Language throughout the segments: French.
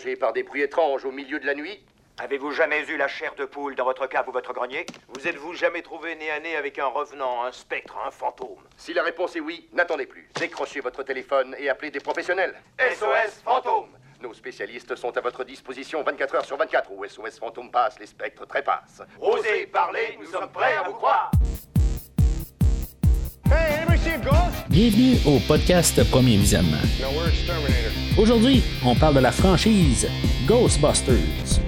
dérangé par des bruits étranges au milieu de la nuit Avez-vous jamais eu la chair de poule dans votre cave ou votre grenier? Vous êtes-vous jamais trouvé nez à nez avec un revenant, un spectre, un fantôme? Si la réponse est oui, n'attendez plus. Décrochez votre téléphone et appelez des professionnels. SOS fantôme Nos spécialistes sont à votre disposition 24 heures sur 24. Où SOS Fantôme passe, les spectres trépassent. Osez parler, nous sommes prêts à vous croire Bienvenue au podcast Premier Visionnement. Aujourd'hui, on parle de la franchise Ghostbusters.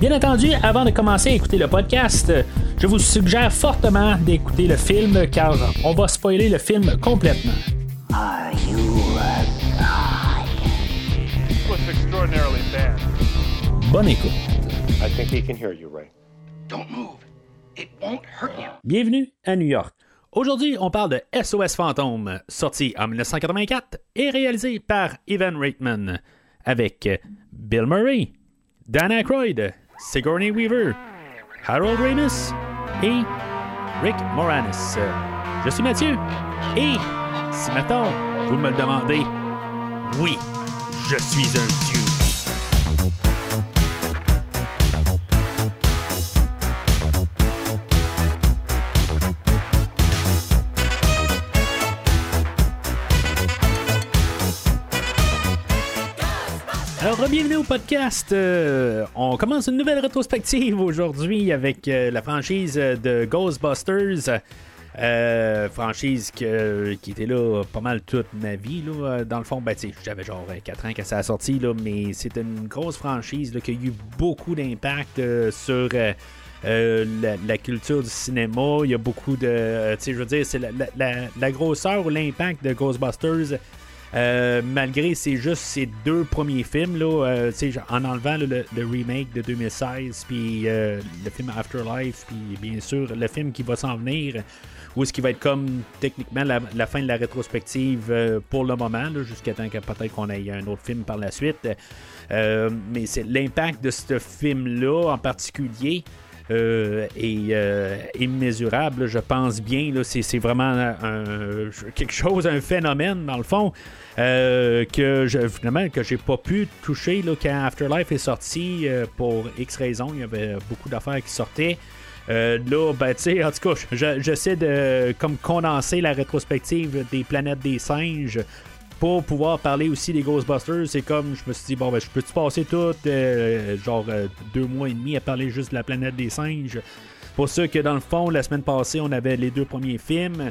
Bien entendu, avant de commencer à écouter le podcast, je vous suggère fortement d'écouter le film car on va spoiler le film complètement. extraordinarily bad. Bonne écoute. I think he can hear you, Ray. Don't move. It won't hurt you. Bienvenue à New York. Aujourd'hui, on parle de SOS Fantôme, sorti en 1984 et réalisé par Evan Reitman, avec Bill Murray, Dan Aykroyd, Sigourney Weaver, Harold Ramis et Rick Moranis. Je suis Mathieu et si maintenant vous me le demandez, oui, je suis un dieu. Alors, bienvenue au podcast. Euh, on commence une nouvelle rétrospective aujourd'hui avec euh, la franchise de Ghostbusters. Euh, franchise qui était là pas mal toute ma vie. Dans le fond, ben, j'avais genre 4 ans quand ça a sorti, mais c'était une grosse franchise qui a eu beaucoup d'impact sur la, culture du cinéma. Il y a beaucoup de. tu je veux dire, c'est la grosseur ou l'impact de Ghostbusters. Euh, malgré c'est juste ces deux premiers films là, euh, en enlevant le, remake de 2016 puis euh, le film Afterlife puis bien sûr le film qui va s'en venir ou ce qui va être comme techniquement la, fin de la rétrospective euh, pour le moment jusqu'à temps que peut-être qu'on ait un autre film par la suite. Mais c'est l'impact de ce film là en particulier euh, est euh, immesurable, je pense bien. C'est, vraiment quelque chose, un phénomène, dans le fond, euh, que je, finalement, que j'ai pas pu toucher là, quand Afterlife est sorti euh, pour X raisons. Il y avait beaucoup d'affaires qui sortaient. Là, ben, tu sais, en tout cas, je- j'essaie de comme condenser la rétrospective des planètes des singes pour pouvoir parler aussi des Ghostbusters, c'est comme je me suis dit, bon, ben, je peux-tu passer tout, euh, genre, euh, deux mois et demi à parler juste de la planète des singes? Pour ça que, dans le fond, la semaine passée, on avait les deux premiers films.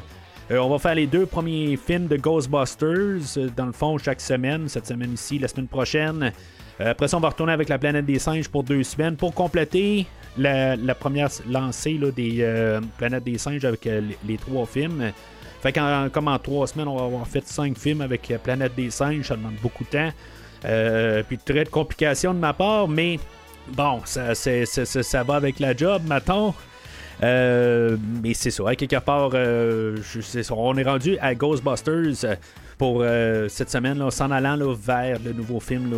Euh, on va faire les deux premiers films de Ghostbusters, dans le fond, chaque semaine, cette semaine ici, la semaine prochaine. Après ça, on va retourner avec la planète des singes pour deux semaines pour compléter la, première lancée là, des planètes des singes avec les trois films. Fait qu'en comme en trois semaines, on va avoir fait cinq films avec euh, Planète des singes, ça demande beaucoup de temps. Euh, puis très de complications de ma part, mais bon, ça, va avec la job, mettons. Euh, mais c'est ça, à quelque part, euh, c'est ça, on est rendu à Ghostbusters pour cette semaine, s'en allant vers le nouveau film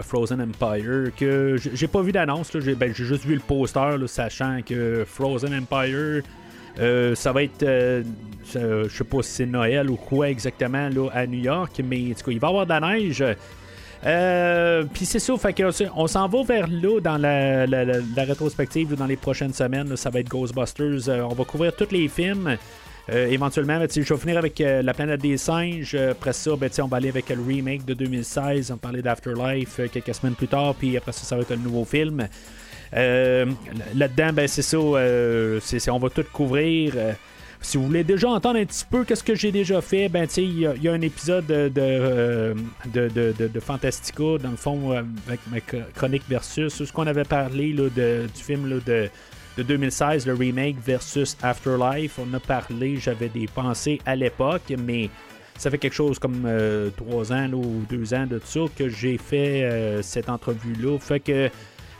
Frozen Empire, que j'ai pas vu d'annonce, ben, j'ai juste vu le poster, sachant que Frozen Empire, euh, ça va être, euh, ça- je sais pas si c'est Noël ou quoi exactement là, à New York, mais en tout cas, il va y avoir de la neige. Euh, Puis c'est ça, fait que, on s'en va vers là dans la, la- la- la rétrospective dans les prochaines semaines. ça va être Ghostbusters. Euh, on va couvrir tous les films. Euh, éventuellement, ben, je vais finir avec euh, La planète des singes. Euh, Après ça, ben, on va aller avec le remake de 2016. On parler d'Afterlife euh, quelques semaines plus tard. Puis après ça, ça va être le nouveau film. Euh, Là-dedans, ben, c'est ça. euh, c'est- on va tout couvrir. Euh, si vous voulez déjà entendre un petit peu qu'est-ce que j'ai déjà fait, ben il y, a- un épisode de, de, de, de- Fantastica, dans le fond, avec ma chr- chronique versus ce qu'on avait parlé là, du film là, de, de 2016, le remake versus Afterlife. On a parlé, j'avais des pensées à l'époque, mais ça fait quelque chose comme euh, trois ans là, ou deux ans de ça que j'ai fait cette entrevue-là. Fait que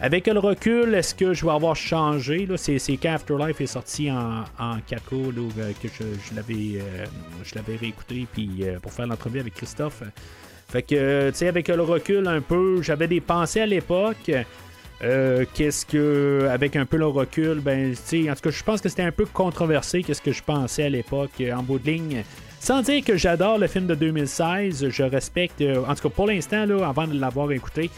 avec le recul, est-ce que je vais avoir changé? C'est, quand Afterlife est sorti en, en 4K là, euh, que je, je l'avais, euh, réécouté puis, euh, pour faire l'entrevue avec Christophe. Fait que, tu sais, avec le recul un peu, j'avais des pensées à l'époque. Qu'est-ce que, avec un peu le recul, ben, tu sais, en tout cas, je pense que c'était un peu controversé, qu'est-ce que je pensais à l'époque. En bout de ligne, Sans dire que j'adore le film de 2016, je respecte, en tout cas pour l'instant, avant de l'avoir écouté,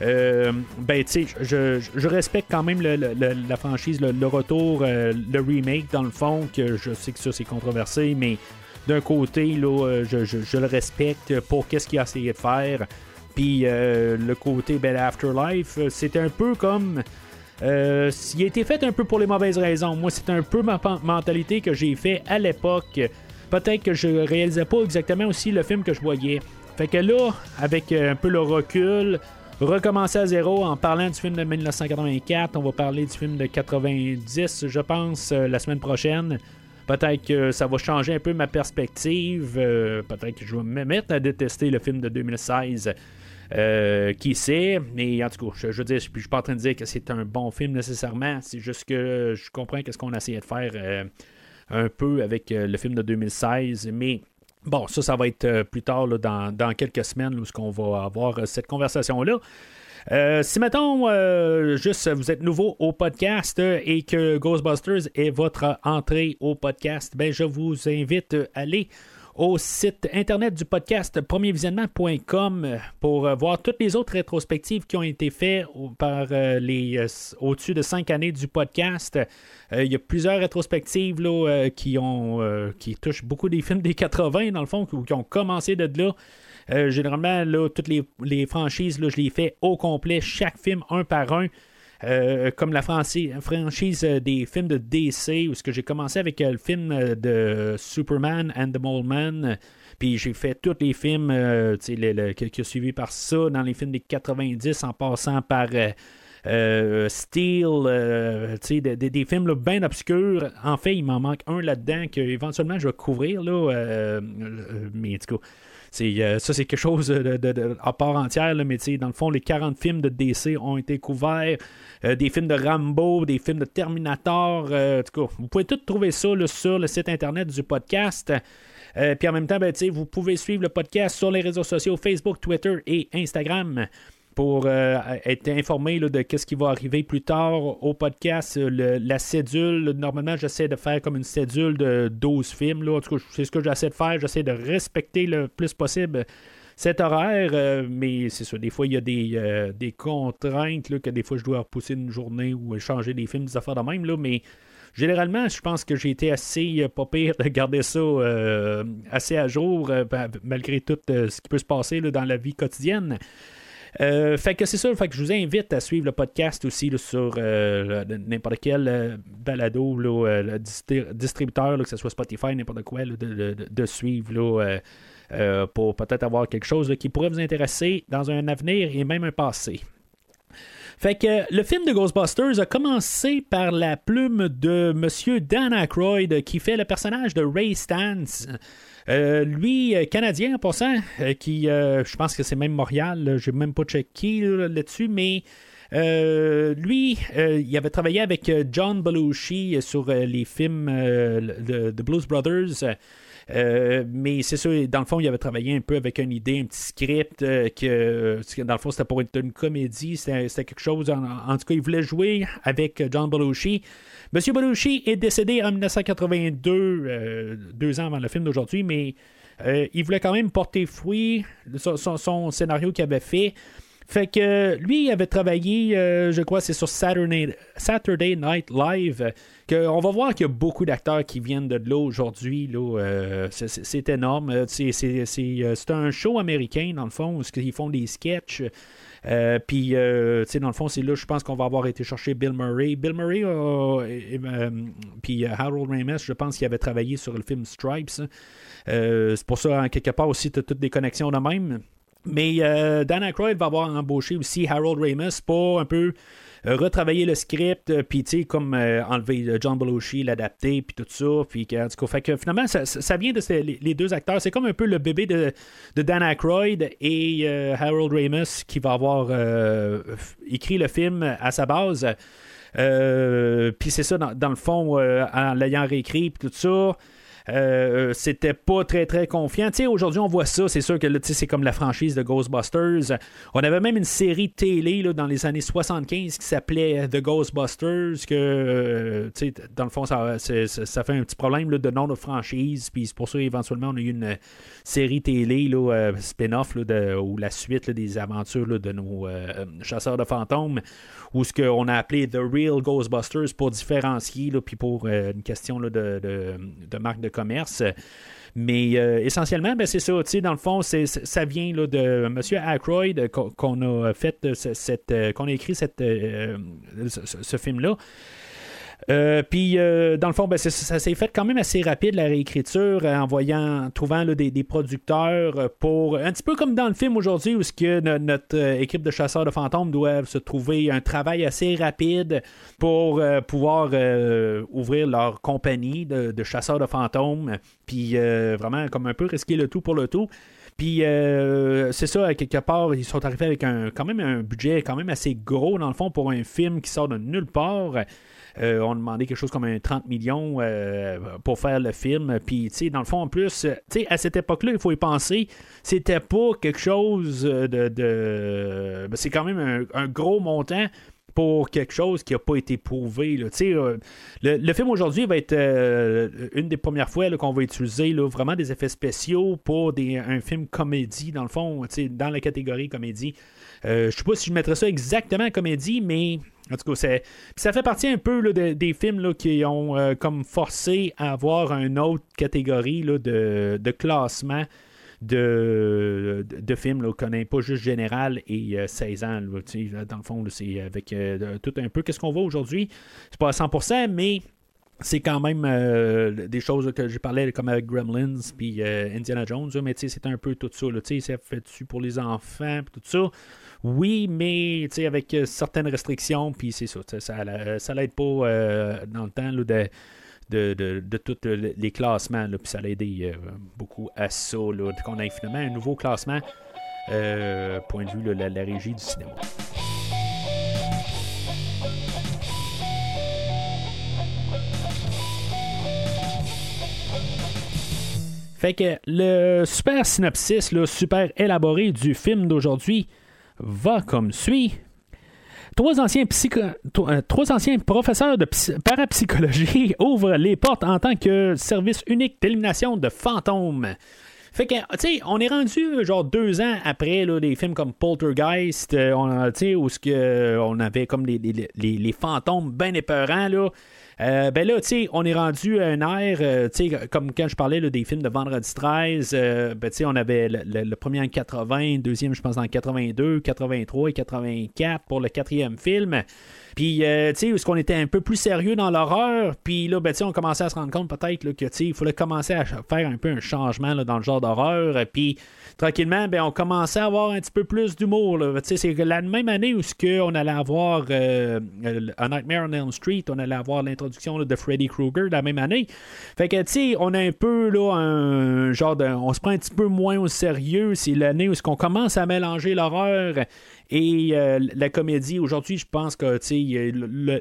ben, tu sais, je, respecte quand même la franchise, le, retour, le remake, dans le fond, que je sais que ça c'est controversé, mais d'un côté, là, je, je, le respecte pour qu'est-ce qu'il a essayé de faire. Puis le côté Ben Afterlife, c'était un peu comme euh, il a été fait un peu pour les mauvaises raisons. Moi, c'est un peu ma mentalité que j'ai fait à l'époque. Peut-être que je réalisais pas exactement aussi le film que je voyais. Fait que là, avec euh, un peu le recul, recommencer à zéro en parlant du film de 1984, on va parler du film de 90, je pense, euh, la semaine prochaine. Peut-être que ça va changer un peu ma perspective. Peut-être que je vais me mettre à détester le film de 2016. Euh, qui sait, mais en tout cas, je, veux dire, je, suis pas en train de dire que c'est un bon film nécessairement. C'est juste que je comprends qu'est-ce qu'on a essayé de faire euh, un peu avec euh, le film de 2016, mais bon, ça, ça va être plus tard dans, quelques semaines où qu'on va avoir cette conversation-là. si mettons juste vous êtes nouveau au podcast et que Ghostbusters est votre entrée au podcast, ben je vous invite à aller au site internet du podcast premiervisionnement.com pour euh, voir toutes les autres rétrospectives qui ont été faites par euh, les euh, au-dessus de cinq années du podcast. Il y a plusieurs rétrospectives là, qui ont qui touchent beaucoup des films des 80 dans le fond, qui, ont commencé de là. généralement, là, toutes les, les franchises, là, je les fais au complet, chaque film un par un. Euh, comme la franchise euh, des films de DC, où ce que j'ai commencé avec euh, le film de Superman and the Mole Man. Puis j'ai fait tous les films qui, ont suivi par ça, dans les films des 90, en passant par Steel, des, films bien obscurs. En fait, il m'en manque un là-dedans que éventuellement je vais couvrir. Là, mais en tout euh, ça, c'est quelque chose de, à part entière, là, mais dans le fond, les 40 films de DC ont été couverts. Euh, des films de Rambo, des films de Terminator. Euh, en tout cas, vous pouvez tout trouver ça sur le site internet du podcast. puis en même temps, ben, vous pouvez suivre le podcast sur les réseaux sociaux Facebook, Twitter et Instagram pour euh, être informé de ce qui va arriver plus tard au podcast. la cédule, normalement, j'essaie de faire comme une cédule de 12 films. Là. En tout cas, c'est ce que j'essaie de faire. J'essaie de respecter le plus possible cet horaire, euh, mais c'est ça, des fois, il y a des, euh, des contraintes là, que des fois, je dois repousser une journée ou changer des films, des affaires de même. Là, mais généralement, je pense que j'ai été assez pas pire de garder ça assez à jour, malgré tout ce qui peut se passer dans la vie quotidienne. Euh, fait que c'est ça, fait que je vous invite à suivre le podcast aussi sur euh, n'importe quel euh, balado, distributeur, que ce soit Spotify, n'importe quoi, de, suivre pour peut-être avoir quelque chose qui pourrait vous intéresser dans un avenir et même un passé. Fait que le film de Ghostbusters a commencé par la plume de Monsieur Dan Aykroyd qui fait le personnage de Ray Stantz. Euh, lui, euh, Canadien en passant, euh, qui, je pense que c'est même Montréal, j'ai même pas checké là-dessus, mais lui, il avait travaillé avec John Belushi sur les films de, Blues Brothers. Mais c'est sûr, dans le fond, il avait travaillé un peu avec une idée, un petit script, que dans le fond, c'était pour être une comédie, c'était quelque chose, en, tout cas, il voulait jouer avec John Belushi. Monsieur Belushi est décédé en 1982, euh, deux ans avant le film d'aujourd'hui, mais euh, il voulait quand même porter fruit son, scénario qu'il avait fait. Fait que lui il avait travaillé, euh, je crois, c'est sur Saturday, Night Live. Que on va voir qu'il y a beaucoup d'acteurs qui viennent de là aujourd'hui. c'est énorme. C'est un show américain, dans le fond, où ils font des sketchs. Euh, puis, euh, tu sais, dans le fond, c'est là, je pense qu'on va avoir été chercher Bill Murray. Bill Murray, euh, puis Harold Ramis, je pense qu'il avait travaillé sur le film Stripes. c'est pour ça, en quelque part aussi, tu as toutes des connexions de même. Mais Dan Aykroyd va avoir embauché aussi Harold Ramis pour un peu euh, retravailler le script, euh, puis tu sais, comme euh, enlever John Belushi, l'adapter, puis tout ça. Puis fait que finalement, ça, vient de les, deux acteurs. C'est comme un peu le bébé de, Dan Aykroyd et Harold Ramis qui va avoir écrit le film à sa base. puis c'est ça, dans, le fond, en l'ayant réécrit, puis tout ça. Euh, c'était pas très très confiant. Tu aujourd'hui, on voit ça. C'est sûr que là, c'est comme la franchise de Ghostbusters. On avait même une série télé dans les années 75 qui s'appelait The Ghostbusters. Que, euh, dans le fond, ça, ça, fait un petit problème de nom de franchise. Puis c'est pour ça, éventuellement, on a eu une série télé, euh, spin-off, ou la suite des aventures de nos euh, chasseurs de fantômes, ou ce qu'on a appelé The Real Ghostbusters pour différencier, puis pour euh, une question de, de, de marque de commerce. Mais euh, essentiellement, ben, c'est ça. Dans le fond, c'est, ça vient de M. Aykroyd qu'on, a fait euh, ce- cette, euh, qu'on a écrit cette, ce, ce- ce film-là. Euh, puis, euh, dans le fond, ben, ça s'est fait quand même assez rapide, la réécriture, euh, en voyant, en trouvant des, producteurs pour. Un petit peu comme dans le film aujourd'hui, où ce que no- notre équipe de chasseurs de fantômes doivent se trouver un travail assez rapide pour pouvoir ouvrir leur compagnie de, chasseurs de fantômes. Puis, vraiment, comme un peu risquer le tout pour le tout. Puis c'est ça, quelque part, ils sont arrivés avec un quand même un budget quand même assez gros, dans le fond, pour un film qui sort de nulle part. Euh, on demandait quelque chose comme un 30 millions euh, pour faire le film. Puis, tu sais, dans le fond, en plus, euh, tu à cette époque-là, il faut y penser, c'était pas quelque chose de. de- ben, c'est quand même un gros montant pour quelque chose qui n'a pas été prouvé. là. Euh, le, le film aujourd'hui va être euh, une des premières fois qu'on va utiliser là, vraiment des effets spéciaux pour des, un film comédie, dans le fond, dans la catégorie comédie. Euh, je sais pas si je mettrais ça exactement en comédie, mais en tout cas, c'est, ça fait partie un peu là, de- des films là, qui ont comme forcé à avoir une autre catégorie là, de, de classement de, de, films là, qu'on n'est pas juste général et euh, 16 ans. là, dans le fond, c'est avec euh, tout un peu qu'est-ce qu'on voit aujourd'hui? C'est pas à 100%, mais c'est quand même euh, des choses que j'ai parlé comme avec Gremlins puis euh, Indiana Jones, mais tu sais, c'est un peu tout ça. Là, tu sais, c'est fait-tu pour les enfants tout ça? Oui, mais tu sais, avec certaines restrictions, puis c'est ça, ça, la- ça l'aide pas dans le temps là, de, de, de, de tous les classements, là, puis ça l'a aidé euh, beaucoup à ça, là, qu'on ait finalement un nouveau classement, euh, point de vue de la, la régie du cinéma. Fait que le super synopsis, le super élaboré du film d'aujourd'hui va comme suit. Euh, trois anciens professeurs de psy- parapsychologie ouvrent les portes en tant que service unique d'élimination de fantômes. Fait que, tu sais, on est rendu genre deux ans après des films comme Poltergeist, euh, où ce que, euh, on avait comme les, les, les- les fantômes bien épeurants, là. Euh, ben là, tu sais, on est rendu à un air, euh, tu sais, comme quand je parlais des films de Vendredi 13, euh, ben tu sais, on avait le, premier en 80, le deuxième, je pense, en 82, 83 et 84 pour le quatrième film. Puis, euh, tu sais, est-ce qu'on était un peu plus sérieux dans l'horreur? Puis là, ben, tu sais, on commençait à se rendre compte peut-être que, tu sais, il fallait commencer à faire un peu un changement dans le genre d'horreur. Puis, tranquillement, ben, on commençait à avoir un petit peu plus d'humour. c'est la même année où que on allait avoir euh, euh, A Nightmare on Elm Street, on allait avoir l'introduction de Freddy Krueger la même année. Fait que, tu sais, on a un peu, là, un genre de... On se prend un petit peu moins au sérieux. C'est l'année où ce qu'on commence à mélanger l'horreur et euh, la comédie, aujourd'hui, je pense que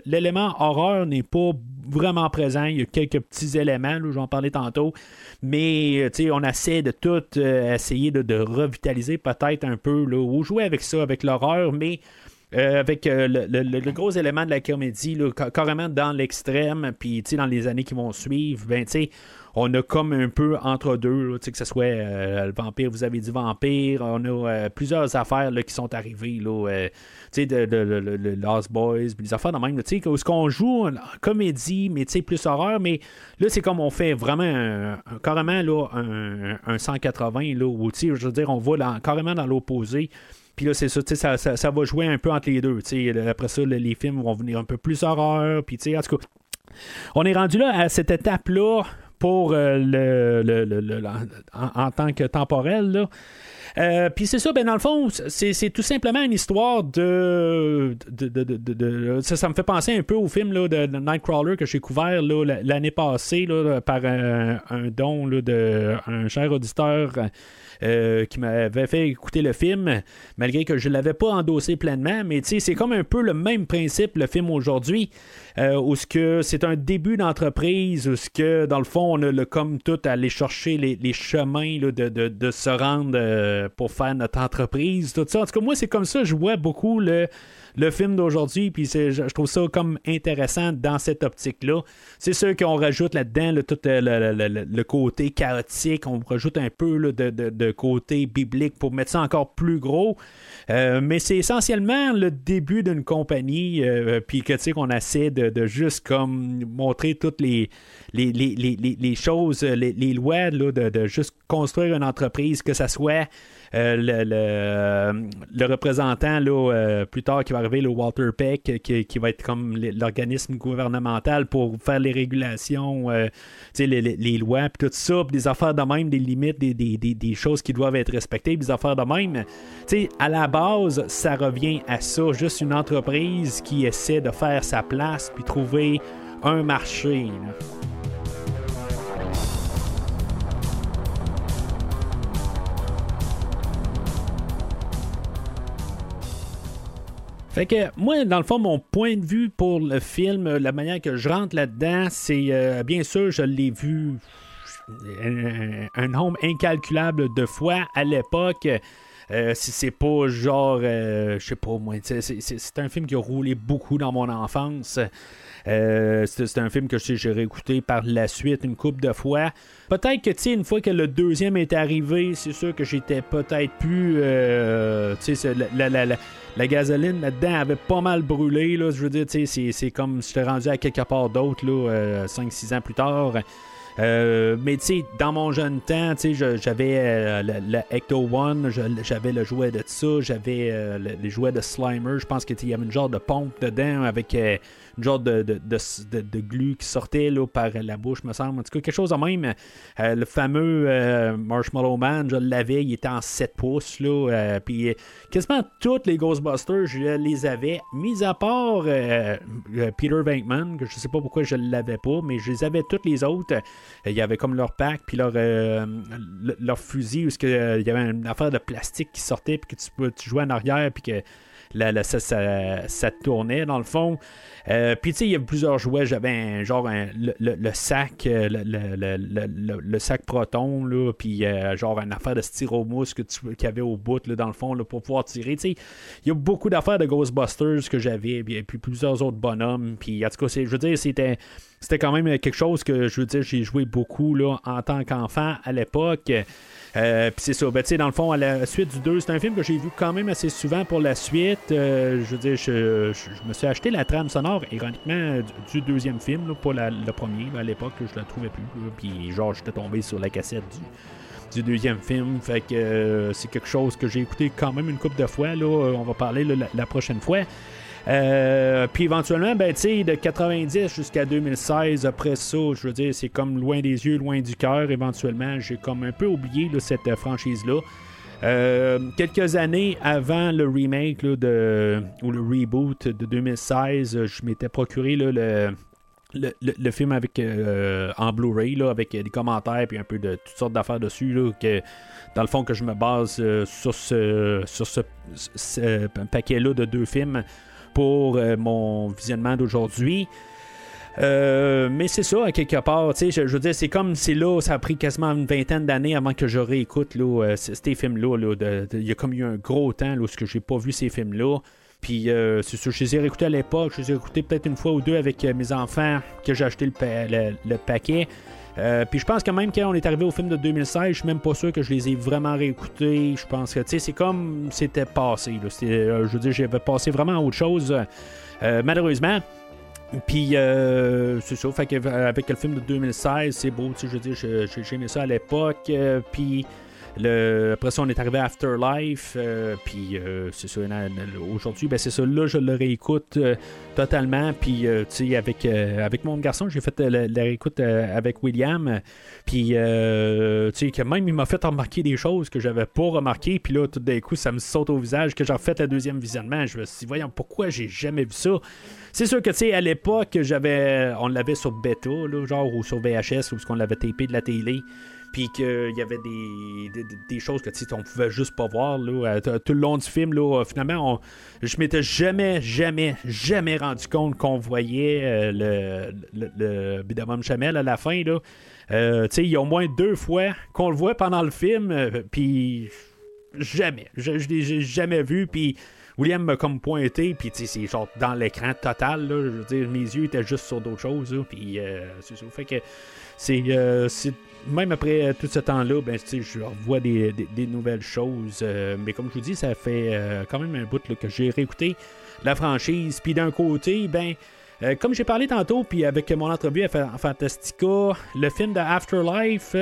l'élément horreur n'est pas vraiment présent. Il y a quelques petits éléments, j'en parlais tantôt. Mais on essaie de tout essayer de, de revitaliser peut-être un peu, là, ou jouer avec ça, avec l'horreur, mais euh, avec euh, le, gros élément de la comédie, là, ca- carrément dans l'extrême, puis dans les années qui vont suivre, ben on a comme un peu entre deux, que ce soit euh, le vampire, vous avez dit vampire, on a euh, plusieurs affaires qui sont arrivées, là, euh, Lost Boys, des affaires de même, tu sais, qu'on joue en comédie, mais plus horreur, mais là, c'est comme on fait vraiment carrément là, un, un 180, là, où, je veux dire, on va carrément dans l'opposé. Puis là, c'est ça, ça, va jouer un peu entre les deux. Après ça, le- les films vont venir un peu plus horreur. Puis, en tout cas, on est rendu là à cette étape-là pour euh, le, le- le- en, tant que temporel. Euh, puis c'est ça, ben dans le fond, c'est, tout simplement une histoire de. de, de, de- ça, me fait penser un peu au film là, de, Nightcrawler que j'ai couvert l'année passée là, par un, un don là, de un cher auditeur. Euh, qui m'avait fait écouter le film, malgré que je ne l'avais pas endossé pleinement. Mais c'est comme un peu le même principe, le film aujourd'hui, euh, où c'est un début d'entreprise, où ce que, dans le fond, on a le, comme tout à aller chercher les, chemins là, de, de- de se rendre euh, pour faire notre entreprise, tout ça. En tout cas, moi, c'est comme ça, je vois beaucoup le le film d'aujourd'hui, puis je trouve ça comme intéressant dans cette optique-là. C'est sûr qu'on rajoute là-dedans là, tout euh, le, le- le- côté chaotique, on rajoute un peu de, de- de côté biblique pour mettre ça encore plus gros. Euh, mais c'est essentiellement le début d'une compagnie, euh, puis que tu sais qu'on essaie de, de juste comme montrer toutes les, les, les, les, les- choses, les, lois là, de, de juste construire une entreprise, que ça soit le, le, le représentant là, euh, plus tard qui va arriver, le Walter Peck, euh, qui, qui va être comme l'organisme gouvernemental pour faire les régulations, euh, les, les- les lois, puis tout ça, puis des affaires de même, des limites, des, des, des- des choses qui doivent être respectées, des affaires de même. Tu sais, à la base, ça revient à ça, juste une entreprise qui essaie de faire sa place puis trouver un marché. Fait que moi, dans le fond, mon point de vue pour le film, la manière que je rentre là-dedans, c'est euh, bien sûr, je l'ai vu un, nombre incalculable de fois à l'époque. Euh, si c'est pas genre, euh, je sais pas moi, c'est, un film qui a roulé beaucoup dans mon enfance. C'est, un film que j'ai réécouté par la suite une couple de fois. Peut-être que, tu une fois que le deuxième est arrivé, c'est sûr que j'étais peut-être plus. tu sais, la, la- la gasoline là-dedans avait pas mal brûlé. Là, je veux dire, c'est, comme si j'étais rendu à quelque part d'autre, là, 5-6 ans plus tard. Euh, mais tu sais, dans mon jeune temps, tu j'avais euh, le, le Ecto One, j'avais le jouet de ça, j'avais euh, le- les jouets de Slimer. Je pense qu'il y avait une genre de pompe dedans avec euh, genre de, de, de, glu qui sortait là, par la bouche, me semble. En tout cas, quelque chose de même. Euh, le fameux euh, Marshmallow Man, je l'avais, il était en 7 pouces. Là, euh, puis quasiment toutes les Ghostbusters, je les avais, mis à part Peter Venkman, que je sais pas pourquoi je l'avais pas, mais je les avais toutes les autres. Il y avait comme leur pack, puis leur, le- leur fusil, où il y avait une affaire de plastique qui sortait, puis que tu, tu jouais en arrière, puis que la- la- ça, ça- ça tournait dans le fond. Euh, puis tu sais, il y a plusieurs jouets. J'avais genre un- le, le- le sac, euh, le, le- sac proton, là, puis euh, genre une affaire de styromousse que tu qu'il y avait au bout, dans le fond, là, pour pouvoir tirer. Il y a beaucoup d'affaires de Ghostbusters que j'avais, puis, puis plusieurs autres bonhommes. Puis en tout cas, je veux dire, c'était c'était quand même quelque chose que je veux dire, j'ai joué beaucoup là, en tant qu'enfant à l'époque. Euh, Puis c'est ça, ben, tu sais, dans le fond, à la suite du 2, c'est un film que j'ai vu quand même assez souvent pour la suite. Euh, je veux dire, je, je- me suis acheté la trame sonore, ironiquement, du, deuxième film, là, pas le premier. à l'époque, je la trouvais plus. Puis genre, j'étais tombé sur la cassette du, deuxième film. Fait que euh, c'est quelque chose que j'ai écouté quand même une couple de fois. Là, on va parler la prochaine fois. Euh, puis éventuellement, ben, tu de 90 jusqu'à 2016, après ça, je veux dire, c'est comme loin des yeux, loin du cœur. Éventuellement, j'ai comme un peu oublié cette euh, franchise-là. Euh, quelques années avant le remake ou le reboot de 2016, je m'étais procuré le, le, film avec en Blu-ray avec des commentaires puis un peu de toutes sortes d'affaires dessus que dans le fond que je me base sur ce sur ce paquet là de deux films pour euh, mon visionnement d'aujourd'hui. Euh, mais c'est ça, quelque part, tu sais, je, veux dire, c'est comme, c'est là, ça a pris quasiment une vingtaine d'années avant que je réécoute, euh, ces films-là, il y a comme eu un gros temps, là, où que j'ai pas vu ces films-là, puis c'est sûr, je les ai réécoutés à l'époque, je les ai réécoutés peut-être une fois ou deux avec mes enfants, que j'ai acheté le paquet, Euh, puis je pense que même quand on est arrivé au film de 2016, je suis même pas sûr que je les ai vraiment réécoutés. Je pense que, tu sais, c'est comme c'était passé. là. Euh, je veux dire, j'avais passé vraiment à autre chose, euh, malheureusement. Puis, euh, c'est ça. Fait avec le film de 2016, c'est beau. Je veux dire, j'ai aimé ça à l'époque. puis, Après ça, on est arrivé à Afterlife. euh, puis euh, c'est ça. Aujourd'hui, ben, c'est ça. Là, je le réécoute euh, totalement. Puis, tu sais, avec, avec mon garçon, j'ai fait la, réécoute avec William. Puis, tu sais, que même il m'a fait remarquer des choses que j'avais pas remarqué. Puis là, tout d'un coup, ça me saute au visage que j'ai refait le deuxième visionnement. Je me suis dit, voyons, pourquoi j'ai jamais vu ça? C'est sûr que, tu sais, à l'époque, j'avais, on l'avait sur bêta, là, genre, ou sur VHS, ou ce qu'on l'avait tapé de la télé. Puis qu'il y avait des, des, des choses que, on pouvait juste pas voir, là. euh, Tout le long du film, là, finalement, on- je m'étais jamais, jamais, jamais rendu compte qu'on voyait euh, le, le, le Chamel à la fin, là. Euh, il y a au moins deux fois qu'on le voit pendant le film, euh, puis jamais. Je, je l'ai jamais vu, puis William m'a comme pointé, puis c'est genre dans l'écran total, là, je veux dire, mes yeux étaient juste sur d'autres choses, puis euh, c'est ça. Fait que euh, c'est- même après euh, tout ce temps-là, ben, je revois des, nouvelles choses, euh, mais comme je vous dis, ça fait euh, quand même un bout que j'ai réécouté la franchise, puis d'un côté, ben... comme j'ai parlé tantôt, puis avec mon entrevue à Fa- Fantastica, le film de Afterlife,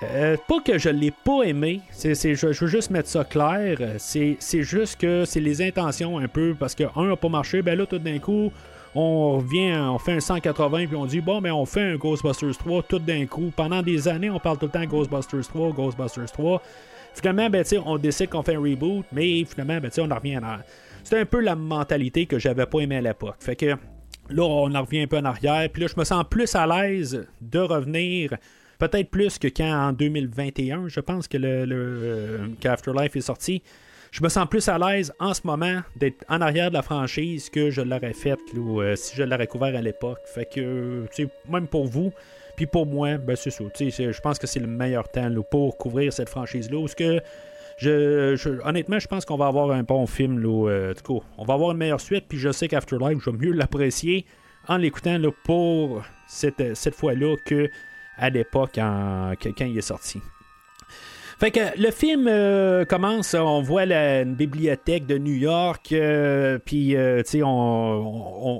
pas que je l'ai pas aimé, c'est, je, je veux juste mettre ça clair. C'est, juste que c'est les intentions un peu, parce que un a pas marché, ben là tout d'un coup, on revient, on fait un 180 puis on dit bon ben on fait un Ghostbusters 3 tout d'un coup. Pendant des années, on parle tout le temps Ghostbusters 3, Ghostbusters 3. Finalement, ben, on décide qu'on fait un reboot, mais finalement, ben, on en revient en arrière. C'était un peu la mentalité que j'avais pas aimé à l'époque. Fait que là, on en revient un peu en arrière. Puis là, je me sens plus à l'aise de revenir. Peut-être plus que quand en 2021, je pense que le, euh, qu'Afterlife est sorti. Je me sens plus à l'aise en ce moment d'être en arrière de la franchise que je l'aurais fait là, ou, euh, si je l'aurais couvert à l'époque. Fait que, même pour vous, puis pour moi, ben c'est ça. Je pense que c'est le meilleur temps pour couvrir cette franchise-là. Parce que, honnêtement, je pense qu'on va avoir un bon film. Là, euh, cas, on va avoir une meilleure suite. Puis je sais qu'Afterlife, je vais mieux l'apprécier en l'écoutant pour cette, cette fois-là que à l'époque quand il est sorti. Fait que le film euh, commence, on voit la, une bibliothèque de New York, euh, puis euh, on,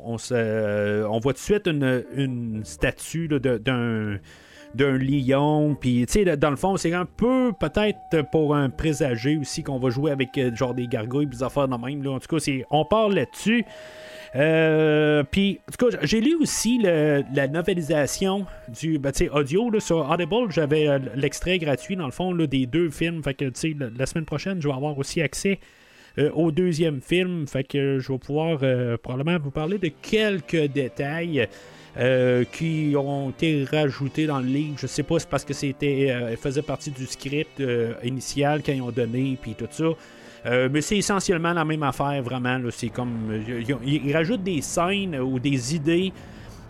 on, on voit tout de suite une, une statue d'un d'un lion, puis tu sais, dans le fond, c'est un peu peut-être pour un présager aussi qu'on va jouer avec genre des gargouilles, des affaires de même. Là. En tout cas, on parle là-dessus. Euh, Puis, en tout cas, j'ai lu aussi le- la novelisation du ben, audio sur Audible. J'avais euh, l'extrait gratuit, dans le fond, des deux films. Fait que, la, la semaine prochaine, je vais avoir aussi accès euh, au deuxième film. Fait que je vais pouvoir probablement vous parler de quelques détails. euh, qui ont été rajoutés dans le livre. Je sais pas, c'est parce que c'était faisait partie du script initial quand ils ont donné, puis tout ça. Euh, mais c'est essentiellement la même affaire, vraiment. C'est comme. euh, Ils, rajoutent des scènes ou des idées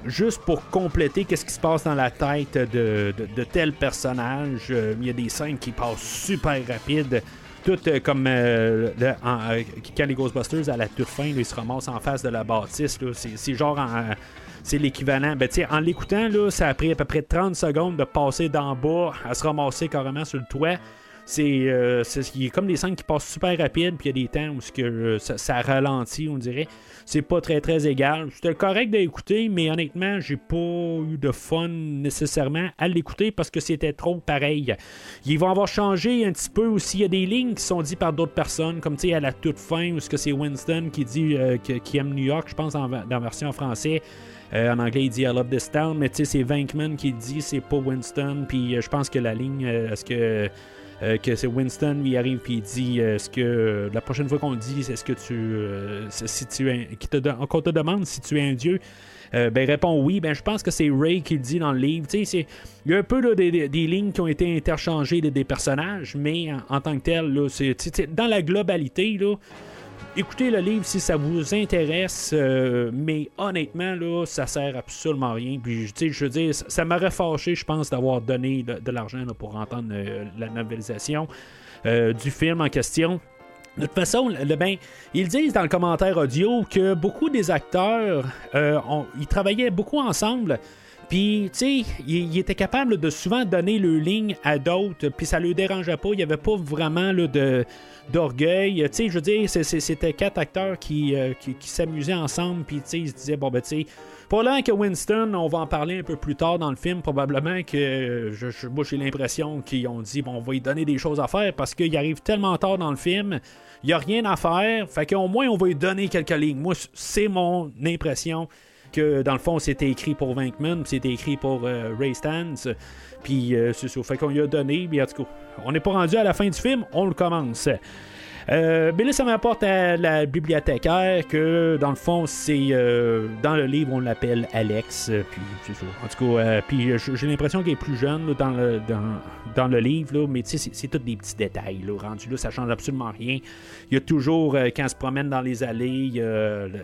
juste pour compléter qu'est-ce qui se passe dans la tête de, de, tel personnage. Euh, Il y a des scènes qui passent super rapides. Tout euh, comme euh, euh, quand les Ghostbusters, à la toute fin, là, ils se ramassent en face de la bâtisse. C'est genre en- c'est l'équivalent. Ben, en l'écoutant, ça a pris à peu près 30 secondes de passer d'en bas à se ramasser carrément sur le toit. C'est euh, a comme des scènes qui passent super rapide, puis il y a des temps où que, euh, ça, ralentit, on dirait. C'est pas très très égal. C'était correct d'écouter, mais honnêtement, j'ai pas eu de fun nécessairement à l'écouter parce que c'était trop pareil. Ils vont avoir changé un petit peu aussi. Il y a des lignes qui sont dites par d'autres personnes, comme tu sais, à la toute fin, où ce que c'est Winston qui dit euh, qu'il aime New York, je pense, en, dans la version en français. Euh, en anglais, il dit I love this town, mais tu sais, c'est Vankman qui dit, c'est pas Winston. Puis je pense que la ligne, est-ce que. Euh, que c'est Winston, il arrive puis il dit euh, est-ce que euh, la prochaine fois qu'on le dit, est-ce que tu si tu qui te qu'on te demande si tu es un dieu, euh, ben réponds oui. Ben je pense que c'est Ray qui le dit dans le livre. Il y a un peu là, des, des- lignes qui ont été interchangées de- des personnages, mais en, en tant que tel, là, c'est dans la globalité là. Écoutez le livre si ça vous intéresse, euh, mais honnêtement, là, ça sert absolument à rien. Puis, je veux dire, ça, m'aurait fâché, je pense, d'avoir donné de, l'argent pour entendre euh, la novelisation euh, du film en question. De toute façon, le, ben, ils disent dans le commentaire audio que beaucoup des acteurs, ont- ils travaillaient beaucoup ensemble Puis, tu sais, il, était capable de souvent donner le ligne à d'autres, puis ça ne le dérangeait pas. Il n'y avait pas vraiment là, de, d'orgueil. Tu sais, je veux dire, c'était quatre acteurs qui, euh, qui, s'amusaient ensemble, puis tu sais, ils se disaient, bon, ben, tu sais, pour Winston, on va en parler un peu plus tard dans le film, probablement que je, moi j'ai l'impression qu'ils ont dit, bon, on va lui donner des choses à faire parce qu'il arrive tellement tard dans le film, il n'y a rien à faire, fait qu'au moins on va lui donner quelques lignes. Moi, c'est mon impression dans le fond, c'était écrit pour Vankman, c'était écrit pour euh, Ray Stans. Puis euh, c'est ça. Fait qu'on lui a donné. Mais en tout cas, on n'est pas rendu à la fin du film, on le commence. Euh, mais là, ça m'apporte à la bibliothécaire que, dans le fond, c'est euh, dans le livre, on l'appelle Alex. Euh, puis, c'est ça. En tout cas, puis j'ai l'impression qu'elle est plus jeune dans, le, dans, le livre, là, mais tu sais, c'est tous des petits détails. Là, rendu là, ça change absolument rien. Il y a toujours, quand elle se promène dans les allées,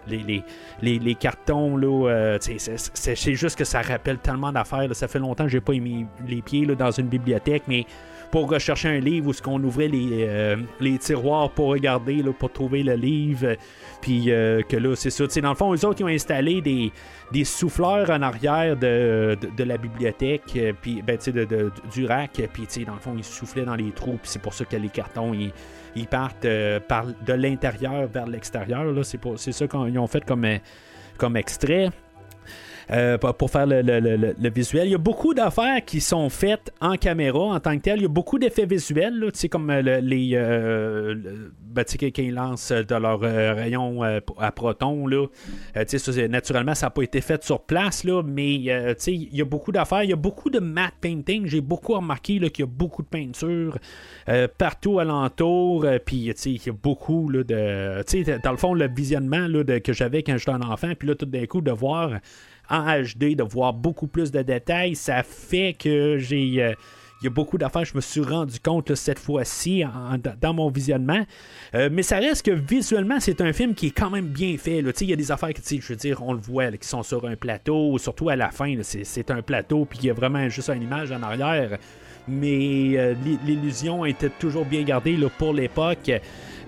les, les, les, cartons, là, c'est juste que ça rappelle tellement d'affaires. Ça fait longtemps que j'ai pas mis les pieds là, dans une bibliothèque, mais pour rechercher un livre où ce qu'on ouvrait les, euh, tiroirs pour regarder, pour trouver le livre. Puis euh, que là, c'est ça. dans le fond, eux autres, ils ont installé des, souffleurs en arrière de, de, la bibliothèque, euh, puis ben, de, du rack. Puis dans le fond, ils soufflaient dans les trous. Puis c'est pour ça que les cartons, ils, partent par, de l'intérieur vers l'extérieur. C'est, ça qu'ils ont fait comme extrait. Euh, pour faire le, visuel. Il y a beaucoup d'affaires qui sont faites en caméra en tant que tel. Il y a beaucoup d'effets visuels, comme euh, les. Euh, quand ils lancent de leur rayon à proton, là. naturellement, ça n'a pas été fait sur place, là, mais il y a beaucoup d'affaires. Il y a beaucoup de matte painting. J'ai beaucoup remarqué qu'il y a beaucoup de peinture partout alentour. Puis, il y a beaucoup là, de. dans le fond, le visionnement là, que j'avais quand j'étais un enfant, puis là, tout d'un coup, de voir en HD, de voir beaucoup plus de détails, ça fait que j'ai. Euh, il y a beaucoup d'affaires, je me suis rendu compte cette fois-ci dans mon visionnement. Euh, mais ça reste que visuellement, c'est un film qui est quand même bien fait. Il y a des affaires que, je veux dire, on le voit, qui sont sur un plateau, surtout à la fin, c'est un plateau, puis il y a vraiment juste une image en arrière. Mais euh, l'illusion était toujours bien gardée pour l'époque.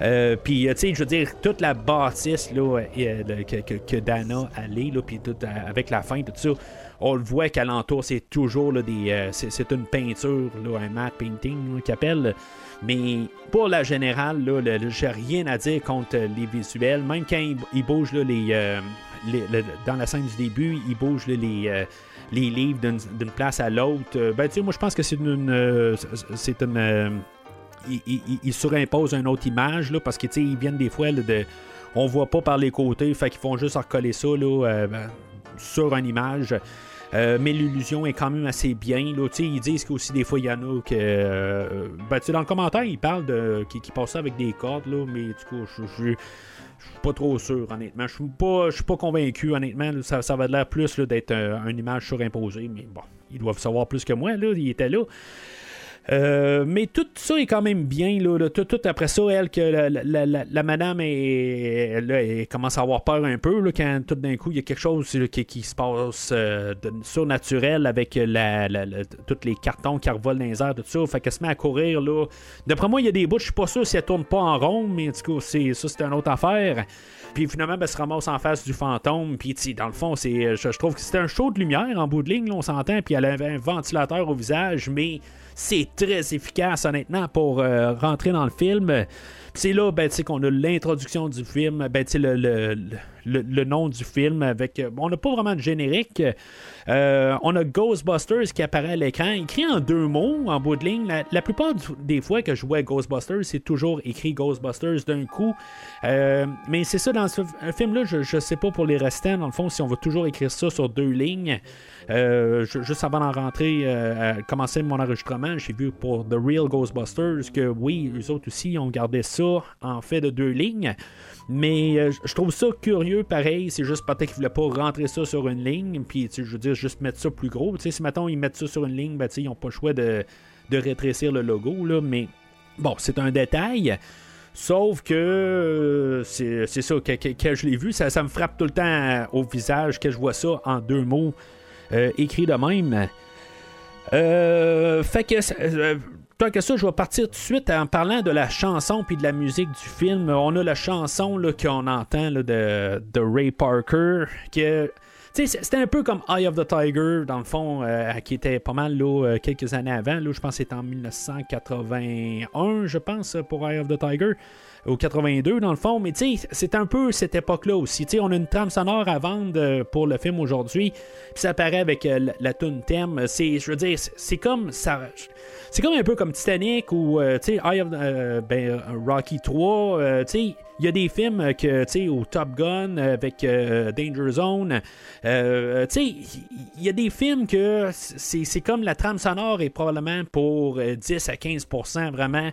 Euh, puis, tu sais, je veux dire, toute la bâtisse là, euh, que, Dana allait, puis avec la fin, tout ça, on le voit qu'alentour, c'est toujours des. c'est une peinture, un matte painting qu'il appelle. Mais pour la générale, là, j'ai rien à dire contre les visuels. Même quand il, bouge là, les, dans la scène du début, il bouge les, les livres d'une place à l'autre. Ben, tu sais, moi, je pense que c'est une. c'est une ils, surimposent une autre image là, parce qu'ils viennent des fois de. On voit pas par les côtés, fait qu'ils font juste recoller ça là, euh, sur une image. Euh, mais l'illusion est quand même assez bien. Là. Ils disent qu'aussi des fois il y en a que. Euh, ben, dans le commentaire, ils parlent de. qui, qui passent avec des cordes, là, mais du coup, je suis pas trop sûr, honnêtement. Je suis pas, pas convaincu, honnêtement. Ça, ça va l'air plus d'être une image surimposée, mais bon, ils doivent savoir plus que moi, là. Ils étaient là. Euh, mais tout ça est quand même bien. Là, Tout, après ça, elle, que la, madame est, commence à avoir peur un peu là, quand tout d'un coup il y a quelque chose qui, se passe euh, de surnaturel avec la, tous les cartons qui revolent dans les airs, tout ça. Fait qu'elle se met à courir. Là. D'après moi, il y a des bouts, je suis pas sûr si elle tourne pas en rond, mais cas, c'est, ça, c'est une autre affaire. Puis finalement, ben, elle se ramasse en face du fantôme. Puis dans le fond, c'est, je, trouve que c'était un show de lumière en bout de ligne, on s'entend. Puis elle avait un ventilateur au visage, mais c'est très efficace, honnêtement, pour euh, rentrer dans le film. C'est là ben, qu'on a l'introduction du film, ben, le, le, nom du film avec. Euh, on n'a pas vraiment de générique. Euh, on a Ghostbusters qui apparaît à l'écran, écrit en deux mots en bout de ligne. La, plupart des fois que je vois Ghostbusters, c'est toujours écrit Ghostbusters d'un coup. Euh, mais c'est ça, dans ce film-là, je ne sais pas pour les restants, dans le fond, si on va toujours écrire ça sur deux lignes. juste avant d'en rentrer, commencer mon enregistrement, j'ai vu pour The Real Ghostbusters que oui, eux autres aussi ont gardé ça en fait de deux lignes. Mais euh, je trouve ça curieux, pareil. C'est juste peut-être qu'ils voulaient pas rentrer ça sur une ligne. Puis, je veux dire, juste mettre ça plus gros. si maintenant ils mettent ça sur une ligne, ben, ils n'ont pas le choix de, rétrécir le logo. Là, mais bon, c'est un détail. Sauf que euh, c'est ça, que, je l'ai vu, ça, me frappe tout le temps au visage que je vois ça en deux mots euh, écrits de même. fait que Tant que ça, je vais partir tout de suite en parlant de la chanson puis de la musique du film. On a la chanson qu'on entend de, Ray Parker, c'était un peu comme Eye of the Tiger, dans le fond, euh, qui était pas mal là, euh, quelques années avant. Là, je pense que c'était en 1981, je pense, pour Eye of the Tiger au 82 dans le fond, mais c'est un peu cette époque-là aussi. On a une trame sonore à vendre euh, pour le film aujourd'hui, puis ça apparaît avec la, la tune thème. Je veux dire, c'est comme ça. C'est comme un peu comme Titanic ou euh, of- euh, ben, Rocky 3. euh, il y a des films euh, que au Top Gun euh, avec euh, Danger Zone. euh, il y a des films que c'est comme la trame sonore est probablement pour euh, 10 à 15% vraiment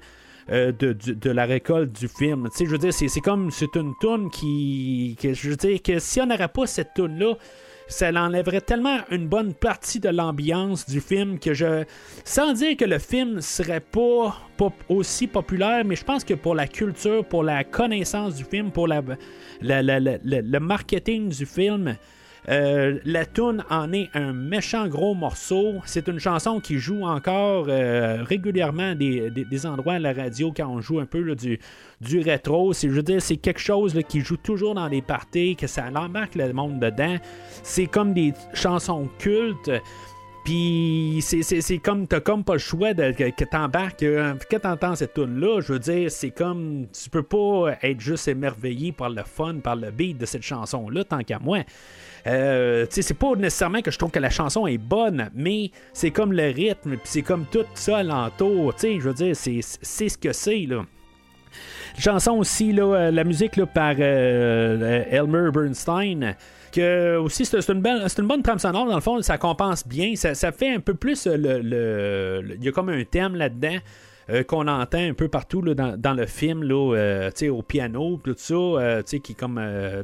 euh, de, de la récolte du film. Je veux dire, c'est comme c'est une toune qui, je veux dire que si on n'aurait pas cette toune là, ça l'enlèverait tellement une bonne partie de l'ambiance du film que je, sans dire que le film serait pas, aussi populaire, mais je pense que pour la culture, pour la connaissance du film, pour la- le marketing du film. Euh, la tune en est un méchant gros morceau. C'est une chanson qui joue encore euh, régulièrement des, des- endroits à la radio quand on joue un peu du, du rétro. C'est, je c'est quelque chose qui joue toujours dans les parties, que ça embarque le monde dedans. C'est comme des chansons cultes. Puis c'est, comme t'as comme pas le choix de, que, que t'embarques. euh, Quand t'entends cette tune là, je veux dire, c'est comme tu peux pas être juste émerveillé par le fun, par le beat de cette chanson là, tant qu'à moi. Euh, c'est pas nécessairement que je trouve que la chanson est bonne, mais c'est comme le rythme, puis c'est comme tout ça alentour. Tu sais, je veux dire, c'est, c'est ce que c'est là. Chanson aussi, là, euh, la musique là, par euh, euh, Elmer Bernstein. Aussi, c'est une, belle, une bonne trame sonore, dans le fond, ça compense bien. Ça, fait un peu plus euh, le. le- Il y a comme un thème là-dedans. euh, qu'on entend un peu partout là, dans, dans le film, là, euh, au piano, tout ça, euh, qui comme. euh,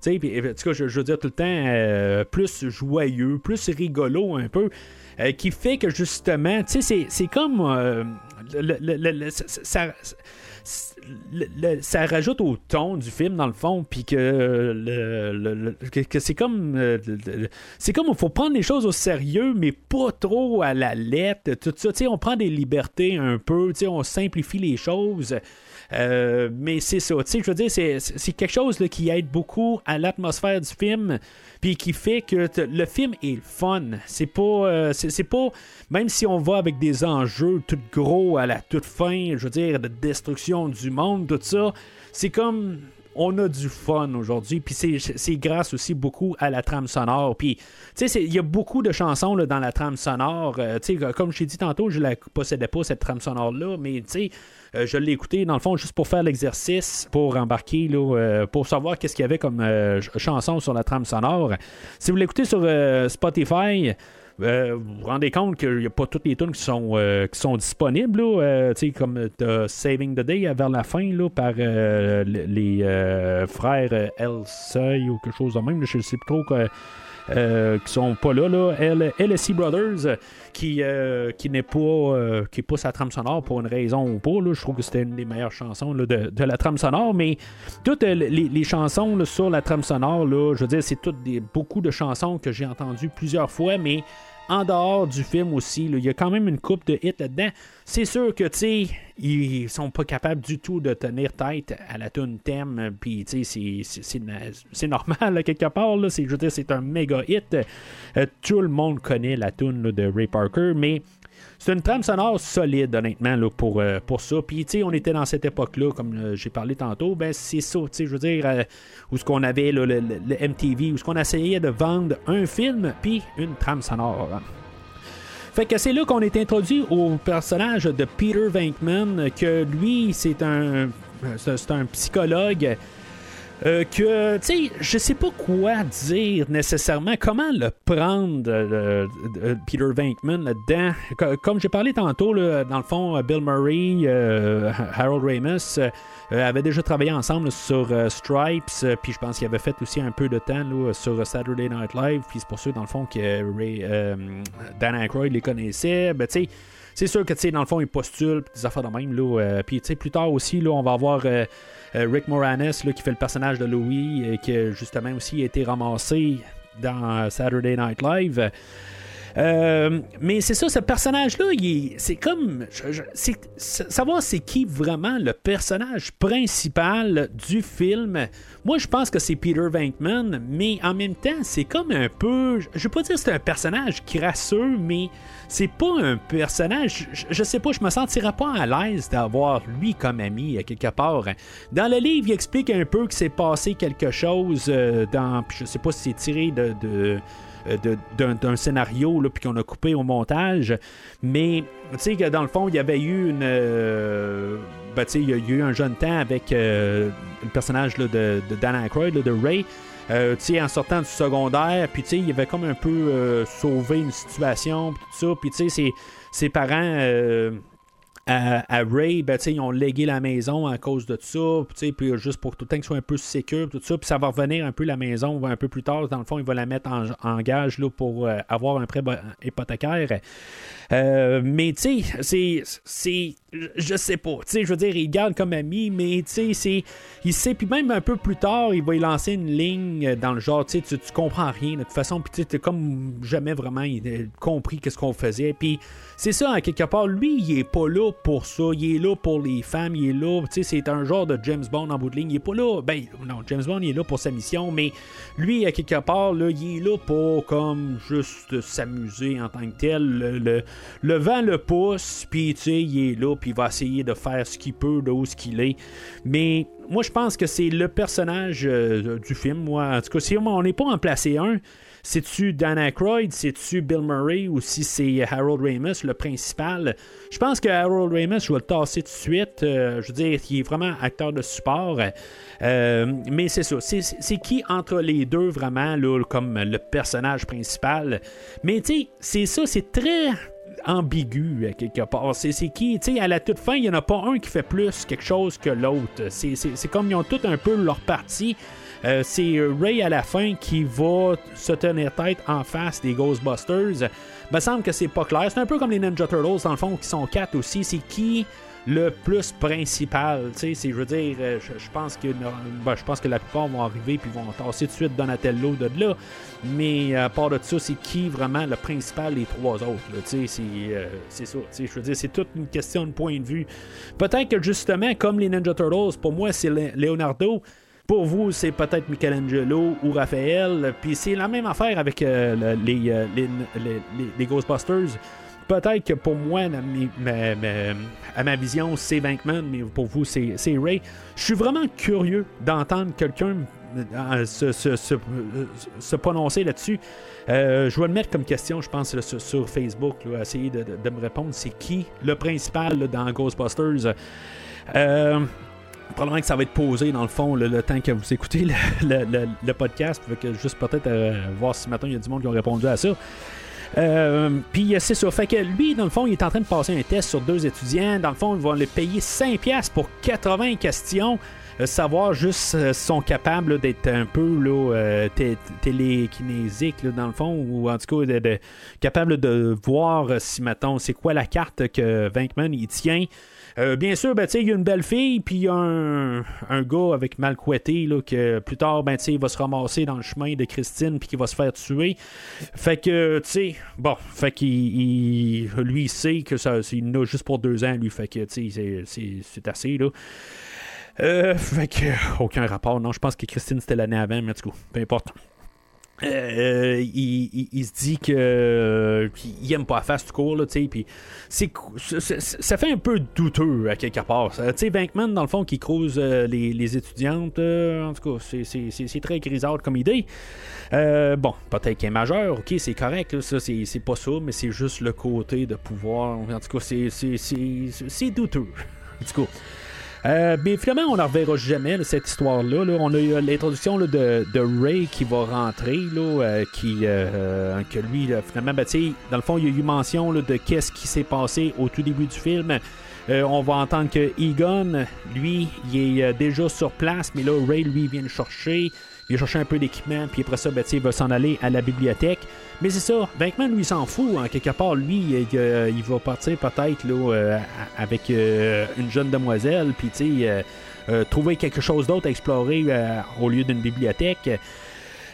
sais, puis, en tout cas, je, veux dire tout le temps, euh, plus joyeux, plus rigolo un peu, euh, qui fait que justement, c'est- comme. euh, ça rajoute au ton du film dans le fond puis que, que c'est comme euh, c'est comme il faut prendre les choses au sérieux mais pas trop à la lettre tout ça. Tu sais on prend des libertés un peu on simplifie les choses Euh, mais c'est ça, tu sais, je veux dire, c'est, quelque chose qui aide beaucoup à l'atmosphère du film, puis qui fait que le film est fun. C'est pas, euh, c'est, pas, même si on va avec des enjeux tout gros à la toute fin, je veux dire, de destruction du monde, tout ça, c'est comme on a du fun aujourd'hui. Puis c'est, grâce aussi beaucoup à la trame sonore. Puis, tu sais, il y a beaucoup de chansons dans la trame sonore. Euh, tu sais, comme je t'ai dit tantôt, je la possédais pas, cette trame sonore-là. Mais, tu sais, euh, je l'ai écouté, dans le fond, juste pour faire l'exercice, pour embarquer, là, euh, pour savoir qu'est-ce qu'il y avait comme euh, ch- chanson sur la trame sonore. Si vous l'écoutez sur Spotify, vous vous rendez compte qu'il n'y a pas toutes les tunes qui sont, qui sont disponibles, là, euh, comme Saving the Day vers la fin là, par le- les frères El Seuil ou quelque chose de même, je ne sais plus trop euh, qui sont pas là, là. Brothers, qui, euh, qui n'est pas euh, qui pas sa trame sonore pour une raison ou pas. Là. Je trouve que c'était une des meilleures chansons là, de, de la trame sonore, mais toutes euh, les, les chansons là, sur la trame sonore, là, je veux dire, c'est toutes des, beaucoup de chansons que j'ai entendues plusieurs fois, mais en dehors du film aussi, il y a quand même une coupe de hits là-dedans. C'est sûr que, tu sais, ils sont pas capables du tout de tenir tête à la tune thème, puis, tu sais, c'est- normal, quelque part, là. Je veux dire, c'est un méga hit. Euh, tout le monde connaît la tune de Ray Parker, mais c'est une trame sonore solide, honnêtement, là, pour, euh, pour ça. Puis, tu on était dans cette époque-là, comme euh, j'ai parlé tantôt, ben c'est ça, tu sais, je veux dire, euh, où ce qu'on avait, le, le- le MTV, où ce qu'on essayait de vendre un film, puis une trame sonore. Fait que c'est là qu'on est introduit au personnage de Peter Venkman, que lui, c'est un, c'est un psychologue. Euh, que, tu sais, je sais pas quoi dire nécessairement, comment le prendre, euh, euh, Peter Venkman, là-dedans? Co- Comme j'ai parlé tantôt, là, dans le fond, Bill Murray, euh, Harold Ramis avaient déjà travaillé ensemble sur Stripes, puis je pense qu'ils avaient fait aussi un peu de temps là, sur Saturday Night Live, puis c'est pour ça, dans le fond, que Ray, Dan Aykroyd les connaissait. Ben, tu sais, c'est sûr que, tu sais, dans le fond, ils postulent, des affaires de même, là. puis, tu sais, plus tard aussi, là, on va avoir Rick Moranis, qui fait le personnage de Louis, et qui, justement, aussi a été ramassé dans euh, Saturday Night Live. Euh, mais c'est ça, ce personnage-là, c'est comme. savoir c'est qui vraiment le personnage principal du film. Moi, je pense que c'est Peter Venkman, mais en même temps, c'est comme un peu. Je vais pas dire que c'est un personnage crasseux, mais c'est pas un personnage. Je, sais pas, je me sentirais pas à l'aise d'avoir lui comme ami, à quelque part. Dans le livre, il explique un peu que c'est passé quelque chose euh, dans. Je sais pas si c'est tiré de- euh, d'un, scénario là, puis qu'on a coupé au montage. Mais tu sais que dans le fond, il y avait eu une. euh, ben, il y a eu un jeune temps avec euh, le personnage de, Dan Aykroyd, de Ray. Euh, en sortant du secondaire, puis il avait comme un peu euh, sauvé une situation, tout ça, puis ses, ses parents euh, à, à Ray, ben, ils ont légué la maison à cause de ça, puis juste pour tout le temps qu'il soit un peu sécure, tout ça, puis ça va revenir un peu la maison un peu plus tard, dans le fond, il va la mettre en, en gage là, pour euh, avoir un prêt bo- hypothécaire. Mais tu sais, c'est, je sais pas, tu sais, je veux dire, il garde comme ami, mais tu sais, il sait, puis même un peu plus tard, il va y lancer une ligne dans le genre, tu sais, tu comprends rien de toute façon, puis tu sais, comme jamais vraiment euh, compris qu'est-ce qu'on faisait, puis c'est ça, en quelque part, lui, il est pas là pour ça, il est là pour les femmes, il est là, tu sais, c'est un genre de James Bond en bout de ligne, il est pas là, ben, non, James Bond, il est là pour sa mission, mais lui, à quelque part, là, il est là pour comme juste s'amuser en tant que tel, le, le, le vent le pousse, puis tu sais, il est là, il va essayer de faire ce qu'il peut de où ce qu'il est. Mais moi, je pense que c'est le personnage euh, du film. Moi, en tout cas, si on n'est pas en placé un, c'est-tu Dan Aykroyd, c'est-tu Bill Murray ou si c'est Harold Ramis, le principal? Je pense que Harold Ramis, je vais le tasser tout de suite. Euh, je veux dire, il est vraiment acteur de support. Euh, mais c'est ça. C'est, qui entre les deux vraiment, là, comme le personnage principal? Mais tu sais, c'est ça, c'est très ambigu à quelque part. C'est, qui, tu sais, à la toute fin, il n'y en a pas un qui fait plus quelque chose que l'autre. C'est, comme ils ont tous un peu leur partie. Euh, c'est Ray à la fin qui va se tenir tête en face des Ghostbusters. me semble que c'est pas clair. C'est un peu comme les Ninja Turtles, dans le fond, qui sont quatre aussi. C'est qui le plus principal. Tu sais, je veux dire, euh, je, pense que ben, je pense que la plupart vont arriver puis vont tasser tout de suite Donatello de là. Mais à part de ça, c'est qui vraiment le principal des trois autres. Tu sais, c'est, euh, ça. Je veux dire, c'est toute une question de point de vue. Peut-être que justement, comme les Ninja Turtles, pour moi, c'est Le- Leonardo. Pour vous, c'est peut-être Michelangelo ou Raphaël. Puis c'est la même affaire avec euh, euh, les- les- les Ghostbusters. Peut-être que pour moi, à ma vision, c'est Bankman, mais pour vous, c'est Ray. Je suis vraiment curieux d'entendre quelqu'un euh, se, prononcer là-dessus. Euh, je vais le mettre comme question, je pense, sur, Facebook, là, essayer de, me répondre. C'est qui le principal dans Ghostbusters? Euh, probablement que ça va être posé dans le fond le, temps que vous écoutez le, podcast. Juste peut-être voir si maintenant il y a du monde qui ont répondu à ça. Euh, Puis euh, c'est ça. Fait que lui, dans le fond, il est en train de passer un test sur deux étudiants. Dans le fond, il va les payer 5$ pour 80 questions. Euh, savoir juste euh, sont capables d'être un peu euh, té- télékinésiques, dans le fond, ou en tout cas de, de- capable de voir euh, si, mettons, c'est quoi la carte que Vankman il tient. Euh, bien sûr, ben, il y a une belle fille, puis il y a un, un gars avec mal couetté, là, que plus tard, ben, il va se ramasser dans le chemin de Christine, puis qu'il va se faire tuer. Fait que, tu sais, bon, fait qu'il, il- lui, il sait que ça, il en a juste pour deux ans, lui, fait que, tu sais, c'est- assez, là. Euh, fait que, aucun rapport, non, je pense que Christine, c'était l'année avant, mais tout cas, peu importe. Euh, il, il- il se dit que euh, qu'il aime pas la face tout court là, tu sais, ça fait un peu douteux à quelque part. Tu sais, Bankman dans le fond qui crouse euh, les, les étudiantes, euh, en tout cas, c'est- c'est c'est- très grisâtre comme idée. Euh, bon, peut-être qu'il est majeur, ok, c'est correct, là, ça c'est c'est pas ça, mais c'est juste le côté de pouvoir. En tout cas, c'est douteux. En tout cas. Euh, mais finalement, on ne reverra jamais cette histoire-là. là. On a eu euh, l'introduction de, de Ray qui va rentrer, euh, qui, que lui, finalement, ben, dans le fond, il y a eu mention de qu'est-ce qui s'est passé au tout début du film. On va entendre que Egon, lui, il est déjà sur place, mais là, Ray, lui, vient le chercher. Il va chercher un peu d'équipement, puis après ça, ben, il va s'en aller à la bibliothèque. Mais c'est ça, Bankman, lui, il s'en fout. En quelque part, lui, il, euh, il va partir peut-être euh, avec euh, une jeune demoiselle, puis trouver quelque chose d'autre à explorer au lieu d'une bibliothèque.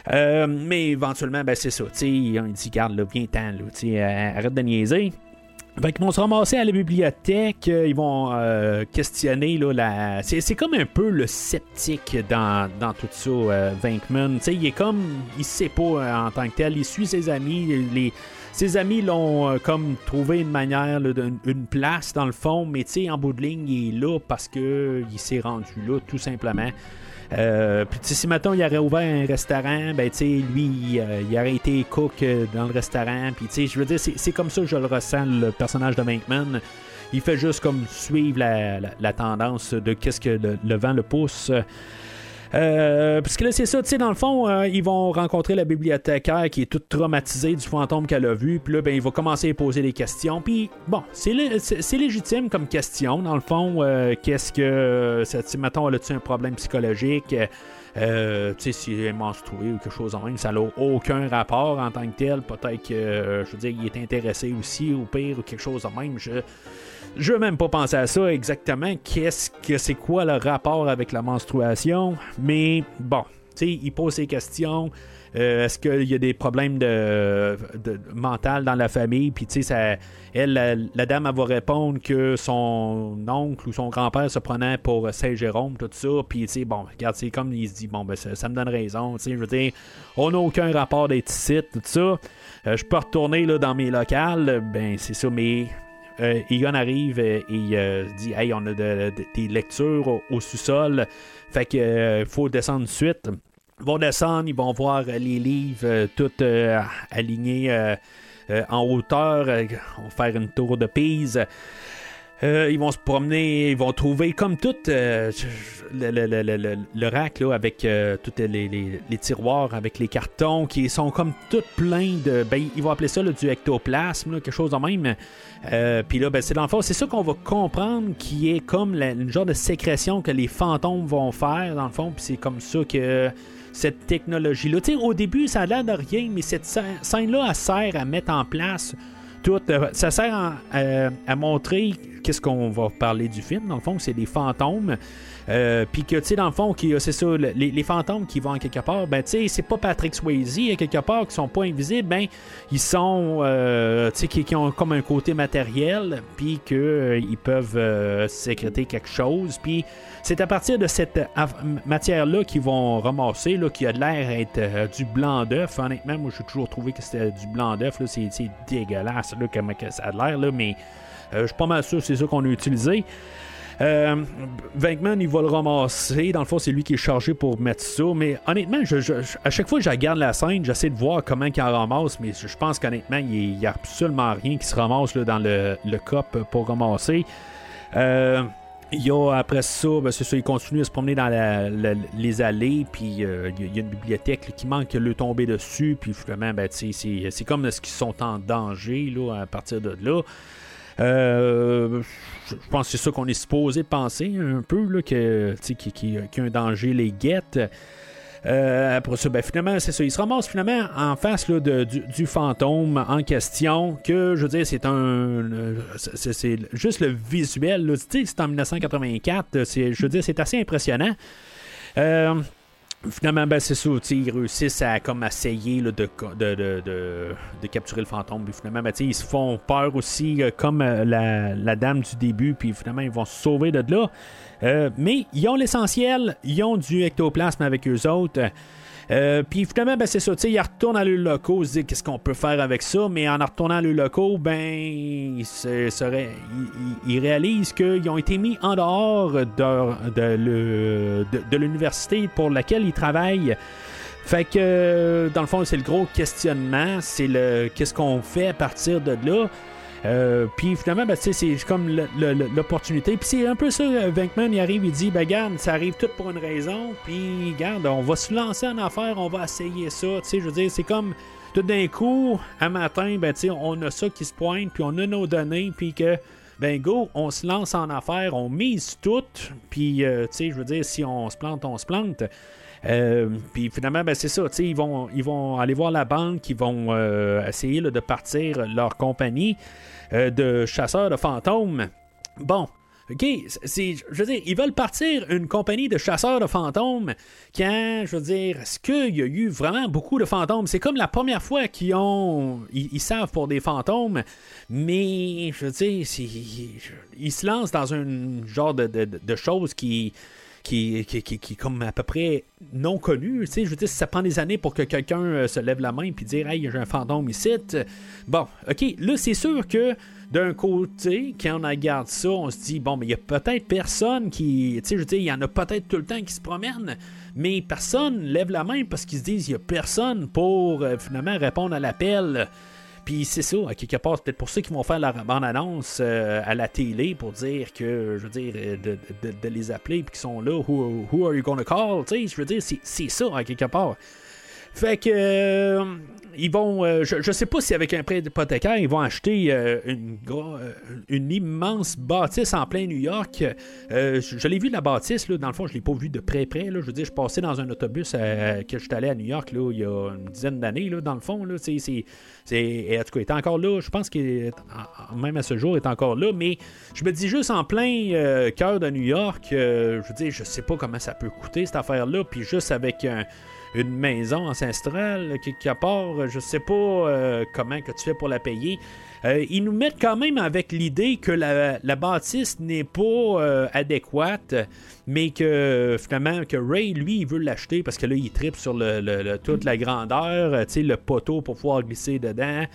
Mais éventuellement, ben, c'est ça. On dit, garde, là, viens-t'en, arrête de niaiser. Fait qu'ils vont se ramasser à la bibliothèque, euh, ils vont euh, questionner là, la. C'est, comme un peu le sceptique dans, dans tout ça, euh, Venkman. Il est comme. Il sait pas euh, en tant que tel. Il suit ses amis. Les, ses amis l'ont comme trouvé une manière, une place dans le fond, mais en bout de ligne, il est là parce que il s'est rendu là, tout simplement. Euh, puis si maintenant il aurait ouvert un restaurant, ben tu sais, lui, il, euh, aurait été cook euh, dans le restaurant. Puis tu sais, je veux dire, c'est comme ça que je le ressens, le personnage de Bankman. Il fait juste comme suivre la, la- tendance de qu'est-ce que le vent le pousse. Euh, parce que là, c'est ça, tu sais, dans le fond, euh, ils vont rencontrer la bibliothécaire qui est toute traumatisée du fantôme qu'elle a vu. Puis là, ben, il va commencer à poser des questions. Puis, bon, c'est lé- c'est c'est légitime comme question. Dans le fond, euh, qu'est-ce que. sais, Mettons, elle a-tu un problème psychologique? Euh, tu sais, si elle est menstruée ou quelque chose en même, ça n'a aucun rapport en tant que tel. Peut-être que, je veux dire, il est intéressé aussi, au pire, ou quelque chose en même. Je, je veux même pas penser à ça exactement. Qu'est-ce que c'est quoi le rapport avec la menstruation? Mais bon, tu sais, il pose ses questions. Euh, Est-ce qu'il y a des problèmes de, mental dans la famille? Puis, tu sais, elle, la, dame, elle va répondre que son oncle ou son grand-père se prenait pour Saint-Jérôme, tout ça. Puis, tu sais, bon, regarde, c'est comme il se dit, bon, ben, ça, me donne raison. Tu sais, je veux dire, on n'a aucun rapport d'être tout ça. Euh, je peux retourner là, dans mes locales, ben, c'est ça, mais euh, Egon arrive et euh, dit Hey, on a de- de- des lectures au, sous-sol, fait que euh, faut descendre de suite. Ils vont descendre, ils vont voir les livres euh, euh, alignés en hauteur. on va faire une tour de Pise. Euh, ils vont se promener, ils vont trouver comme tout euh, le, rack avec euh, tous les, tiroirs avec les cartons qui sont comme tout pleins de. Ben, ils vont appeler ça du ectoplasme, quelque chose de même. Puis là, ben, c'est dans le fond, c'est ça qu'on va comprendre qui est comme une genre de sécrétion que les fantômes vont faire, dans le fond. Puis c'est comme ça que cette technologie-là. Au début, ça a l'air de rien, mais cette scè- scène-là, elle sert à mettre en place tout. euh, ça sert euh, à montrer qu'est-ce qu'on va parler du film. Dans le fond, c'est des fantômes. Euh, Puis que, tu sais, dans le fond, qui- c'est ça, le- les, fantômes qui vont en quelque part, ben, tu sais, c'est pas Patrick Swayze, à quelque part, qui sont pas invisibles, ben, ils sont, euh, tu sais, qui, ont comme un côté matériel, puis qu'ils peuvent euh, sécréter quelque chose. Puis c'est à partir de cette euh, matière-là qu'ils vont ramasser, là, qui a de l'air être euh, du blanc d'œuf. Honnêtement, moi, j'ai toujours trouvé que c'était du blanc d'œuf. là. C'est dégueulasse, là, comment ça a l'air, là, mais euh, je suis pas mal sûr c'est ça qu'on a utilisé. Euh, Venkman, il va le ramasser. Dans le fond, c'est lui qui est chargé pour mettre ça. Mais honnêtement, à chaque fois que je regarde la scène, j'essaie de voir comment il en ramasse. Mais je pense qu'honnêtement, il n'y a absolument rien qui se ramasse là, dans le, le cop pour ramasser. Euh, il y a après ça, ben, c'est ça, il continue à se promener dans les allées, puis euh, il y a- une bibliothèque qui manque le tomber dessus, puis finalement, ben, c'est comme ce qu'ils sont en danger là, à partir de là. Euh, je pense que c'est ça qu'on est supposé penser un peu, là, que, qu'il y a un danger les guette. Euh, après ça, ben, finalement, c'est ça. Il se ramasse finalement en face là, de- du, fantôme en question, que je veux dire, c'est un. euh, c'est- juste le visuel. c'est en 1984. c'est- Je veux dire, c'est assez impressionnant. Euh, Finalement, ben, c'est ça, ils réussissent à comme essayer là, de, de, de, de- capturer le fantôme. Puis finalement, ben, ils se font peur aussi, euh, comme euh, la, la dame du début, puis finalement, ils vont se sauver de là. Euh, mais ils ont l'essentiel, ils ont du ectoplasme avec eux autres. Euh, puis finalement, ben, c'est ça, ils retournent à locaux, ils se disent qu'est-ce qu'on peut faire avec ça, mais en retournant à locaux, ben, réalisent qu'ils ont été mis en dehors de, de, de- l'université pour laquelle ils travaillent. Fait que, dans le fond, c'est le gros questionnement, c'est le qu'est-ce qu'on fait à partir de là? Euh, puis finalement, ben, c'est comme l'opportunité. Puis c'est un peu ça, euh, Venkman, arrive, il dit, ben garde, ça arrive tout pour une raison. Puis garde, on va se lancer en affaire, on va essayer ça. Tu sais, je veux dire, c'est comme tout d'un coup, un matin, ben tu on a ça qui se pointe, puis on a nos données, puis que, ben go, on se lance en affaire, on mise tout. Puis, euh, tu sais, je veux dire, si on se plante, on se plante. Puis finalement, ben, c'est ça. Ils vont, ils vont aller voir la banque, ils vont essayer de partir leur compagnie de chasseurs de fantômes. Bon, OK, c'est, je veux dire, ils veulent partir une compagnie de chasseurs de fantômes quand, je veux dire, est-ce qu'il y a eu vraiment beaucoup de fantômes? C'est comme la première fois qu'ils ont. Ils, savent pour des fantômes, mais, je veux dire, ils, se lancent dans un genre de, de, de choses qui qui, est comme à peu près non connu. Je veux dire, ça prend des années pour que quelqu'un euh, se lève la main et dire Hey, j'ai un fantôme ici. Bon, ok, là, c'est sûr que d'un côté, quand on regarde ça, on se dit Bon, mais il y a peut-être personne qui. Tu sais, je veux dire, il y en a peut-être tout le temps qui se promènent, mais personne lève la main parce qu'ils se disent Il y a personne pour euh, finalement répondre à l'appel. Puis c'est ça, à quelque part, peut-être pour ça qu'ils vont faire la bande-annonce euh, à la télé pour dire que, je veux dire, euh, de, les appeler puis qu'ils sont là, who, who, are you gonna call? Tu sais, je veux dire, c'est ça, à quelque part. Fait que euh, ils vont, euh, je, sais pas si avec un prêt hypothécaire, ils vont acheter euh, une, une immense bâtisse en plein New York. je, l'ai vu la bâtisse, là, dans le fond, je l'ai pas vu de près près. Là. Je veux dire, je passais dans un autobus que je suis allé à New York là, il y a une dizaine d'années, dans le fond. Là, c'est, en tout cas, il est encore là. Je pense qu'il même à ce jour, il est encore là. Mais je me dis juste en plein cœur de New York, je veux dire, je sais pas comment ça peut coûter cette affaire-là. Puis juste avec un une maison ancestrale quelque part, je sais pas euh, comment que tu fais pour la payer. Euh, ils nous mettent quand même avec l'idée que la, bâtisse n'est pas euh, adéquate, mais que finalement que Ray lui il veut l'acheter parce que là il tripe sur le, toute la grandeur, le poteau pour pouvoir glisser dedans.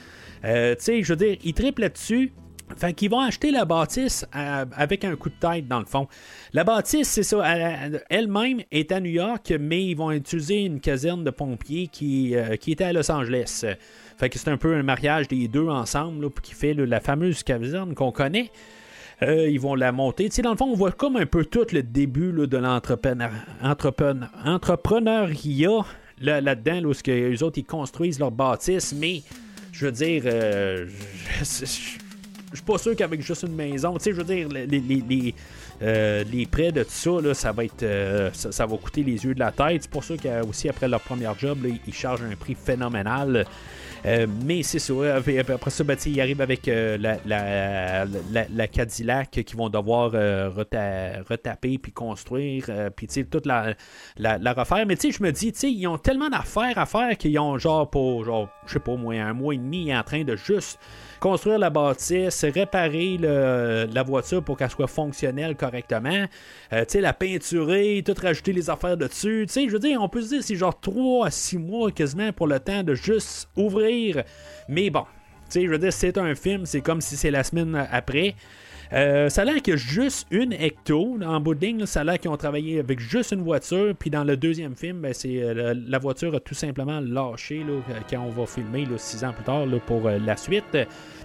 je veux dire, il tripe là-dessus. Fait qu'ils vont acheter la bâtisse euh, avec un coup de tête, dans le fond. La bâtisse, c'est ça, elle-même est à New York, mais ils vont utiliser une caserne de pompiers qui, euh, qui était à Los Angeles. Fait que c'est un peu un mariage des deux ensemble qui fait la fameuse caserne qu'on connaît. Euh, ils vont la monter. Tu dans le fond, on voit comme un peu tout le début de l'entrepreneuriat là, là-dedans, là, où les autres ils construisent leur bâtisse, mais je veux dire, je suis pas sûr qu'avec juste une maison, tu sais, je veux dire, les, les, euh, les, prêts de tout ça, là, ça va être euh, ça, va coûter les yeux de la tête. C'est pour ça qu'aussi après leur premier job, ils chargent un prix phénoménal. Euh, mais c'est ça. Après ça, ben, ils arrivent avec la, la, la, Cadillac qu'ils vont devoir retaper puis construire. puis toute la, la, refaire. Mais je me dis, ils ont tellement d'affaires à faire qu'ils ont genre pour genre, je sais pas moi, un mois et demi en train de juste construire la bâtisse, réparer la voiture pour qu'elle soit fonctionnelle correctement, euh, la peinturer, tout rajouter les affaires dessus. Tu sais, je veux dire, on peut se dire c'est genre 3 à 6 mois quasiment pour le temps de juste ouvrir. Mais bon, je veux dire, c'est un film, c'est comme si c'est la semaine après. Euh, ça a l'air qu'il y a juste une Ecto en bout de ça a l'air qu'ils ont travaillé avec juste une voiture. Puis dans le deuxième film, ben, c'est euh, la voiture a tout simplement lâché là, quand on va filmer six ans plus tard pour euh, la suite.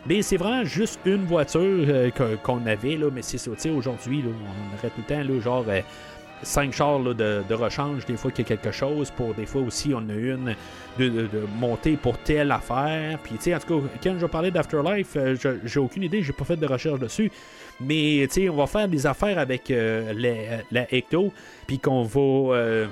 Mais c'est vraiment juste une voiture qu'on avait, là, mais c'est ça. Aujourd'hui, on aurait tout le temps là, genre cinq chars de, rechange, des fois qu'il y a quelque chose, pour des fois aussi on a une de, monter pour telle affaire. Puis tu sais, en tout cas, quand je parlais d'Afterlife, euh, j'ai aucune idée, j'ai pas fait de recherche dessus. Mais tu sais, on va faire des affaires avec euh, la Ecto, puis qu'on va. Euh,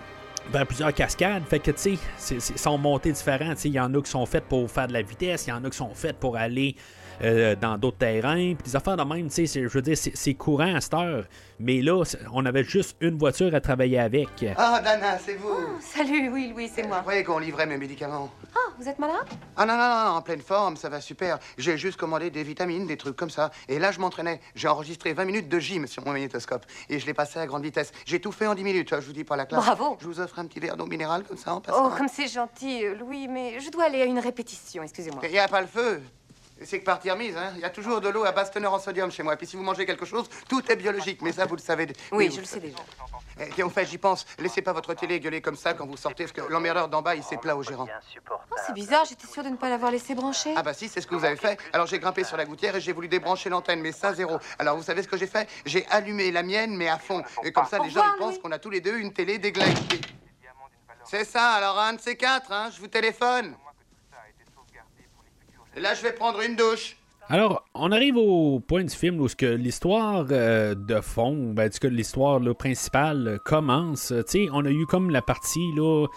vers plusieurs cascades. Fait que, tu sais, sont montées différentes. Il y en a qui sont faites pour faire de la vitesse, il y en a qui sont faites pour aller euh, dans d'autres terrains. Puis des affaires de même, tu sais, je veux dire, c'est courant à cette heure. Mais là, on avait juste une voiture à travailler avec. Ah, Dana, c'est vous. Oh, salut, oui, oui, c'est moi. Vous croyez qu'on livrait mes médicaments? Ah, vous êtes malade? Ah non, non, non, en pleine forme, ça va super. J'ai juste commandé des vitamines, des trucs comme ça. Et là, je m'entraînais. J'ai enregistré 20 minutes de gym sur mon magnétoscope. Et je l'ai passé à grande vitesse. J'ai tout fait en 10 minutes, je vous dis pas la classe. Bravo. Je vous offre un petit verre d'eau minérale comme ça en passant. Oh, comme c'est gentil, euh, Louis, mais je dois aller à une répétition, excusez-moi. Il n'y a pas le feu. C'est que partie remise, hein. Il y a toujours de l'eau à basse teneur en sodium chez moi. Puis si vous mangez quelque chose, tout est biologique. Mais ça, vous le savez. Oui, je le sais déjà. Et eh, au fait, j'y pense. Laissez pas votre télé gueuler comme ça quand vous sortez, parce que l'emmerdeur d'en bas, il s'est plat au gérant. Oh, c'est bizarre, j'étais sûre de ne pas l'avoir laissé brancher. Ah bah si, c'est ce que vous avez fait. Alors j'ai grimpé sur la gouttière et j'ai voulu débrancher l'antenne, mais ça, zéro. Alors vous savez ce que j'ai fait? J'ai allumé la mienne, mais à fond. Et comme ça, les gens, ils pensent qu'on a tous les deux une télé déglinguée. C'est ça, alors un de ces quatre, hein, je vous téléphone. Là, je vais prendre une douche. Alors, on arrive au point du film où l'histoire euh, de fond, ben, que l'histoire principale commence. on a eu comme la partie là,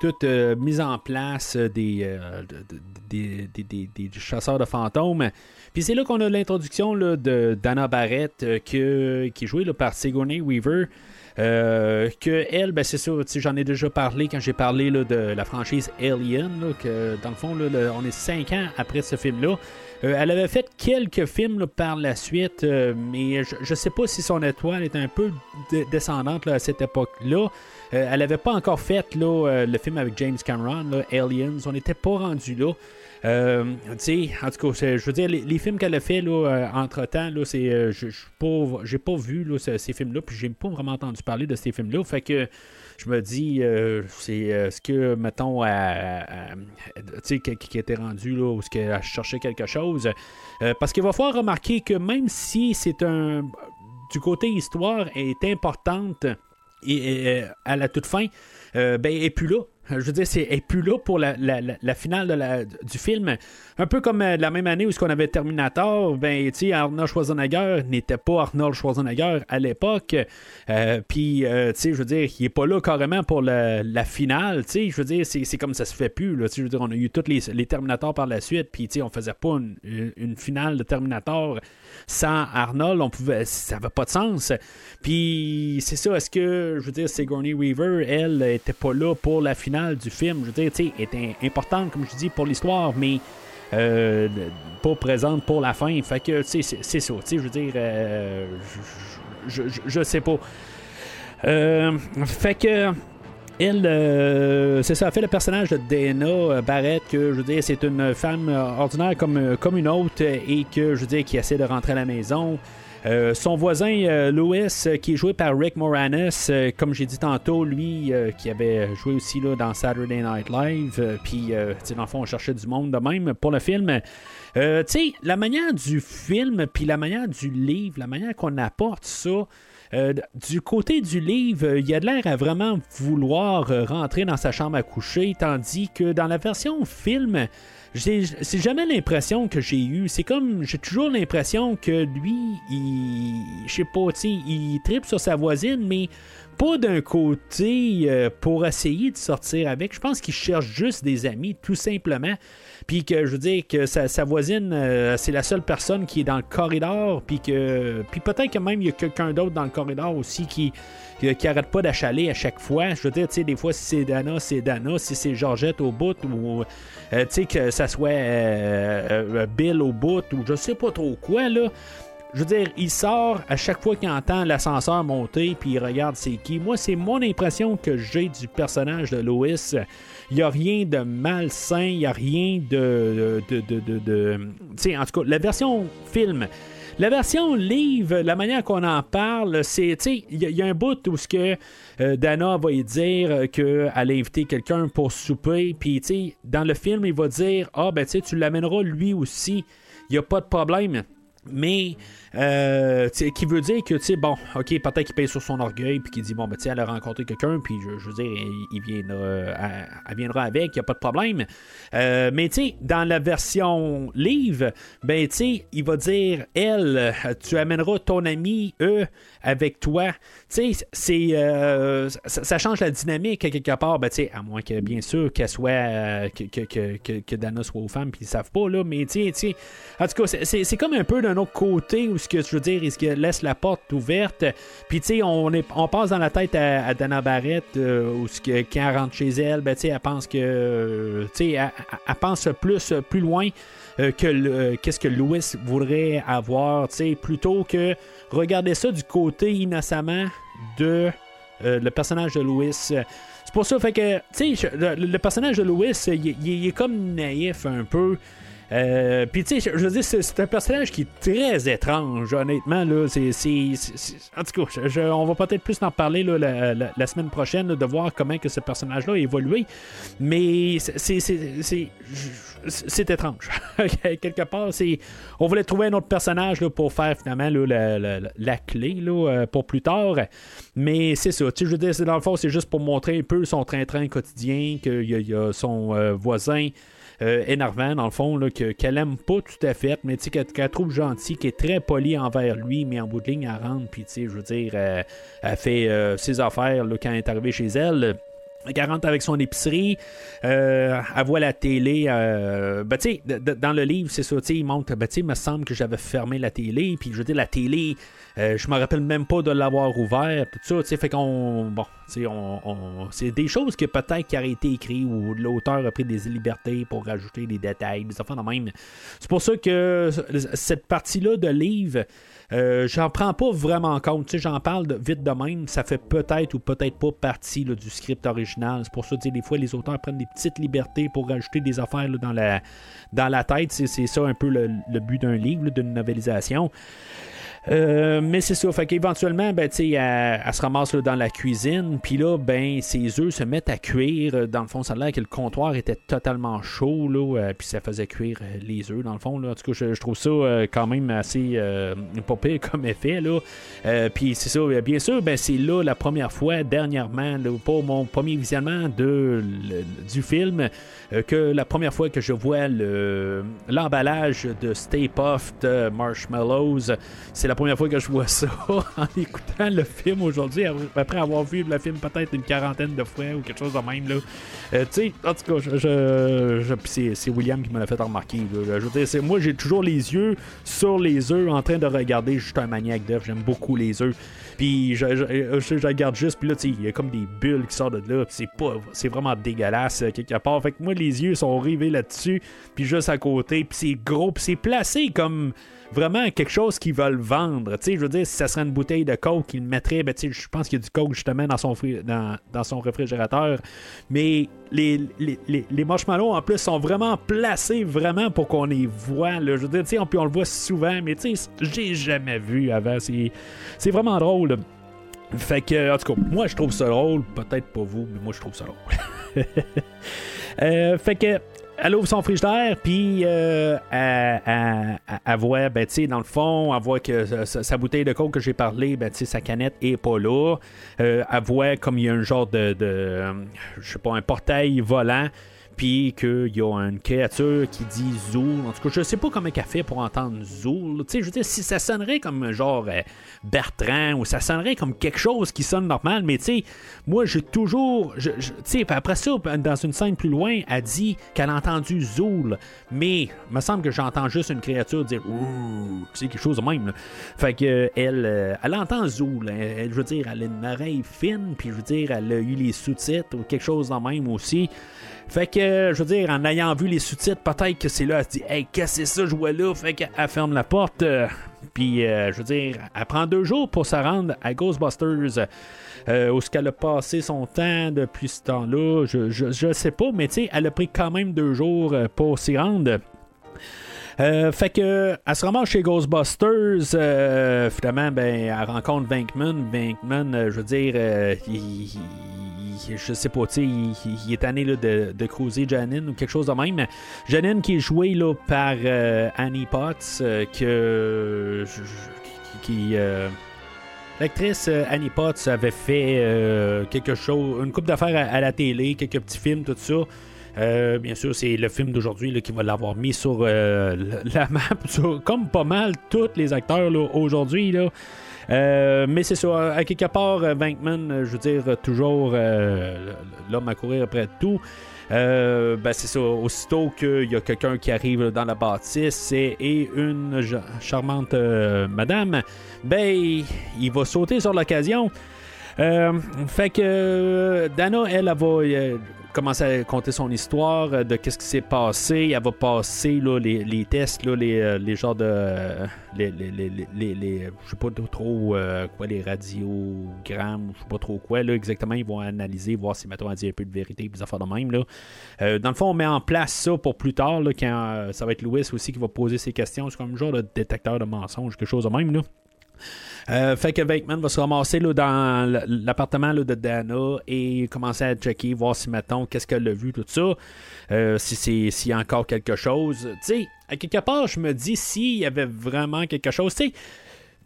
toute euh, mise en place des, euh, de- de- des, des- chasseurs de fantômes. Puis c'est là qu'on a l'introduction de Dana Barrett, euh, qui est jouée par Sigourney Weaver. Euh, que elle, ben c'est ça, j'en ai déjà parlé quand j'ai parlé là, de la franchise Alien, que dans le fond, là, on est cinq ans après ce film-là. Euh, elle avait fait quelques films par la suite, euh, mais je, je sais pas si son étoile est un peu de- descendante à cette époque-là. Elle avait pas encore fait là, le film avec James Cameron, Aliens. On n'était pas rendu là. Euh, en tout cas, je veux dire, les, films qu'elle a fait là, euh, entre-temps, là, c'est, euh, je- suis pas- vu là, ce- ces films-là, puis j'ai pas vraiment entendu parler de ces films-là. Fait que je me dis, euh, c'est euh, ce que, mettons, qui, qui était rendu là, ce qu'elle cherchait quelque chose. Parce qu'il va falloir remarquer que même si c'est un. Du côté histoire est importante et, et, à la toute fin, euh, ben, est plus là. Je veux dire, c'est, elle est plus là pour la, la- finale de la- du film. Un peu comme euh, la même année où qu'on avait Terminator, ben, Arnold Schwarzenegger n'était pas Arnold Schwarzenegger à l'époque. Euh, Puis, euh, je veux dire, il est pas là carrément pour la, finale. Je veux dire, c'est, comme ça se fait plus. Là, veux dire, on a eu tous les, les Terminators par la suite. Puis, on faisait pas une- une finale de Terminator sans Arnold. On pouvait, ça n'avait pas de sens. Puis, c'est ça. Est-ce que, je veux dire, Sigourney Weaver, elle, était pas là pour la finale du film? Je veux dire, tu sais, était importante, comme je dis, pour l'histoire, mais euh, pas présente pour la fin. Fait que, tu sais, c'est, ça. Tu je veux dire, euh, je, je, je- je sais pas. Euh, fait que. Elle, euh, c'est ça, fait le personnage de Dana euh, Barrett, que je veux dire, c'est une femme euh, ordinaire comme, comme une autre et que je veux dire, qui essaie de rentrer à la maison. Son voisin euh, qui est joué par Rick Moranis, comme j'ai dit tantôt, lui qui avait joué aussi là, dans Saturday Night Live, puis dans le fond, on cherchait du monde de même pour le film. Tu sais, la manière du film, puis la manière du livre, la manière qu'on apporte ça, du côté du livre, euh, il a vraiment vouloir euh, rentrer dans sa chambre à coucher, tandis que dans la version film, c'est jamais l'impression que j'ai eu. C'est comme, j'ai toujours l'impression que lui, il, je sais pas, il tripe sur sa voisine, mais pas d'un côté euh, pour essayer de sortir avec. Je pense qu'il cherche juste des amis, tout simplement. Puis que je veux dire que sa, voisine, euh, c'est la seule personne qui est dans le corridor. Puis que. Puis peut-être que même il y a quelqu'un d'autre dans le corridor aussi qui. Qui, arrête pas d'achaler à chaque fois. Je veux dire, tu sais, des fois, si c'est Dana, c'est Dana. Si c'est Georgette au bout, ou. euh, tu sais, que ça soit euh, Bill au bout, ou je sais pas trop quoi, là. Je veux dire, il sort à chaque fois qu'il entend l'ascenseur monter, puis il regarde c'est qui. Moi, c'est mon impression que j'ai du personnage de Lois. Il n'y a rien de malsain, il n'y a rien de. de, de, de, en tout cas, la version film. La version livre, la manière qu'on en parle, c'est, tu sais, il y, a- un bout où ce que euh, Dana va y dire euh, qu'elle a invité quelqu'un pour souper, puis, tu sais, dans le film, il va dire, ah, ben, tu tu l'amèneras lui aussi, il n'y a pas de problème. Mais, euh, qui veut dire que, tu sais, bon, ok, peut-être qu'il paye sur son orgueil, puis qu'il dit, bon, ben, tu sais, elle a rencontré quelqu'un, puis je, veux dire, il, viendra, elle, viendra avec, il n'y a pas de problème. Euh, mais, tu sais, dans la version livre, ben, tu sais, il va dire, elle, tu amèneras ton ami, eux, avec toi. Tu sais, c'est, euh, ça, change la dynamique quelque part, ben, tu sais, à moins que, bien sûr, qu'elle soit, euh, que, que, que, que, que Dana soit aux femmes, puis ils savent pas, là, mais, tu sais, en tout cas, c'est- c'est comme un peu d'un autre côté où ce que je veux dire, il se laisse la porte ouverte? Puis tu sais, on, est- on passe dans la tête à, Dana Barrett euh, où ce que, quand elle rentre chez elle, ben tu sais, elle pense que, euh, tu sais, elle- elle pense plus, plus loin. Euh, que euh, qu'est-ce que Louis voudrait avoir, plutôt que regarder ça du côté innocemment de euh, le personnage de Louis. C'est pour ça, fait que, tu sais, le, personnage de il- il est comme naïf un peu. Euh, Puis, tu sais, je veux dire, c'est un personnage qui est très étrange, honnêtement. Là, En tout cas, on va peut-être plus en parler la, semaine prochaine, de voir comment que ce personnage-là a évolué. Mais c'est, étrange. Quelque part, c'est, on voulait trouver un autre personnage là, pour faire finalement la, la- clé là, euh, pour plus tard. Mais c'est ça. Je veux dire, dans le fond, c'est juste pour montrer un peu son train-train quotidien, qu'il y a, son euh, voisin énervant, dans le fond, qu'elle aime pas tout à fait, mais qu'elle trouve gentil, qui est très poli envers lui, mais en bout de ligne, elle rentre, puis je veux dire, euh, elle fait euh, ses affaires quand elle est arrivée chez elle. Rentre avec son épicerie, euh, elle la télé. Euh, ben, tu sais, dans le livre, c'est ça, il montre, ben, tu sais, il me semble que j'avais fermé la télé, puis je veux dire, la télé, euh, je me rappelle même pas de l'avoir ouvert, tout ça, tu sais, fait qu'on, bon, tu sais, on, c'est des choses que peut-être qui auraient été écrites ou l'auteur a pris des libertés pour rajouter des détails, des affaires de même. C'est pour ça que cette partie-là de livre, euh, j'en prends pas vraiment compte. Tu sais, j'en parle vite de même. Ça fait peut-être ou peut-être pas partie du script original. C'est pour ça que des fois, les auteurs prennent des petites libertés pour rajouter des affaires dans, la, dans la tête. C'est, ça un peu le, le but d'un livre, d'une novélisation. Euh, mais c'est ça, fait qu'éventuellement, ben, elle, elle, se ramasse dans la cuisine, puis là, ben, ses œufs se mettent à cuire. Dans le fond, ça a l'air que le comptoir était totalement chaud, là, euh, puis ça faisait cuire euh, les œufs, dans le fond. Là. En tout cas, je, trouve ça quand même assez pas comme effet. Là. puis c'est ça, bien sûr, ben, c'est là la première fois, dernièrement, là, pour mon premier visionnement de, du film, que la première fois que je vois l'emballage de Stay Puft Marshmallows, c'est la première fois que je vois ça en écoutant le film aujourd'hui, après avoir vu le film peut-être une quarantaine de fois ou quelque chose de même. Là. Euh, tu sais, en tout cas, je, c'est, William qui me l'a fait remarquer. Je veux dire, moi, j'ai toujours les yeux sur les œufs en train de regarder. Je suis un maniaque d'œufs, j'aime beaucoup les œufs. Puis je, je, regarde juste, puis là, tu sais, il y a comme des bulles qui sortent de là, c'est pas, c'est vraiment dégueulasse euh, quelque part. Fait que moi, les yeux sont rivés là-dessus, puis juste à côté, puis c'est gros, puis c'est placé comme vraiment quelque chose qu'ils veulent vendre. Tu sais, je veux dire, si ça serait une bouteille de coke qu'ils mettraient, ben, je pense qu'il y a du coke justement dans son, dans, son réfrigérateur. Mais les, les, les, marshmallows en plus sont vraiment placés vraiment pour qu'on les voit. Je veux dire, tu sais, on, on le voit souvent, mais tu sais, j'ai jamais vu avant. C'est vraiment drôle. Fait que, en tout cas, moi je trouve ça drôle. Peut-être pas vous, mais moi je trouve ça drôle. euh, fait que elle ouvre son frigidaire, puis euh, elle, voit, ben, tu sais, dans le fond, elle que sa, bouteille de coke que j'ai parlé, ben, tu sa canette est pas là. Euh, elle voit comme il y a un genre de, de je sais pas, un portail volant puis qu'il y a une créature qui dit Zool. En tout cas, je sais pas comment elle fait pour entendre Zool. Tu sais, je veux dire, si ça sonnerait comme genre euh, Bertrand ou ça sonnerait comme quelque chose qui sonne normal, mais tu sais, moi, j'ai toujours. Tu sais, après ça, dans une scène plus loin, elle dit qu'elle a entendu Zool, mais il me semble que j'entends juste une créature dire Ouh, c'est quelque chose de même. Fait que elle, euh, elle entend Zool. Elle, je veux dire, elle a une oreille fine, puis je veux dire, elle a eu les sous-titres ou quelque chose de même aussi. Fait que, je veux dire, en ayant vu les sous-titres, peut-être que c'est là, elle se dit, hey, qu'est-ce que c'est ça, je vois là? Fait qu'elle ferme la porte. Euh, puis, euh, je veux dire, elle prend deux jours pour se rendre à Ghostbusters. Euh, où est-ce qu'elle a passé son temps depuis ce temps-là? Je, je, sais pas, mais tu sais, elle a pris quand même deux jours pour s'y rendre. fait que elle se ramasse chez Ghostbusters. finalement, ben, elle rencontre Bankman. Bankman, je veux dire, il, je sais pas, tu il, est tanné de, de cruiser Janine ou quelque chose de même. Janine qui est jouée là, par euh, Annie Potts, euh, que. Euh, l'actrice Annie Potts avait fait quelque chose, une coupe d'affaires à, la télé, quelques petits films, tout ça. bien sûr, c'est le film d'aujourd'hui qui va l'avoir mis sur la map, comme pas mal tous les acteurs aujourd'hui. Là. Euh, mais c'est ça, à quelque part, Bankman, euh, je veux dire, toujours euh, l'homme à courir après tout. ben c'est ça, aussitôt qu'il y a quelqu'un qui arrive dans la bâtisse et, une charmante madame, ben il va sauter sur l'occasion. fait que Dana, elle, elle va commencer à compter son histoire euh, de qu'est-ce qui s'est passé. Elle va passer là, les, les, tests, là, les, euh, les genres de. Euh, les, les, je sais pas trop quoi, les radiogrammes, je sais pas trop quoi. Là, exactement, ils vont analyser, voir si, mettons, elle dit un peu de vérité, des affaires de même. Là. dans le fond, on met en place ça pour plus tard, là, quand ça va être Louis aussi qui va poser ses questions. C'est comme un genre de détecteur de mensonges, quelque chose de même. Là. Euh, fait que Bateman va se ramasser là, dans l'appartement de Dana et commencer à checker, voir si, mettons, qu'est-ce qu'elle a vu, tout ça. Euh, si c'est s'il y a encore quelque chose. Tu sais, à quelque part, je me dis s'il y avait vraiment quelque chose. Tu sais,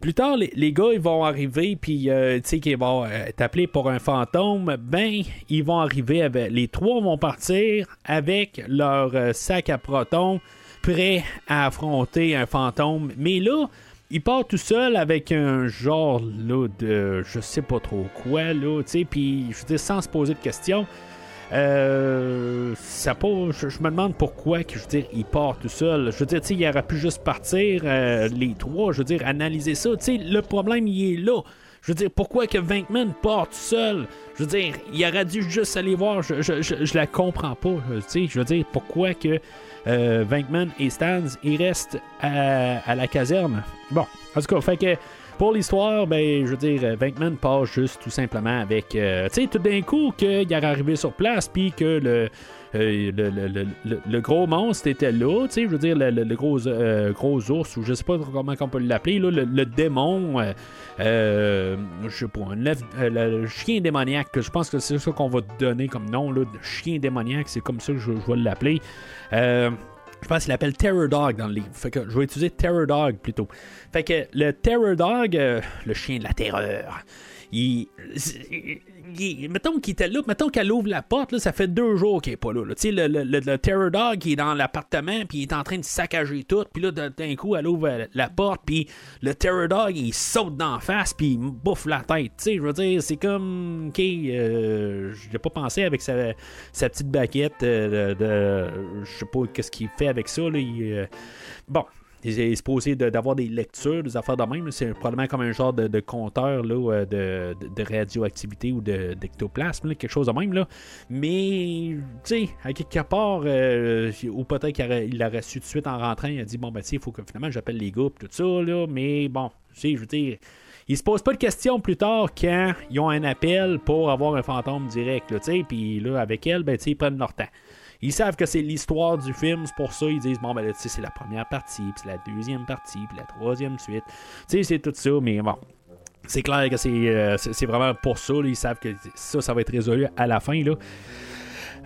plus tard, les, gars, ils vont arriver, puis, euh, tu qu'ils vont être appelés pour un fantôme. Ben, ils vont arriver avec. Les trois vont partir avec leur sac à protons, prêts à affronter un fantôme. Mais là, il part tout seul avec un genre là, de je sais pas trop quoi, là, tu sais, puis je veux dire, sans se poser de questions. Euh, je, me demande pourquoi que je veux dire il part tout seul. Je veux dire, il aurait pu juste partir euh, les trois. Je veux dire, analyser ça. Sais, le problème il est là. Je veux dire, pourquoi que Venkman part tout seul? Je veux dire, il aurait dû juste aller voir. Je, je, je, je la comprends pas. Tu sais, je veux dire, pourquoi que euh, Venkman et Stans, ils restent à, à la caserne. Bon, en tout cas, fait que pour l'histoire, ben, je veux dire, Venkman part juste tout simplement avec, euh, tu sais, tout d'un coup, qu'il est arrivé sur place, puis que le, euh, le, le, le, le, gros monstre était là, tu sais, je veux dire, le, gros, euh, gros ours, ou je sais pas comment on peut l'appeler, le, démon, euh, je sais pas, le, chien démoniaque, je pense que c'est ça qu'on va donner comme nom, là, chien démoniaque, c'est comme ça que je, vais l'appeler. Je pense qu'il l'appelle Terror Dog dans le livre. Fait que je vais utiliser Terror Dog plutôt. Fait que le Terror Dog, euh, le chien de la terreur, il, mettons qu'il était là, mettons qu'elle ouvre la porte, ça fait deux jours qu'il est pas là. Tu sais, le, le, le, Terror Dog qui est dans l'appartement, puis il est en train de saccager tout, puis là, d'un coup, elle ouvre la porte, puis le Terror Dog, il saute d'en face, puis il bouffe la tête. Tu sais, je veux dire, c'est comme, ok, euh, j'ai pas pensé avec sa, petite baguette euh, de, je sais pas qu'est-ce qu'il fait avec ça, là, euh, bon, il est supposé d'avoir des lectures, des affaires de même. C'est probablement comme un genre de, compteur là, euh, de, radioactivité ou d'ectoplasme, quelque chose de même. Là. Mais, tu sais, à quelque part, euh, ou peut-être qu'il aurait su tout de suite en rentrant, il a dit Bon, ben, tu sais, il faut que finalement j'appelle les groupes, tout ça. Là, mais bon, tu sais, je veux dire. Ils se posent pas de questions plus tard quand ils ont un appel pour avoir un fantôme direct, tu puis là, avec elle, ben, tu sais, ils prennent leur temps. Ils savent que c'est l'histoire du film, c'est pour ça ils disent bon ben là, c'est la première partie, puis c'est la deuxième partie, puis la troisième suite. Tu sais, c'est tout ça, mais bon. C'est clair que c'est, euh, vraiment pour ça. ils savent que ça, ça va être résolu à la fin. Là.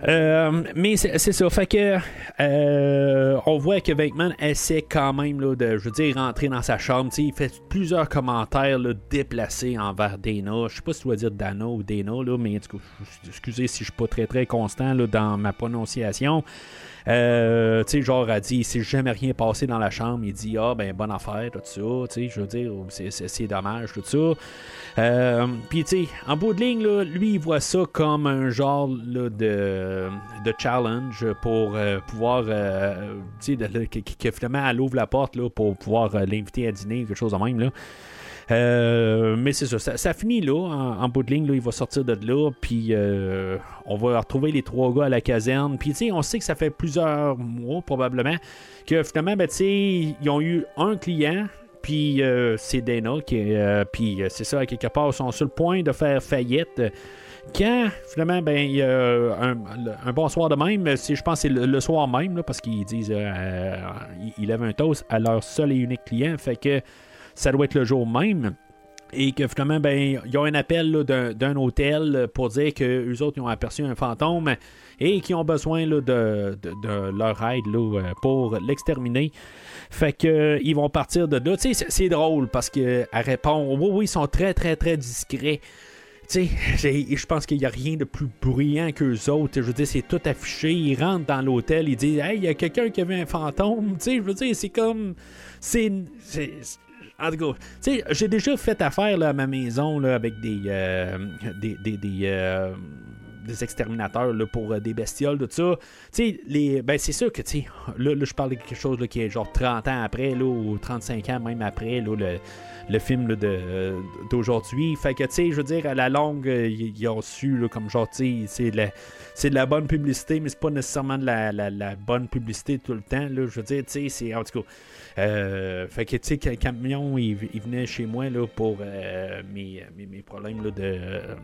Euh, mais c'est ça, fait que euh, on voit que Venkman essaie quand même de, je veux dire, rentrer dans sa chambre. il fait plusieurs commentaires déplacés envers Dana. Je sais pas si tu dois dire Dana ou Dana, là, mais excusez si je suis pas très très constant dans ma prononciation. Euh, tu sais, genre, a dit, il s'est jamais rien passé dans la chambre. Il dit, ah, ben, bonne affaire, tout ça. Tu sais, je veux dire, c'est dommage, tout ça. Euh, Puis, tu sais, en bout de ligne, là, lui, il voit ça comme un genre de, de challenge pour euh, pouvoir, tu sais, que, finalement, elle ouvre la porte là, pour pouvoir l'inviter à dîner, quelque chose de même. Là. Euh, mais c'est ça, ça, finit là, en, bout de ligne, là, il va sortir de là, puis euh, on va retrouver les trois gars à la caserne. Puis, tu sais, on sait que ça fait plusieurs mois, probablement, que finalement, ben, tu sais, ils ont eu un client, puis euh, c'est Dana, qui puis c'est ça, quelque part, ils sont sur le point de faire faillite. Quand finalement, ben, a un, bon soir de même, je pense que c'est le, soir même, parce qu'ils disent ils lèvent un toast à leur seul et unique client, fait que ça doit être le jour même. Et que finalement, ben, il y a un appel d'un hôtel pour dire que eux autres ils ont aperçu un fantôme et qui ont besoin là, de, leur aide là, pour l'exterminer. Fait que ils vont partir de là. Tu c'est drôle parce qu'elle répond Oui, oui, ils sont très, très, très discrets. Tu sais, je pense qu'il n'y a rien de plus bruyant qu'eux autres. Je veux dire, c'est tout affiché. Ils rentrent dans l'hôtel, ils disent Hey, il y a quelqu'un qui avait un fantôme. Tu sais, je veux dire, c'est comme. C'est en tout cas, tu sais, j'ai déjà fait affaire là, à ma maison là, avec des, euh, des, des, euh, des exterminateurs là, pour euh, des bestioles, tout ça. Tu sais, ben c'est sûr que, tu sais, là, là, je parle de quelque chose là, qui est genre 30 ans après, là, ou 35 ans même après, là, le, le film d'aujourd'hui. Fait que, tu sais, je veux dire, à la longue, ils ont su, là, comme genre, tu sais, c'est de, la, c'est de la bonne publicité, mais c'est pas nécessairement de la, la, la, bonne publicité tout le temps, là. Je veux dire, tu sais, c'est, en tout cas, euh, fait que, tu sais, camion, il, venait chez moi là, pour euh, mes, mes, problèmes là, de, euh,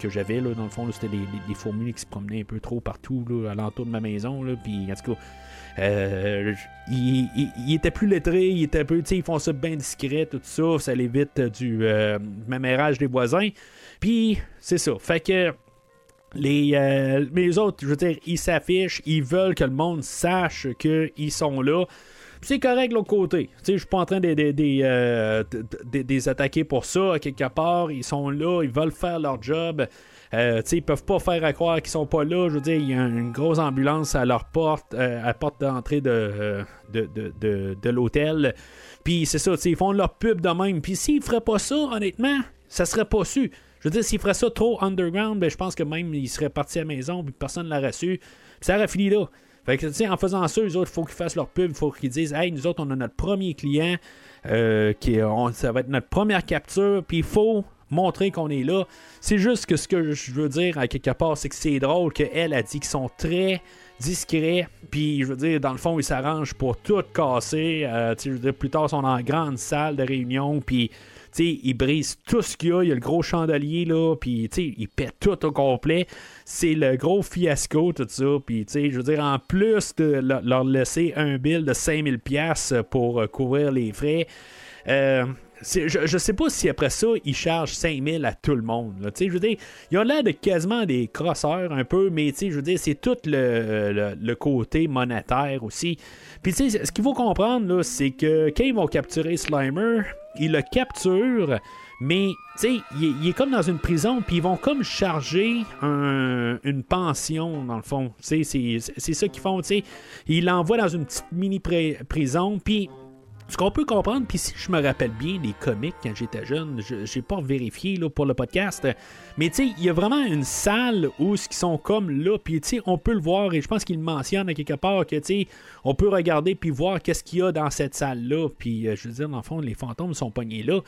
que j'avais. Dans le fond, c'était des, fourmis qui se promenaient un peu trop partout là, alentour de ma maison. Puis, en tout cas, il, il, était plus lettré, il était un peu, ils font ça bien discret, tout ça, ça l'évite du euh, mémérage des voisins. Puis, c'est ça. Fait que les, les autres, je veux dire, ils s'affichent, ils veulent que le monde sache qu'ils sont là c'est correct de l'autre côté. Je suis pas en train de, les attaquer pour ça. Quelque part, ils sont là, ils veulent faire leur job. Euh, ils peuvent pas faire à croire qu'ils sont pas là. Je veux dire, il y a une grosse ambulance à leur porte, à la porte d'entrée de, de, de, de, l'hôtel. Puis c'est ça, ils font leur pub de même. Puis s'ils feraient pas ça, honnêtement, ça serait pas su. Je veux dire, s'ils feraient ça trop underground, ben, je pense que même ils seraient partis à la maison, puis personne ne l'aurait su. Ça aurait fini là. Fait que, en faisant ça, eux autres, il faut qu'ils fassent leur pub, il faut qu'ils disent, hey, nous autres, on a notre premier client, euh, qui, ça va être notre première capture, puis il faut montrer qu'on est là. C'est juste que ce que je veux dire à quelque part, c'est que c'est drôle qu'elle a dit qu'ils sont très discrets. Puis je veux dire, dans le fond, ils s'arrangent pour tout casser. Euh, je veux dire, plus tard, ils sont dans une grande salle de réunion. Puis ils brisent tout ce qu'il y a. Il y a le gros chandelier, là, puis ils pètent tout au complet. C'est le gros fiasco, tout ça. Puis, je veux dire, en plus de leur laisser un bill de 5000$ pour euh, couvrir les frais, euh, je, je sais pas si après ça, ils chargent 5000 à tout le monde. Je veux dire, ils ont l'air de quasiment des crosseurs un peu, mais je veux dire, c'est tout le, le, côté monétaire aussi. Puis ce qu'il faut comprendre, c'est que quand ils vont capturer Slimer, ils le capturent. Mais, sais, il, est comme dans une prison, puis ils vont comme charger une pension, dans le fond. C'est ça qu'ils font, tu sais. Ils l'envoient dans une petite mini-prison, puis ce qu'on peut comprendre, puis si je me rappelle bien des comics quand j'étais jeune, je j'ai pas vérifié là, pour le podcast, mais tu sais, il y a vraiment une salle où ce qui sont comme là, puis tu sais, on peut le voir et je pense qu'il mentionne à quelque part que tu sais, on peut regarder puis voir qu'est-ce qu'il y a dans cette salle-là, puis euh, je veux dire, dans le fond, les fantômes sont pognés là.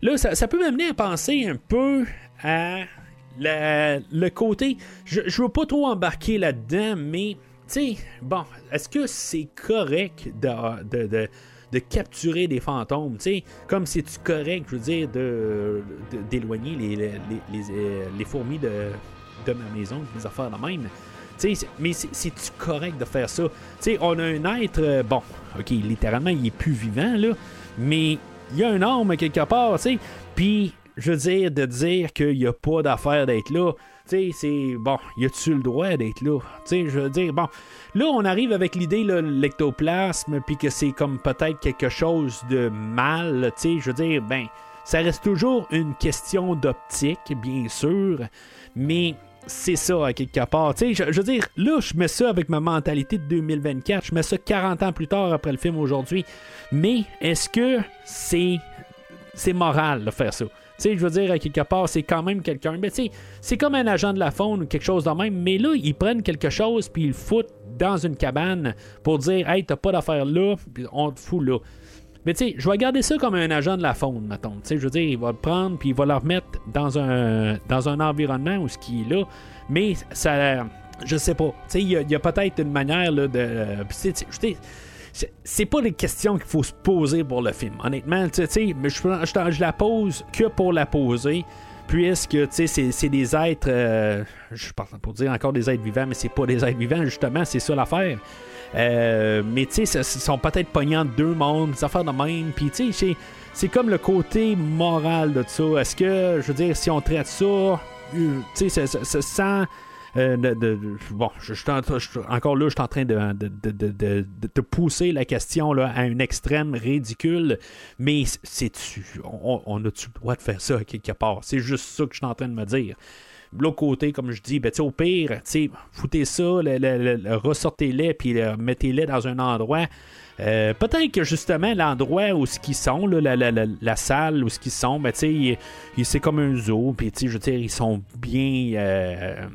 Là, ça, peut m'amener à penser un peu à le côté. Je, je veux pas trop embarquer là-dedans, mais tu sais, bon, est-ce que c'est correct de capturer des fantômes, tu sais, comme c'est-tu correct, je veux dire, de, d'éloigner les, les, euh, les, fourmis de, de ma maison, des affaires de même. sais, mais c'est-tu correct de faire ça? sais, on a un être, euh, bon, ok, littéralement, il est plus vivant, là, mais il y a un âme quelque part, tu sais, puis, je veux dire, de dire qu'il n'y a pas d'affaire d'être là, tu sais, c'est, bon, y a-tu le droit d'être là? Tu sais, je veux dire, bon, Là, on arrive avec l'idée, l'ectoplasme, puis que c'est comme peut-être quelque chose de mal, tu sais, je veux dire, ben, ça reste toujours une question d'optique, bien sûr, mais c'est ça, à quelque part. Tu sais, je, veux dire, là, je mets ça avec ma mentalité de 2024, je mets ça 40 ans plus tard après le film aujourd'hui, mais est-ce que c'est c'est moral de faire ça? Sais, je veux dire, à quelque part, c'est quand même quelqu'un. Mais tu sais, c'est comme un agent de la faune ou quelque chose de même. Mais là, ils prennent quelque chose puis ils le foutent dans une cabane pour dire, hey, t'as pas d'affaire là, puis on te fout là. Mais tu sais, je vais garder ça comme un agent de la faune, mettons. Tu sais, je veux dire, il va le prendre puis il va le remettre dans un, dans un environnement où ce qui est là. Mais ça, je sais pas. Tu sais, il y a, peut-être une manière là, de. sais, c'est pas des questions qu'il faut se poser pour le film. Honnêtement, tu sais, je, je, la pose que pour la poser. Puisque c'est des êtres, euh, je pas pour dire encore des êtres vivants, mais c'est pas des êtres vivants, justement, c'est ça l'affaire. Euh, mais tu sais, ils sont peut-être pognants de deux mondes, des affaires de même. Puis tu sais, c'est comme le côté moral de ça. Est-ce que, je veux dire, si on traite ça, euh, tu sais, ça, ça, sent euh, bon, je, encore là, je suis en train de, de, pousser la question là, à un extrême ridicule, mais c'est on, a-tu le droit de faire ça quelque part? C'est juste ça que je suis en train de me dire. L'autre côté, comme je dis, ben, au pire, foutez ça, ressortez-les, puis mettez-les dans un endroit. Euh, peut-être que justement l'endroit où ce qu'ils sont, la, salle où ce qu'ils sont, ben, c'est comme un zoo, puis je veux dire, ils sont bien, euh,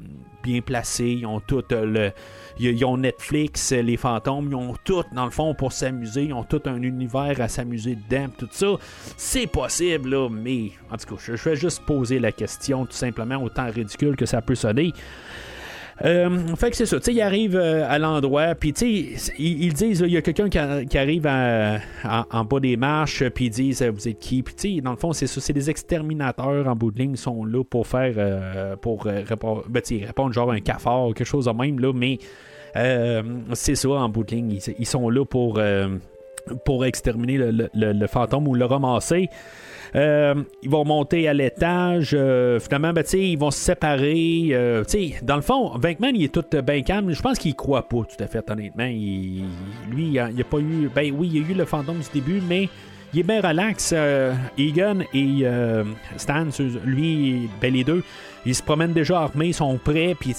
placés, ils ont tout euh, le. Ils ont Netflix, euh, les fantômes, ils ont tout, dans le fond, pour s'amuser. Ils ont tout un univers à s'amuser dedans, tout ça. C'est possible, mais en tout cas, je, vais juste poser la question, tout simplement, autant ridicule que ça peut sonner. Euh, fait que c'est ça, tu sais, ils arrivent à l'endroit, puis tu sais, ils, disent, il y a quelqu'un qui, arrive en bas des marches, puis ils disent, vous êtes qui? Puis tu sais, dans le fond, c'est ça, c'est des exterminateurs en bout de ligne, ils sont là pour faire, euh, pour euh, répondre, ben, répondre genre un cafard, quelque chose de même, là, mais c'est ça, en bout de ligne, ils, sont là pour, pour exterminer le, le, fantôme ou le ramasser. Euh, ils vont monter à l'étage. Euh, finalement, ben, ils vont se séparer. Euh, dans le fond, Venkman, il est tout bien calme. Je pense qu'il croit pas tout à fait, honnêtement. lui, il a, a, pas eu. Ben oui, il y a eu le fantôme du début, mais il est bien relax. Egan et Stan, lui, ben, les deux, ils se promènent déjà armés, ils sont prêts, puis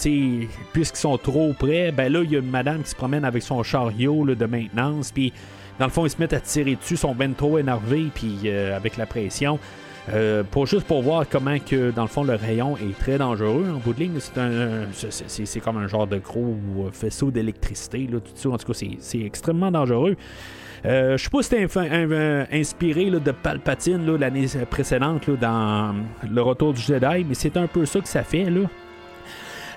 puisqu'ils sont trop près, ben là, il y a une madame qui se promène avec son chariot de maintenance, puis dans le fond, ils se mettent à tirer dessus, sont bien trop énervés, puis avec la pression. pour juste pour voir comment que dans le fond le rayon est très dangereux en bout de ligne. C'est un c'est, comme un genre de gros faisceau d'électricité là, tout ça. En tout cas, c'est, extrêmement dangereux. Euh, je sais pas si c'était inspiré de Palpatine l'année précédente dans Le Retour du Jedi, mais c'est un peu ça que ça fait. Là.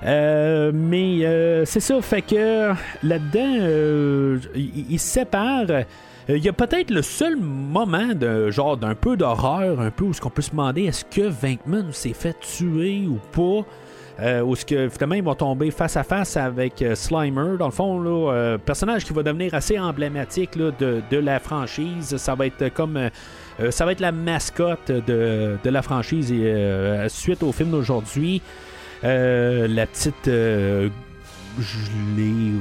Euh, mais euh, c'est ça, fait que là-dedans, ils se séparent. Il y a peut-être le seul moment de genre d'un peu d'horreur, un peu où ce qu'on peut se demander est-ce que Venkman s'est fait tuer ou pas? Euh, où ce que, finalement ils vont tomber face à face avec euh, Slimer. Dans le fond, là, euh, personnage qui va devenir assez emblématique de, la franchise. Ça va être comme ça va être la mascotte de, la franchise suite au film d'aujourd'hui. La petite gelée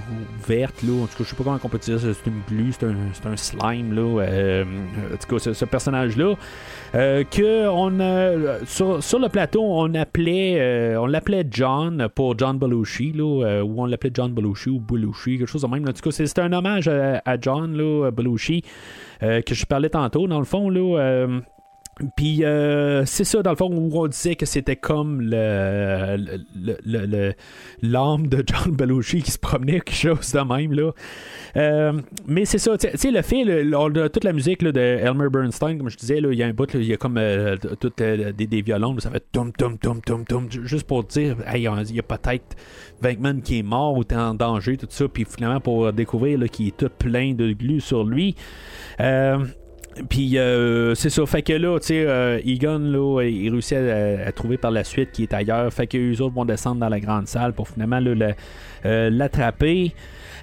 verte, là. En tout cas, je sais pas comment on peut dire. C'est une glu, c'est un, slime, là. en tout cas, ce personnage-là. Euh, que on sur, le plateau, on appelait euh, on l'appelait John pour John Belushi, là, euh, ou on l'appelait John Belushi ou Belushi, quelque chose de même. En tout cas, c'était un hommage à, John là, Belushi que je parlais tantôt, dans le fond. Là, puis euh, c'est ça, dans le fond, où on disait que c'était comme le, le, l'âme de John Belushi qui se promenait, quelque chose de même. Là. Euh, mais c'est ça, tu sais, le fait, toute la musique là, de Elmer Bernstein, comme je disais, il y a un bout, il y a comme euh, tout, des, des, violons, ça fait tum tum tum tum tum, juste pour dire, il y a, peut-être Venkman qui est mort ou en danger, tout ça, puis finalement pour découvrir qu'il est tout plein de glu sur lui. Puis euh, c'est ça, fait que là, tu sais, euh, Egon, là, il réussit à, trouver par la suite qui est ailleurs. Fait que les autres vont descendre dans la grande salle pour finalement euh, l'attraper.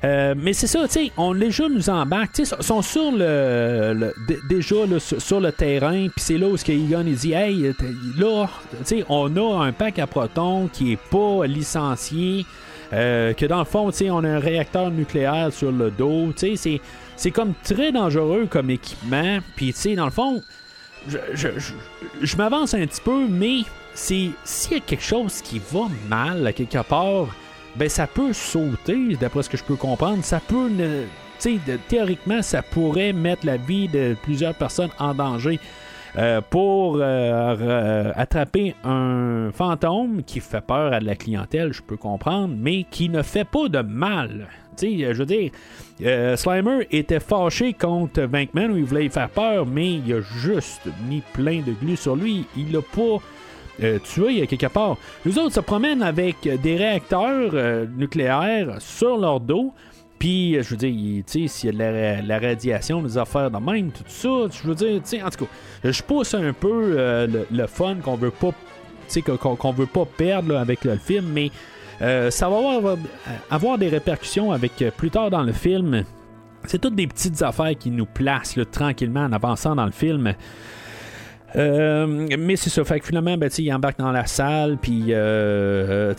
mais c'est ça, tu sais, on déjà nous embarque, tu sais, sont sur le, déjà sur, le terrain, puis c'est là où ce Egon il dit, hey, là, tu sais, on a un pack à protons qui est pas licencié, que dans le fond, tu sais, on a un réacteur nucléaire sur le dos, tu sais, c'est c'est comme très dangereux comme équipement. Puis, tu sais, dans le fond, je, m'avance un petit peu, mais s'il y a quelque chose qui va mal à quelque part, ben ça peut sauter, d'après ce que je peux comprendre. Ça peut, tu sais, théoriquement, ça pourrait mettre la vie de plusieurs personnes en danger. Euh, pour euh, attraper un fantôme qui fait peur à la clientèle, je peux comprendre, mais qui ne fait pas de mal. Sais, je veux dire, euh, Slimer était fâché contre Bankman où il voulait y faire peur, mais il a juste mis plein de glu sur lui. Il l'a pas euh, tué quelque part. Les autres se promènent avec des réacteurs euh, nucléaires sur leur dos. Puis, je veux dire, s'il y a de la, radiation, des affaires de même, tout ça, je veux dire, en tout cas, je pousse un peu le, fun qu'on veut pas, qu'on veut pas perdre avec le film, mais euh, ça va avoir, des répercussions avec euh, plus tard dans le film. C'est toutes des petites affaires qui nous placent tranquillement en avançant dans le film. Euh, mais c'est ça, fait que finalement, ben, il embarque dans la salle, puis, euh,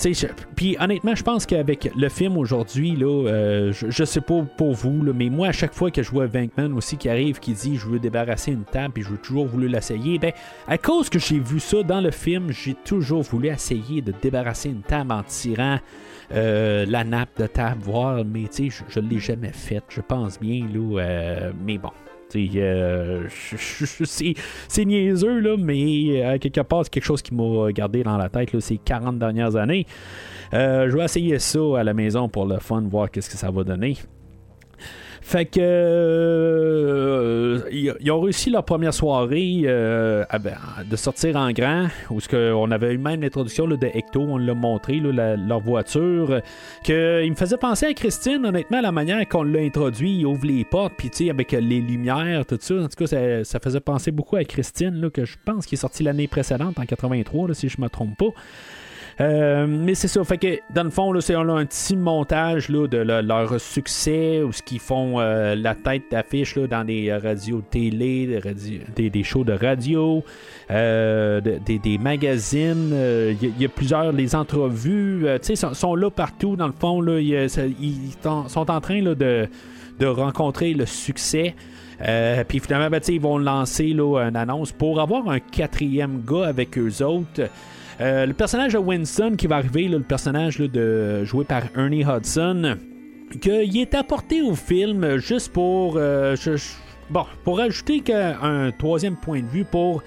puis honnêtement, je pense qu'avec le film aujourd'hui, là, euh, je, sais pas pour vous, mais moi, à chaque fois que je vois Venkman aussi qui arrive, qui dit je veux débarrasser une table, puis je veux toujours voulu l'essayer, ben, à cause que j'ai vu ça dans le film, j'ai toujours voulu essayer de débarrasser une table en tirant. la nappe de table, voir, mais tu sais, je, ne l'ai jamais faite, je pense bien, là, mais bon, euh, c'est niaiseux, là, mais euh, quelque part, c'est quelque chose qui m'a gardé dans la tête ces 40 dernières années. Euh, je vais essayer ça à la maison pour le fun, voir qu'est-ce que ça va donner. Fait que euh, ils ont réussi leur première soirée euh, ben, de sortir en grand, où ce on avait eu même l'introduction de Ecto, on l'a montré leur voiture, que il me faisait penser à Christine, honnêtement, la manière qu'on l'a introduit, il ouvre les portes, puis tu sais avec les lumières, tout ça, en tout cas ça, faisait penser beaucoup à Christine, que je pense qu'il est sorti l'année précédente en 83, si je me trompe pas. Euh, mais c'est ça, fait que dans le fond, c'est un petit montage là, de leur succès, ou ce qu'ils font euh, la tête d'affiche dans des radios télé, des, des, shows de radio, euh, des, magazines. Il y, a plusieurs, les entrevues, tu sais, sont, là partout, dans le fond, ils sont en train là, de, de rencontrer le succès. Puis finalement, ben, ils vont lancer là, une annonce pour avoir un quatrième gars avec eux autres. Euh, le personnage de Winston qui va arriver, le personnage de, joué par Ernie Hudson, qu'il est apporté au film juste pour, euh, bon, pour ajouter un troisième point de vue, pour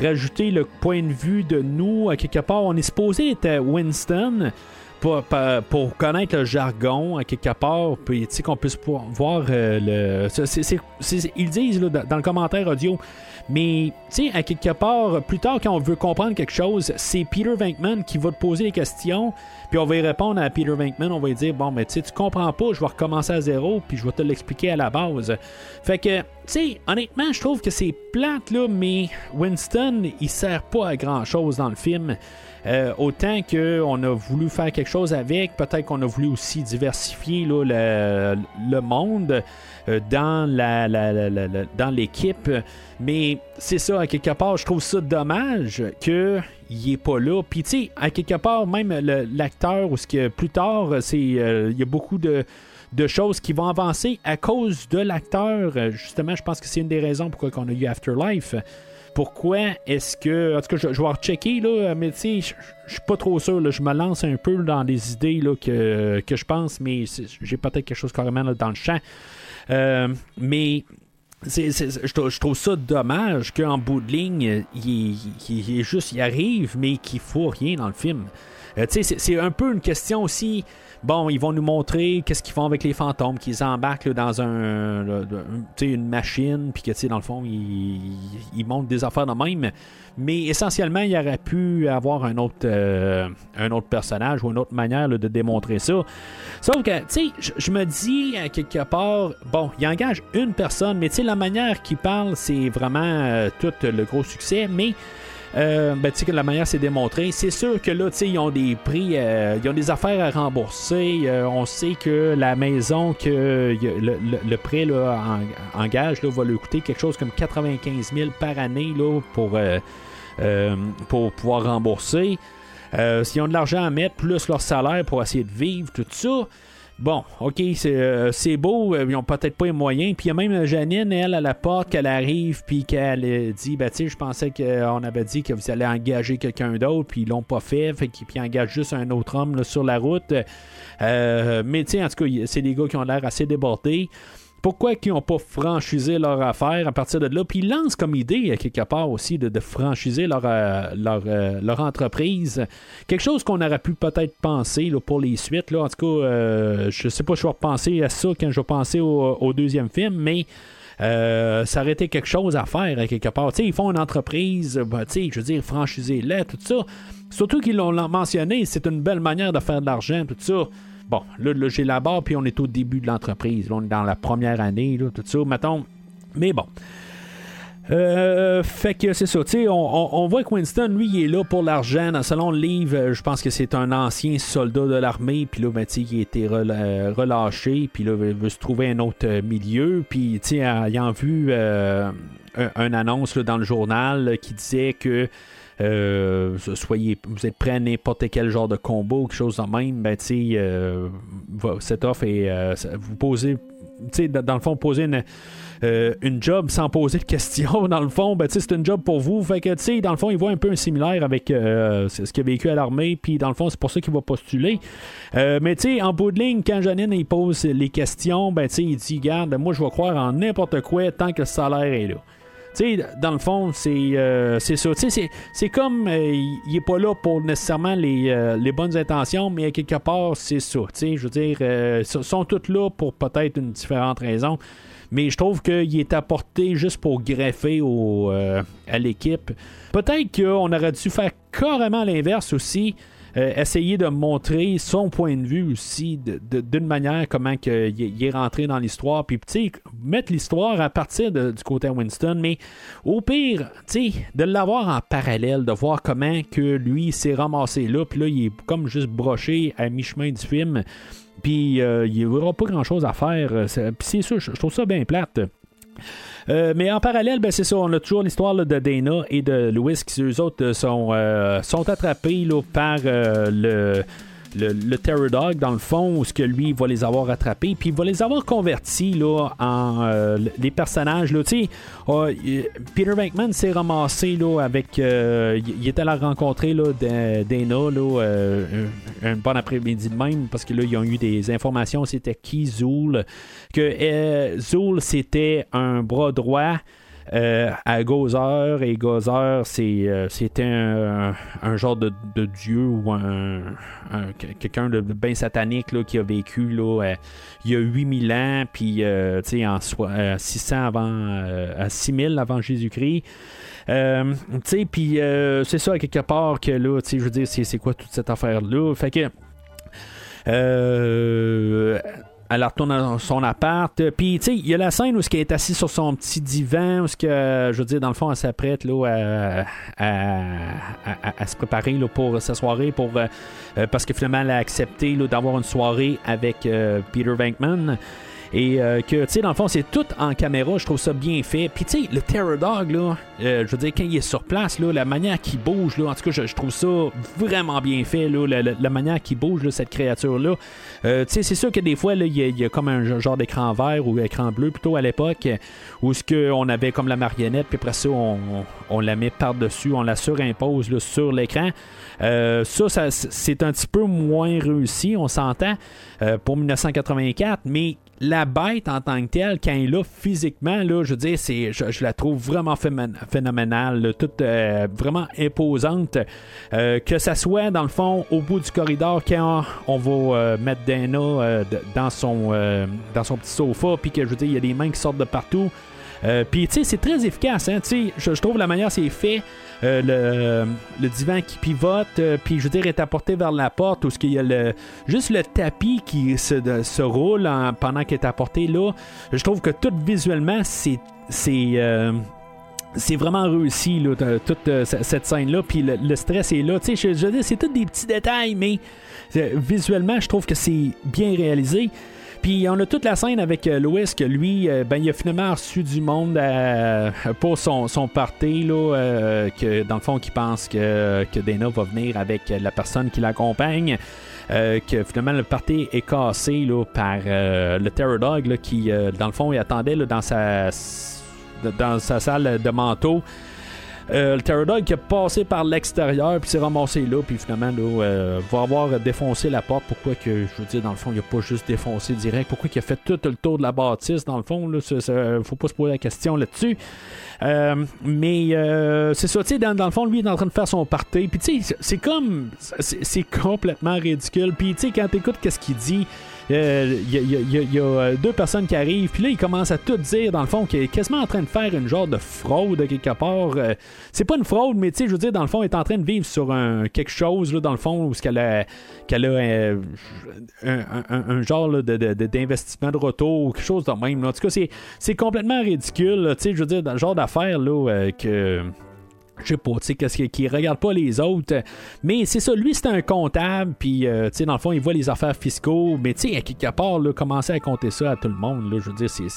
rajouter le point de vue de nous. À quelque part, on est supposé être Winston pour, connaître le jargon à quelque part, puis qu'on puisse voir euh, le. ils disent dans le commentaire audio, mais tu sais, à quelque part, plus tard, quand on veut comprendre quelque chose, c'est Peter Venkman qui va te poser les questions, puis on va y répondre à Peter Venkman, on va lui dire Bon, mais tu sais, tu comprends pas, je vais recommencer à zéro, puis je vais te l'expliquer à la base. Fait que, tu sais, honnêtement, je trouve que c'est plate, là, mais Winston, il sert pas à grand chose dans le film. Euh, autant qu'on a voulu faire quelque chose avec, peut-être qu'on a voulu aussi diversifier le, monde euh, dans, l'équipe. Mais c'est ça, à quelque part, je trouve ça dommage qu'il n'est pas là. Puis, tu sais, à quelque part, même l'acteur, ou ce que plus tard, euh, il y a beaucoup de de choses qui vont avancer à cause de l'acteur. Justement, je pense que c'est une des raisons pourquoi on a eu Afterlife pourquoi est-ce que. En tout cas, je, vais rechecker, là, mais tu sais, je suis pas trop sûr. je me lance un peu dans des idées là, que, je pense, mais j'ai peut-être quelque chose carrément dans le champ. Euh, mais je, trouve ça dommage qu'en bout de ligne, il, est juste, il arrive, mais qu'il faut rien dans le film. Euh, c'est un peu une question aussi bon, ils vont nous montrer qu'est-ce qu'ils font avec les fantômes, qu'ils embarquent dans un, une machine, puis que, dans le fond, ils, montrent des affaires de même. Mais essentiellement, il aurait pu avoir un autre, euh, un autre personnage ou une autre manière de démontrer ça. Sauf que, tu sais, je me dis à quelque part, bon, il engage une personne, mais tu sais, la manière qu'il parle, c'est vraiment euh, tout le gros succès, mais euh, ben, que la manière c'est démontré. C'est sûr que là, ils ont des prix, euh, ils ont des affaires à rembourser. Euh, on sait que la maison que le, prêt là, en, gage là, va lui coûter quelque chose comme 95 000 par année là, pour, pour pouvoir rembourser. S'ils ont de l'argent à mettre, plus leur salaire pour essayer de vivre, tout ça. Bon, ok, c'est, c'est beau, ils ont peut-être pas les moyens. Puis il y a même Janine, elle, à la porte, qu'elle arrive, puis qu'elle dit Ben, tu je pensais qu'on avait dit que vous allez engager quelqu'un d'autre, puis ils l'ont pas fait, fait qu'ils engagent juste un autre homme sur la route. Euh, mais tu en tout cas, c'est des gars qui ont l'air assez débordés pourquoi ils n'ont pas franchisé leur affaire à partir de là? Puis ils lancent comme idée, quelque part aussi, de, franchiser leur, euh, euh, leur, entreprise. Quelque chose qu'on aurait pu peut-être penser là, pour les suites. Là. En tout cas, euh, je sais pas je vais repenser à ça quand je vais penser au, deuxième film, mais. ça aurait été quelque chose à faire quelque part. ils font une entreprise, ben, je veux dire, franchiser-la, tout ça. Surtout qu'ils l'ont mentionné, c'est une belle manière de faire de l'argent, tout ça. Bon, là, là j'ai la barre, puis on est au début de l'entreprise. on est dans la première année, tout ça, mettons. Mais bon. Euh, fait que c'est ça, tu sais, on, voit que Winston, lui, il est là pour l'argent. Selon le livre, euh, je pense que c'est un ancien soldat de l'armée, puis là, ben, il a été euh, relâché, puis là, il veut se trouver un autre milieu, puis, tu ayant vu une un, annonce dans le journal qui disait que euh, soyez, vous êtes prêt à n'importe quel genre de combo quelque chose de même, ben, euh, cette offre est. Euh, vous posez, dans le fond, poser une. une job sans poser de questions, dans le fond, ben, c'est une job pour vous. Fait que, dans le fond, il voit un peu un similaire avec ce qu'il a vécu à l'armée, puis dans le fond, c'est pour ça qu'il va postuler. mais, en bout de ligne, quand Janine, pose les questions, ben, il dit, garde, moi, je vais croire en n'importe quoi tant que le salaire est là sais, dans le fond, c'est euh, ça. C'est comme, euh, il est pas là pour nécessairement les, euh, les, bonnes intentions, mais à quelque part, c'est ça. Je veux dire, ils sont tous là pour peut-être une différente raison. Mais je trouve qu'il est apporté juste pour greffer au, à l'équipe. Peut-être qu'on aurait dû faire carrément l'inverse aussi. Euh, essayer de montrer son point de vue aussi d'une manière comment il est rentré dans l'histoire. Puis, tu mettre l'histoire à partir du côté Winston, mais au pire, tu de l'avoir en parallèle, de voir comment que lui s'est ramassé là, puis là, il est comme juste broché à mi-chemin du film. Puis, euh, il n'y aura pas grand-chose à faire. Puis, c'est ça, je trouve ça bien plate. Euh, mais en parallèle, ben, c'est ça, on a toujours l'histoire de Dana et de Louis qui, eux autres, sont, euh, sont attrapés par euh, le le, Terror Dog, dans le fond, où ce que lui, va les avoir attrapés, puis il va les avoir convertis là, en euh, les personnages. Là, euh, y- Peter Venkman s'est ramassé là, avec. euh, il est allé rencontrer là, Da- Dana là, euh, un, un bon après-midi de même, parce que là, ils ont eu des informations. C'était qui Zool Que euh, Zool, c'était un bras droit. Euh, à Gozer et Gozer euh, c'était un, genre de, dieu ou un, un- quelqu'un de bien satanique là, qui a vécu là, euh, il y a 8000 ans puis en 600 avant à 6000 avant Jésus-Christ tu sais, puis c'est ça, quelque part, que là, tu je veux dire, c'est, quoi toute cette affaire-là? Fait que. Elle retourne dans son appart. euh, Puis, tu sais, il y a la scène où elle est assise sur son petit divan, où, ce que, euh, je veux dire, dans le fond, elle s'apprête là, à, à- à- se préparer là, pour sa soirée, pour, euh, euh, parce que finalement, elle a accepté d'avoir une soirée avec euh, Peter Venkman. Et euh, que, tu sais, dans le fond, c'est tout en caméra. Je trouve ça bien fait. Puis, tu sais, le Terror Dog, là, euh, je veux dire, quand il est sur place, là, la manière qu'il bouge, là, en tout cas, je, trouve ça vraiment bien fait, là, la, manière qu'il bouge, là, cette créature-là. Euh, tu sais, c'est sûr que des fois, il y, a- comme un genre d'écran vert ou écran bleu plutôt à l'époque, où ce que on avait comme la marionnette, puis après ça, on, la met par-dessus, on la surimpose là, sur l'écran. Ça, ça, c'est un petit peu moins réussi, on s'entend, pour 1984, mais la bête en tant que telle, quand elle est là physiquement, là, je veux dire, je, la trouve vraiment phénoménale, toute euh, vraiment imposante. Euh, que ça soit, dans le fond, au bout du corridor, quand on va euh, mettre Dana euh, dans, son, dans son petit sofa, puis que je veux dire, il y a des mains qui sortent de partout. Euh, puis, tu sais, c'est très efficace. Hein, tu sais, je, trouve la manière c'est fait. euh, le, divan qui pivote, euh, puis je veux dire, est apporté vers la porte, où ce qu'il y a le, juste le tapis qui se, roule en- pendant qu'il est apporté là. Je trouve que tout visuellement, c'est. c'est c'est vraiment réussi, là, toute cette scène-là. Puis le, stress est là. Tu sais, je, je veux dire, c'est tous des petits détails, mais visuellement, je trouve que c'est bien réalisé. Puis on a toute la scène avec euh, Louis que lui, euh, ben, il a finalement reçu du monde euh, pour son, son party, là, que dans le fond, qui pense que, que Dana va venir avec la personne qui l'accompagne. Que finalement le party est cassé là, par le Terror Dog là, qui, dans le fond, il attendait là, dans sa dans sa salle de manteau. Euh, le Dog qui a passé par l'extérieur puis s'est ramassé là puis finalement là, euh, va avoir défoncé la porte pourquoi que je veux dire dans le fond il a pas juste défoncé direct? Pourquoi il a fait tout le tour de la bâtisse dans le fond là? Ça- faut pas se poser la question là-dessus Euh, mais euh, c'est ça, tu sais, dans, le fond, lui, il est en train de faire son party. Puis, tu sais, c'est- comme. C'est complètement ridicule. Puis, tu sais, quand t'écoutes qu'est-ce qu'il dit, il il y a- euh, deux personnes qui arrivent. Puis là, il commence à tout dire, dans le fond, qu'il est quasiment en train de faire une genre de fraude quelque part. Euh, c'est pas une fraude, mais tu sais, je veux dire, dans le fond, il est en train de vivre sur un, quelque chose, là, dans le fond, où ce qu'elle a, qu'elle a euh, un, genre de, d'investissement de retour ou quelque chose de même. En tout cas, c'est, complètement ridicule. Tu sais, je veux dire, dans le genre d'affaires là, euh, que je sais pas, tu sais, qu'est-ce qui, qui regarde pas les autres. Mais c'est ça, lui, c'est un comptable, puis, euh, tu sais, dans le fond, il voit les affaires fiscaux, mais, tu sais, à quelque part, là, commencer à compter ça à tout le monde, là, je veux dire, c'est.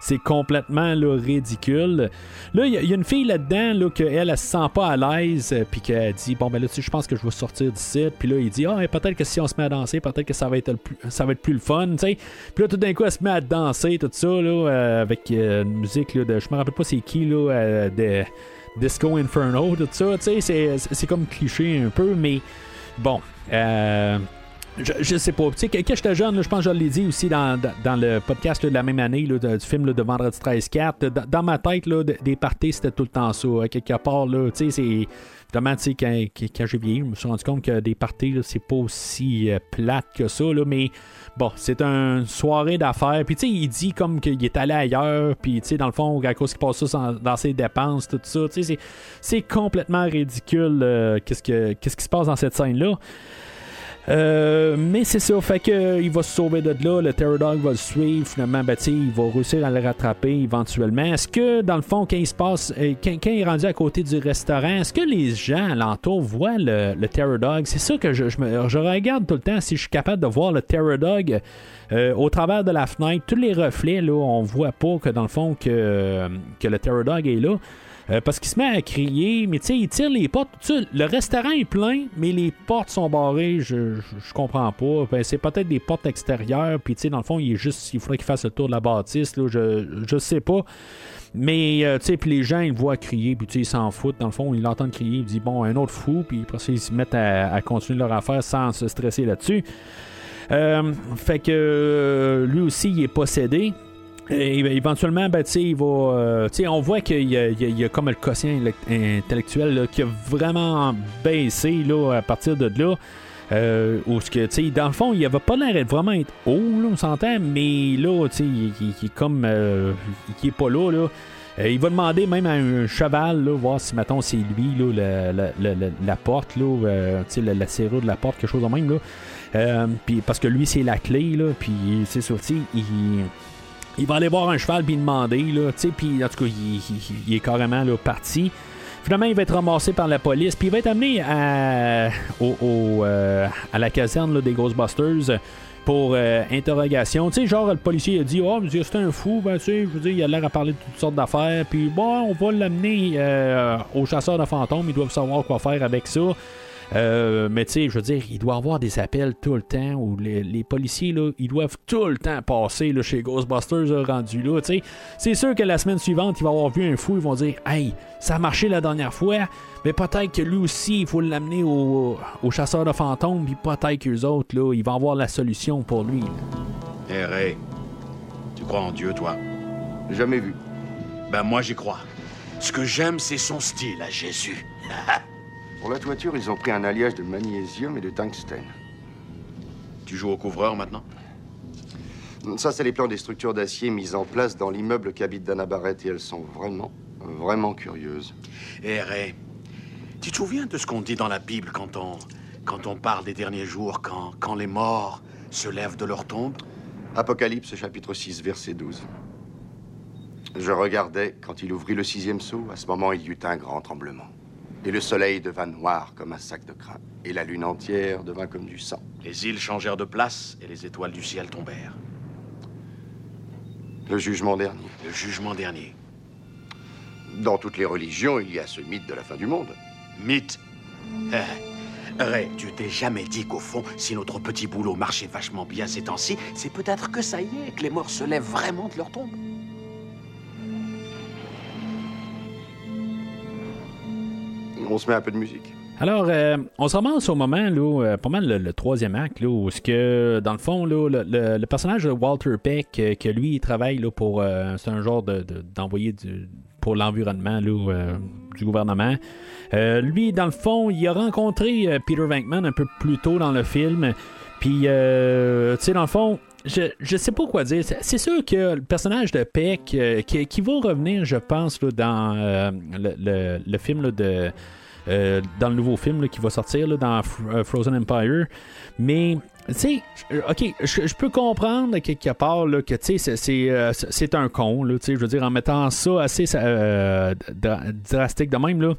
c'est complètement ridicule. Là, il y, a- une fille là-dedans là, qu'elle, elle, se sent pas à l'aise, euh, puis qu'elle dit Bon, ben là, tu sais, je pense que je vais sortir d'ici. Puis là, il dit Ah, mais peut-être que si on se met à danser, peut-être que ça va être, le plus, ça va être plus le fun, tu sais. Puis là, tout d'un coup, elle se met à danser, tout ça, là, euh, avec une musique, là, de, je me rappelle pas c'est qui, là, de Disco Inferno, tout ça, tu sais, c'est, comme cliché un peu, mais bon. Euh, je, je sais pas. Tu sais, quand j'étais jeune, je pense que je l'ai dit aussi dans, dans, le podcast de la même année là, du film de Vendredi 13-4. Dans, ma tête, des parties, c'était tout le temps ça. À quelque part, là, tu sais, c'est. Évidemment, tu sais, quand, j'ai je me suis rendu compte que des parties, c'est pas aussi euh, plate que ça, là, mais bon, c'est une soirée d'affaires. Puis, tu sais, il dit comme qu'il est allé ailleurs, puis, tu sais, dans le fond, à cause qu'il passe ça dans ses dépenses, tout ça, tu sais, c'est- complètement ridicule euh, qu'est-ce, que, qu'est-ce qui se passe dans cette scène-là. Euh, mais c'est ça, fait que euh, il va se sauver de là, le Terror Dog va le suivre, finalement, ben, il va réussir à le rattraper éventuellement. Est-ce que, dans le fond, quand il se passe, euh, quand, quand il est rendu à côté du restaurant, est-ce que les gens alentour voient le, le Terror Dog? C'est ça que je, me, je regarde tout le temps si je suis capable de voir le Terror Dog euh, au travers de la fenêtre. Tous les reflets, là, on voit pas que, dans le fond, que, que le Terror Dog est là. Euh, parce qu'il se met à crier, mais tu sais, il tire les portes. le restaurant est plein, mais les portes sont barrées. Je, je, comprends pas. Ben, c'est peut-être des portes extérieures, puis tu sais, dans le fond, il est juste, il faudrait qu'il fasse le tour de la bâtisse. Je, je sais pas. Mais, euh, tu sais, puis les gens, ils voient crier, puis tu sais, ils s'en foutent. Dans le fond, ils l'entendent crier, ils disent, bon, un autre fou, puis après ça, ils se mettent à, continuer leur affaire sans se stresser là-dessus. Euh, fait que lui aussi, il est possédé. Et éventuellement, ben, il va, euh, on voit qu'il y, a comme le quotient intellectuel qui a vraiment baissé là, à partir de là. Euh, que, dans le fond, il avait pas l'air de vraiment être haut, là, on s'entend, mais là, il, il, est comme. Euh, il est pas là, là. Euh, il va demander même à un cheval, là, voir si, mettons, c'est lui, là, la, la, la, la porte, là, euh, la, la serrure de la porte, quelque chose de même, là. Euh, parce que lui, c'est la clé, là, puis c'est sorti, il il va aller voir un cheval puis demander, là, tu sais, puis en tout cas, il, est carrément là, parti. Finalement, il va être ramassé par la police, puis il va être amené à, au, euh, à la caserne des Ghostbusters pour euh, interrogation. Tu sais, genre, le policier a dit Oh, c'est un fou, ben, tu sais, je veux dire, il a l'air à parler de toutes sortes d'affaires, puis bon, on va l'amener euh, au chasseur de fantômes, ils doivent savoir quoi faire avec ça. Euh, mais tu sais, je veux dire, il doit avoir des appels tout le temps où les, policiers, là, ils doivent tout le temps passer là, chez Ghostbusters euh, rendu là. tu sais. C'est sûr que la semaine suivante, il va avoir vu un fou, ils vont dire Hey, ça a marché la dernière fois, mais peut-être que lui aussi, il faut l'amener au, au, chasseur de fantômes, puis peut-être qu'eux autres, là, ils vont avoir la solution pour lui. Hé eh, Ray, tu crois en Dieu, toi? Jamais vu. Ben moi j'y crois. Ce que j'aime, c'est son style à Jésus. Pour la toiture, ils ont pris un alliage de magnésium et de tungstène. Tu joues au couvreur maintenant? Ça, c'est les plans des structures d'acier mises en place dans l'immeuble qu'habite Dana Barrett et elles sont vraiment, vraiment curieuses. Hé, Ray, tu te souviens de ce qu'on dit dans la Bible quand on, quand on parle des derniers jours, quand, quand les morts se lèvent de leur tombe? Apocalypse chapitre 6, verset 12. Je regardais quand il ouvrit le sixième seau. À ce moment, il y eut un grand tremblement. Et le soleil devint noir comme un sac de crin. Et la lune entière devint comme du sang. Les îles changèrent de place et les étoiles du ciel tombèrent. Le jugement dernier. Le jugement dernier. Dans toutes les religions, il y a ce mythe de la fin du monde. Mythe eh, Ray, tu t'es jamais dit qu'au fond, si notre petit boulot marchait vachement bien ces temps-ci, c'est peut-être que ça y est, que les morts se lèvent vraiment de leur tombe on se met un peu de musique. Alors, euh, on se ramasse au moment, là, euh, pas mal le, troisième acte, là, où que, dans le fond, là, le, personnage de Walter Peck, euh, que lui, il travaille pour. c'est un genre d'envoyé de, pour l'environnement du gouvernement. lui, dans le fond, il a rencontré Peter Venkman un peu plus tôt dans le film. Puis, tu sais, dans le fond, je, sais pas quoi dire. C'est sûr que le personnage de Peck, qui, va revenir, je pense, là, dans le, le, film de euh, dans le nouveau film qui va sortir dans euh, Frozen Empire. Mais tu sais, ok, je, peux comprendre quelque part là, que tu sais, c'est, euh, un con, là, je veux dire, en mettant ça assez drastique de même, là.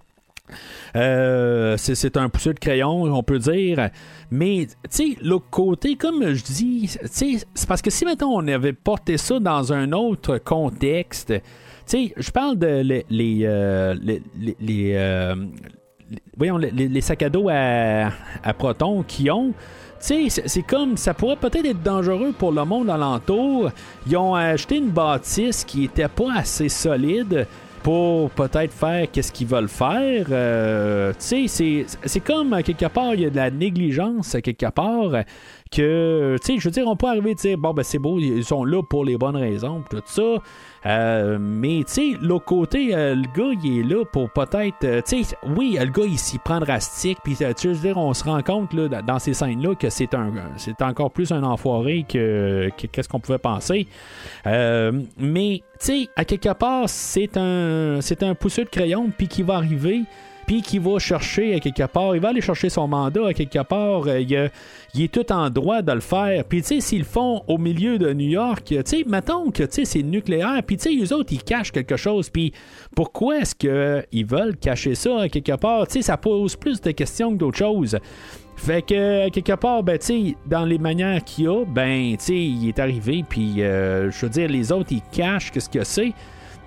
C'est, un pousseur de crayon, on peut dire. Mais, tu sais, l'autre côté, comme je dis, c'est parce que si maintenant on avait porté ça dans un autre contexte, tu sais, je parle de les, les, les, voyons, les, sacs à dos à, à protons qui ont. Tu sais, c'est comme ça pourrait peut-être être dangereux pour le monde alentour. Ils ont acheté une bâtisse qui était pas assez solide pour peut-être faire qu'est-ce qu'ils veulent faire. Euh, tu sais, c'est comme quelque part, il y a de la négligence quelque part que, tu sais, je veux dire, on peut arriver à dire, bon, ben c'est beau, ils sont là pour les bonnes raisons, tout ça. Euh, mais, tu sais, l'autre côté, euh, le gars, il est là pour peut-être. Euh, tu sais, oui, le gars, il s'y prend drastique. Puis, tu veux dire, on se rend compte, là, dans ces scènes-là, que c'est un c'est encore plus un enfoiré que, qu'est-ce qu'on pouvait penser. mais, tu sais, à quelque part, c'est un, c'est un pousseux de crayon, puis qui va arriver puis qui va chercher à quelque part, il va aller chercher son mandat à quelque part, euh, il, est tout en droit de le faire. Puis tu sais, s'ils font au milieu de New York, tu sais, mettons que c'est nucléaire, puis tu sais, eux autres, ils cachent quelque chose, puis pourquoi est-ce qu'ils veulent cacher ça à quelque part? Tu sais, ça pose plus de questions que d'autres choses. Fait que, quelque part, ben, tu dans les manières qu'il y a, ben, tu il est arrivé, puis, euh, je veux dire, les autres, ils cachent qu'est-ce que c'est.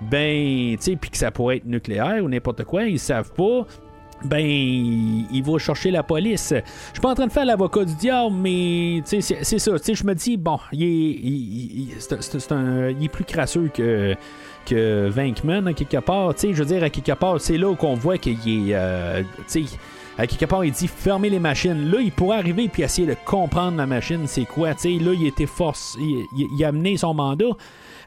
Ben, tu sais, puis que ça pourrait être nucléaire ou n'importe quoi, ils savent pas ben, il va chercher la police. Je suis pas en train de faire l'avocat du diable, mais c'est ça. Je me dis, bon, il est, il est plus crasseux que, que Vankman, à quelque part. je veux dire, à quelque part, c'est là qu'on voit qu'il est. Euh, à quelque part, il dit fermer les machines. Là, il pourrait arriver puis essayer de comprendre la machine, c'est quoi. là, il était force. il, a amené son mandat.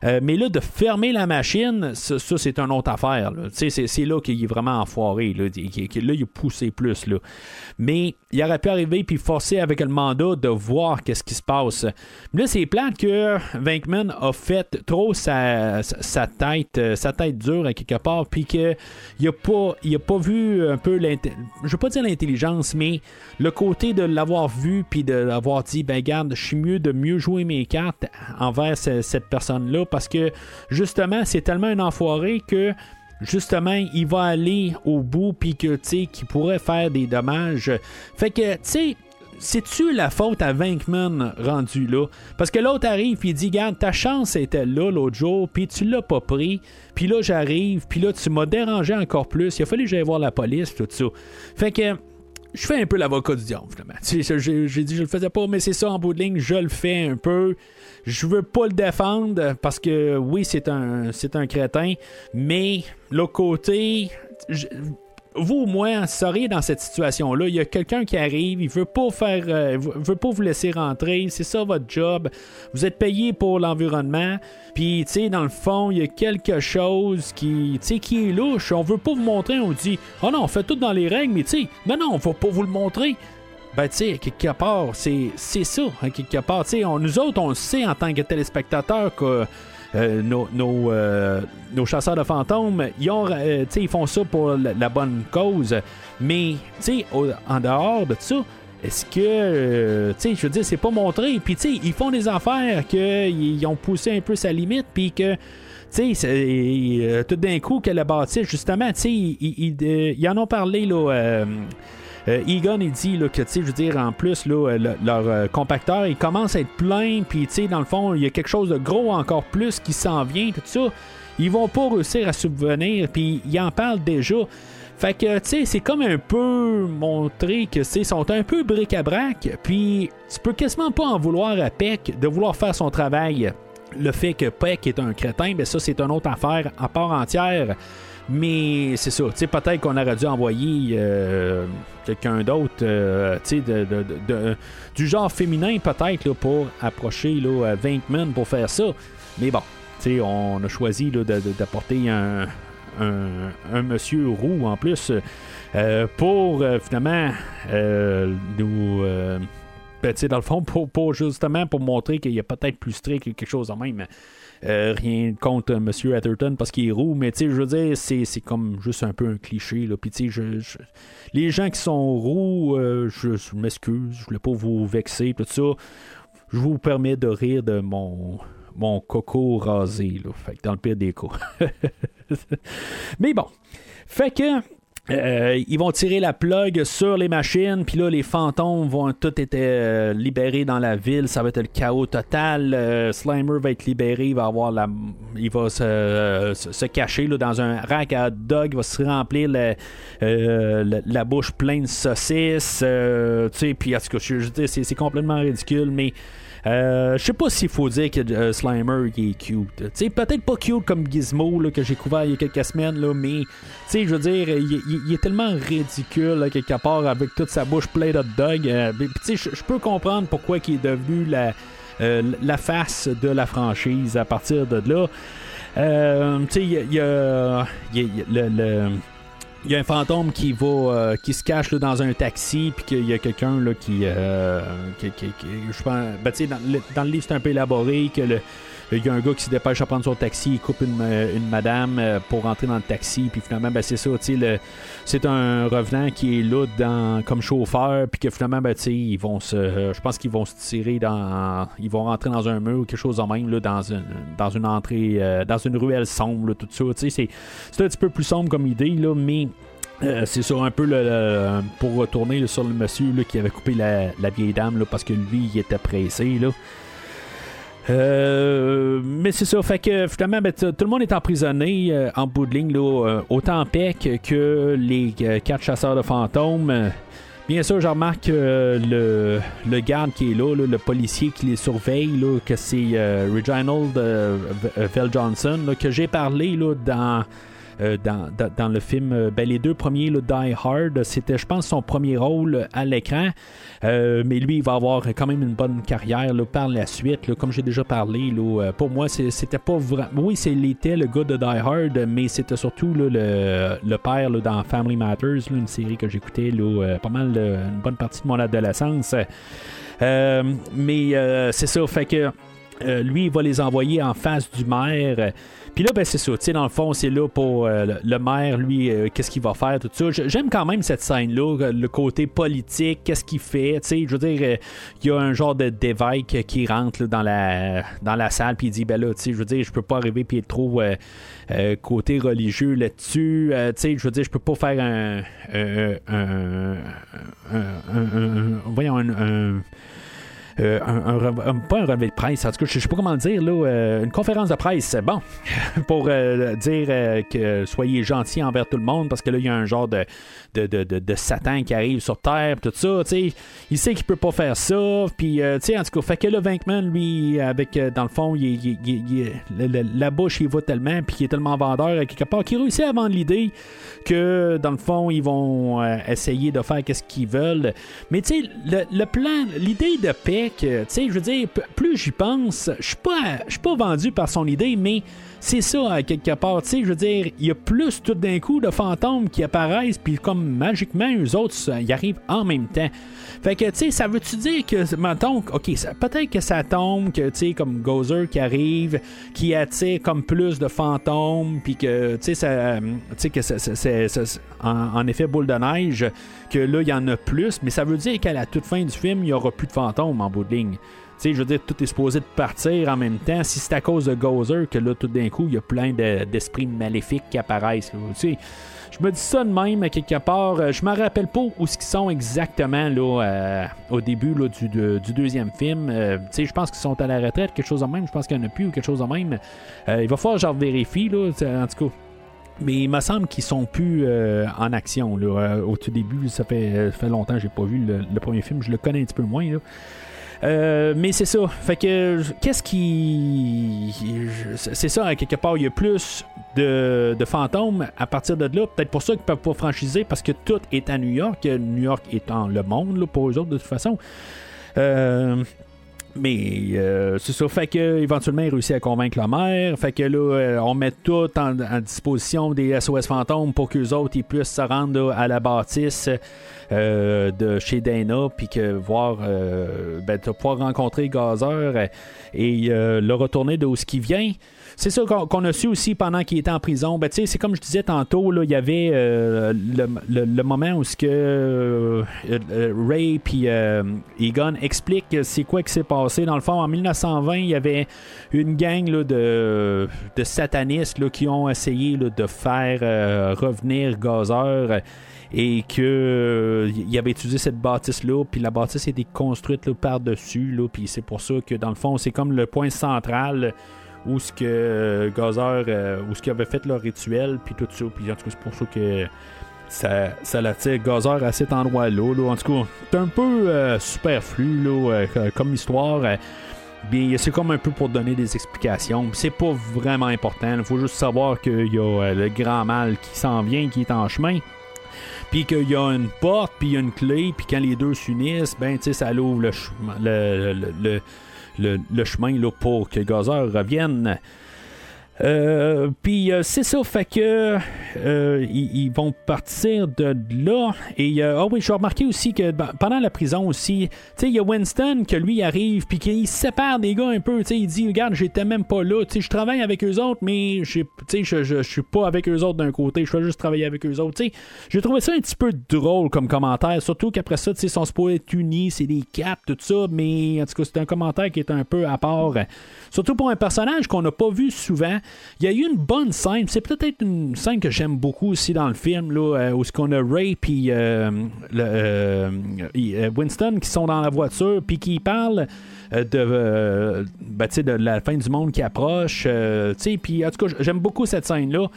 Euh, mais là, de fermer la machine, ça, c'est une autre affaire. C'est, là qu'il est vraiment enfoiré. Là, là, il poussé plus. Là. Mais il aurait pu arriver puis forcer avec le mandat de voir qu'est-ce qui se passe. Mais là, c'est plate que Vankman a fait trop sa, tête, euh, sa tête dure à quelque part, puis qu'il n'a pas, il pas vu un peu, je veux pas dire l'intelligence, mais le côté de l'avoir vu puis de l'avoir dit, ben garde, je suis mieux de mieux jouer mes cartes envers cette personne-là parce que justement, c'est tellement un enfoiré que justement, il va aller au bout puis que tu qu'il pourrait faire des dommages. Fait que tu sais c'est-tu la faute à Vankman rendu là? Parce que l'autre arrive et dit Garde, ta chance était là l'autre jour, puis tu l'as pas pris, puis là j'arrive, puis là tu m'as dérangé encore plus, il a fallu que j'aille voir la police, tout ça. Fait que je fais un peu l'avocat du diable, finalement. J'ai dit je le faisais pas, mais c'est ça en bout de ligne, je le fais un peu. Je veux pas le défendre parce que oui, c'est un, c'est crétin, mais l'autre côté, vous, moi, seriez dans cette situation-là. Il y a quelqu'un qui arrive, il veut pas faire, euh, veut pas vous laisser rentrer. C'est ça votre job. Vous êtes payé pour l'environnement. Puis, tu sais, dans le fond, il y a quelque chose qui, qui est louche. On veut pas vous montrer. On dit, oh non, on fait tout dans les règles, mais tu sais, non, non, on va pas vous le montrer. Ben, tu sais, quelque part, c'est, c'est ça. quelque part, tu sais, nous autres, on le sait en tant que téléspectateurs que euh, euh, nos, chasseurs de fantômes, ils, ont, euh, ils font ça pour la, bonne cause. Mais, en dehors de ça, est-ce que, tu sais, je veux dire, c'est pas montré. Puis, tu sais, ils font des affaires qu'ils ont poussé un peu sa limite, puis que, tu sais, tout d'un coup, que la bâtisse, justement, tu sais, ils, en ont parlé, là. Euh, Egon, il dit que, tu sais, je veux dire, en plus, là, euh, leur euh, compacteur, il commence à être plein, puis, tu sais, dans le fond, il y a quelque chose de gros encore plus qui s'en vient, tout ça. Ils vont pas réussir à subvenir, puis ils en parlent déjà. Fait que, tu sais, c'est comme un peu montrer que, c'est sont un peu bric-à-brac, puis tu peux quasiment pas en vouloir à Peck de vouloir faire son travail. Le fait que Peck est un crétin, ben ça, c'est une autre affaire à part entière. Mais c'est ça, peut-être qu'on aurait dû envoyer euh, quelqu'un d'autre, euh, du genre féminin peut-être pour approcher là, Vankman pour faire ça. Mais bon, on a choisi d'apporter un, un, monsieur roux en plus euh, pour finalement nous. Ben, dans le fond, pour, pour, justement pour montrer qu'il y a peut-être plus strict quelque chose en même. Euh, rien contre M. Atherton parce qu'il est roux, mais je veux dire, c'est, comme juste un peu un cliché. Là. Puis, je, les gens qui sont roux, euh, je, m'excuse, je voulais pas vous vexer, tout ça. Je vous permets de rire de mon, mon coco rasé, là. Fait dans le pire des cas. mais bon. Fait que euh, ils vont tirer la plug sur les machines, puis là, les fantômes vont tout être euh, libérés dans la ville. Ça va être le chaos total. Euh, Slimer va être libéré, il va avoir la, il va se, cacher là, dans un rack à hot dog, il va se remplir la, bouche pleine de saucisses. tu sais, puis c'est complètement ridicule, mais euh, je sais pas s'il faut dire que euh, Slimer est cute. sais peut-être pas cute comme Gizmo là, que j'ai couvert il y a quelques semaines, là, mais je veux dire, il, est tellement ridicule quelque part avec toute sa bouche pleine de dog. Euh, je peux comprendre pourquoi il est devenu la, la face de la franchise à partir de là. il y a, le il y a un fantôme qui va euh, qui se cache là, dans un taxi puis qu'il y a quelqu'un là qui, euh, qui, je pense ben, dans, le, dans le livre c'est un peu élaboré que le il y a un gars qui se dépêche à prendre son taxi, il coupe une, euh, madame pour rentrer dans le taxi, puis finalement, ben, c'est ça, c'est un revenant qui est là comme chauffeur, puis que finalement, ben, ils vont se, je pense qu'ils vont se tirer dans, ils vont rentrer dans un mur ou quelque chose en même, là, dans, une, dans une entrée, dans une ruelle sombre, tout ça, c'est un petit peu plus sombre comme idée, là, mais c'est sur un peu le, pour retourner sur le monsieur qui avait coupé la, vieille dame là, parce que lui il était pressé là. Euh, mais c'est ça, fait que finalement, ben, tout le monde est emprisonné euh, en bout de ligne, là, euh, autant Peck que les euh, quatre chasseurs de fantômes. Bien sûr, je remarque le, le garde qui est là, le policier qui les surveille, que c'est Reginald euh, V- Vel Johnson, que j'ai parlé dans, dans, dans, le film. euh, ben, les deux premiers, là, Die Hard, c'était, je pense, son premier rôle à l'écran. Euh, mais lui, il va avoir quand même une bonne carrière par la suite. comme j'ai déjà parlé, euh, pour moi, c'était pas vraiment. Oui, c'est- il était le gars de Die Hard, mais c'était surtout le, le père dans Family Matters, une série que j'écoutais euh, pas mal euh, une bonne partie de mon adolescence. Euh, mais euh, c'est ça, fait que euh, lui, il va les envoyer en face du maire. Puis là, ben, c'est ça. Dans le fond, c'est là pour euh, le, maire, lui, euh, qu'est-ce qu'il va faire, tout ça. J'aime quand même cette scène-là, euh, le côté politique, qu'est-ce qu'il fait. Je veux dire, euh, il y a un genre de d'évêque qui rentre dans, la, salle, puis il dit, ben là, je veux dire, je peux pas arriver, puis être trop euh, euh, côté religieux là-dessus. Euh, je veux dire, je peux pas faire un. voyons, un euh, un, un pas un relevé de presse, en tout cas, je sais pas comment le dire, là, euh, une conférence de presse, bon, pour euh, dire que soyez gentils envers tout le monde, parce que là, il y a un genre de, de, de, de- Satan qui arrive sur Terre, tout ça, tu sais, il sait qu'il peut pas faire ça, puis, tu sais, en tout cas, fait que le Venkman, lui, avec, dans le fond, il, il- il- la bouche, il va tellement, puis il est tellement vendeur, euh, quelque part, qu'il réussit à vendre l'idée que, dans le fond, ils vont essayer de faire qu'est-ce qu'ils veulent. Mais tu sais, le, le plan, l'idée de Peck, euh, tu sais, je veux dire, plus j'y pense, je suis pas, pas vendu par son idée, mais c'est ça, quelque part. Tu sais, je veux dire, il y a plus tout d'un coup de fantômes qui apparaissent, puis comme magiquement, eux autres, ils arrivent en même temps. Fait que, tu sais, ça veut-tu dire que, mettons, ok, peut-être que ça tombe, que, tu sais, comme Gozer qui arrive, qui attire comme plus de fantômes, puis que, tu sais, ça, que ça- en, effet, boule de neige, que là, il y en a plus, mais ça veut dire qu'à la toute fin du film, il n'y aura plus de fantômes en bout de ligne. Tu sais, je veux dire, tout est supposé de partir en même temps. Si c'est à cause de Gozer que là, tout d'un coup, il y a plein de- d'esprits maléfiques qui apparaissent. là. Je me dis ça de même, quelque part. Euh, Je me rappelle pas où ce sont exactement là, euh, au début là, du, du deuxième film. Euh, je pense qu'ils sont à la retraite, quelque chose de même. Je pense qu'il n'y en a plus ou quelque chose de même. Il va falloir que je vérifie, là, en tout cas. Mais il me semble qu'ils sont plus en action. Là. Au tout début, ça fait, fait longtemps que j'ai pas vu le, le premier film. Je le connais un petit peu moins. Là. Euh, mais c'est ça. Fait que qu'est-ce qui. C'est ça, quelque part, il y a plus de, de fantômes à partir de là. Peut-être pour ça qu'ils peuvent pas franchiser parce que tout est à New York. New York étant le monde là, pour eux autres de toute façon. Euh, mais euh, c'est ça, fait que éventuellement il réussit à convaincre la mère. Fait que là, euh, on met tout en, en disposition des SOS fantômes pour qu'eux autres ils puissent se rendre là, à la bâtisse euh, de chez Dana, puis que voir, euh, ben, pouvoir rencontrer Gazer et euh, le retourner de où ce qui vient. C'est ça qu'on a su aussi pendant qu'il était en prison. Ben, c'est comme je disais tantôt, il y avait euh, le, le- moment où ce que euh, euh, Ray puis Egon expliquent c'est quoi qui s'est passé. Dans le fond, en 1920, il y avait une gang là, de, de satanistes là, qui ont essayé de faire revenir Gazer et que euh, avait utilisé cette bâtisse là puis la bâtisse été construite là, par-dessus là puis c'est pour ça que dans le fond c'est comme le point central où ce que euh, Gazer euh, où ce qu'ils avait fait leur rituel puis tout ça puis en tout cas c'est pour ça que ça, ça l'attire Gazer à cet endroit-là. là. En tout cas, c'est un peu euh, superflu là, comme histoire. Bien, c'est comme un peu pour donner des explications. C'est pas vraiment important. Il faut juste savoir qu'il y a le grand mal qui s'en vient, qui est en chemin. Puis qu'il y a une porte, puis il y a une clé, puis quand les deux s'unissent, ben, tu ça ouvre le, le, le, le, le- le chemin là, pour que Gazer revienne. Euh, puis euh, c'est ça, fait que euh, ils, vont partir de là. Et ah oui, je vais remarquer aussi que ben, pendant la prison aussi, il y a Winston que lui arrive puis qu'il sépare des gars un peu. Il dit regarde, j'étais même pas là. Je travaille avec eux autres, mais j'ai- je, je, suis pas avec eux autres d'un côté. Je fais juste travailler avec eux autres. J'ai trouvé ça un petit peu drôle comme commentaire, surtout qu'après ça, tu sais, sont supposés être unis, c'est des caps, tout ça. Mais en tout cas, c'est un commentaire qui est un peu à part. Surtout pour un personnage qu'on n'a pas vu souvent. Il y a eu une bonne scène. C'est peut-être une scène que j'aime beaucoup aussi dans le film, là, où ce qu'on a Ray puis Winston qui sont dans la voiture puis qui parlent de, ben, de la fin du monde qui approche. puis en tout cas, j'aime beaucoup cette scène-là.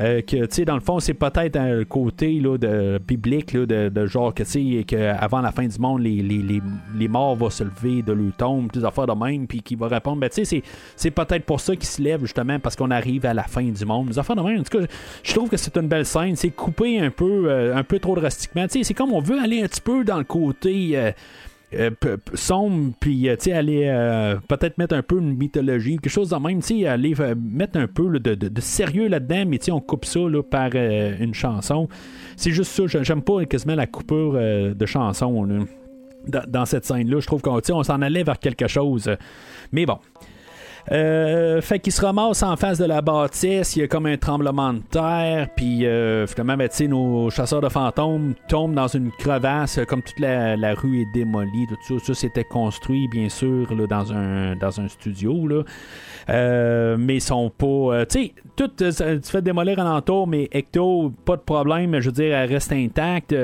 Euh, que, tu sais, dans le fond, c'est peut-être un côté là, de, biblique, là, de, genre que, tu sais, qu'avant la fin du monde, les, les, les, morts vont se lever de leur tombe, des affaires de même, puis qui va répondre, ben, tu sais, c'est peut-être pour ça qu'ils se lèvent, justement, parce qu'on arrive à la fin du monde. Des affaires de même. En tout cas, je trouve que c'est une belle scène. C'est coupé un peu, euh, un peu trop drastiquement. Tu sais, c'est comme on veut aller un petit peu dans le côté. Euh, euh, sombre, puis euh, aller euh, peut-être mettre un peu une mythologie, quelque chose de même, aller mettre un peu de, sérieux là-dedans, mais on coupe ça par une chanson. C'est juste ça, j'aime pas quasiment la coupure de chanson dans, cette scène-là. Je trouve qu'on on s'en allait vers quelque chose. Mais bon. Euh, fait qu'il se ramasse en face de la bâtisse, il y a comme un tremblement de terre, puis euh, finalement, ben, nos chasseurs de fantômes tombent dans une crevasse, comme toute la, rue est démolie, tout ça. Ça, c'était construit, bien sûr, là, dans, un, dans un studio. Là. Euh, mais ils sont pas. tu sais, tout tu fais démolir alentour, mais Ecto, pas de problème, je veux dire, elle reste intacte.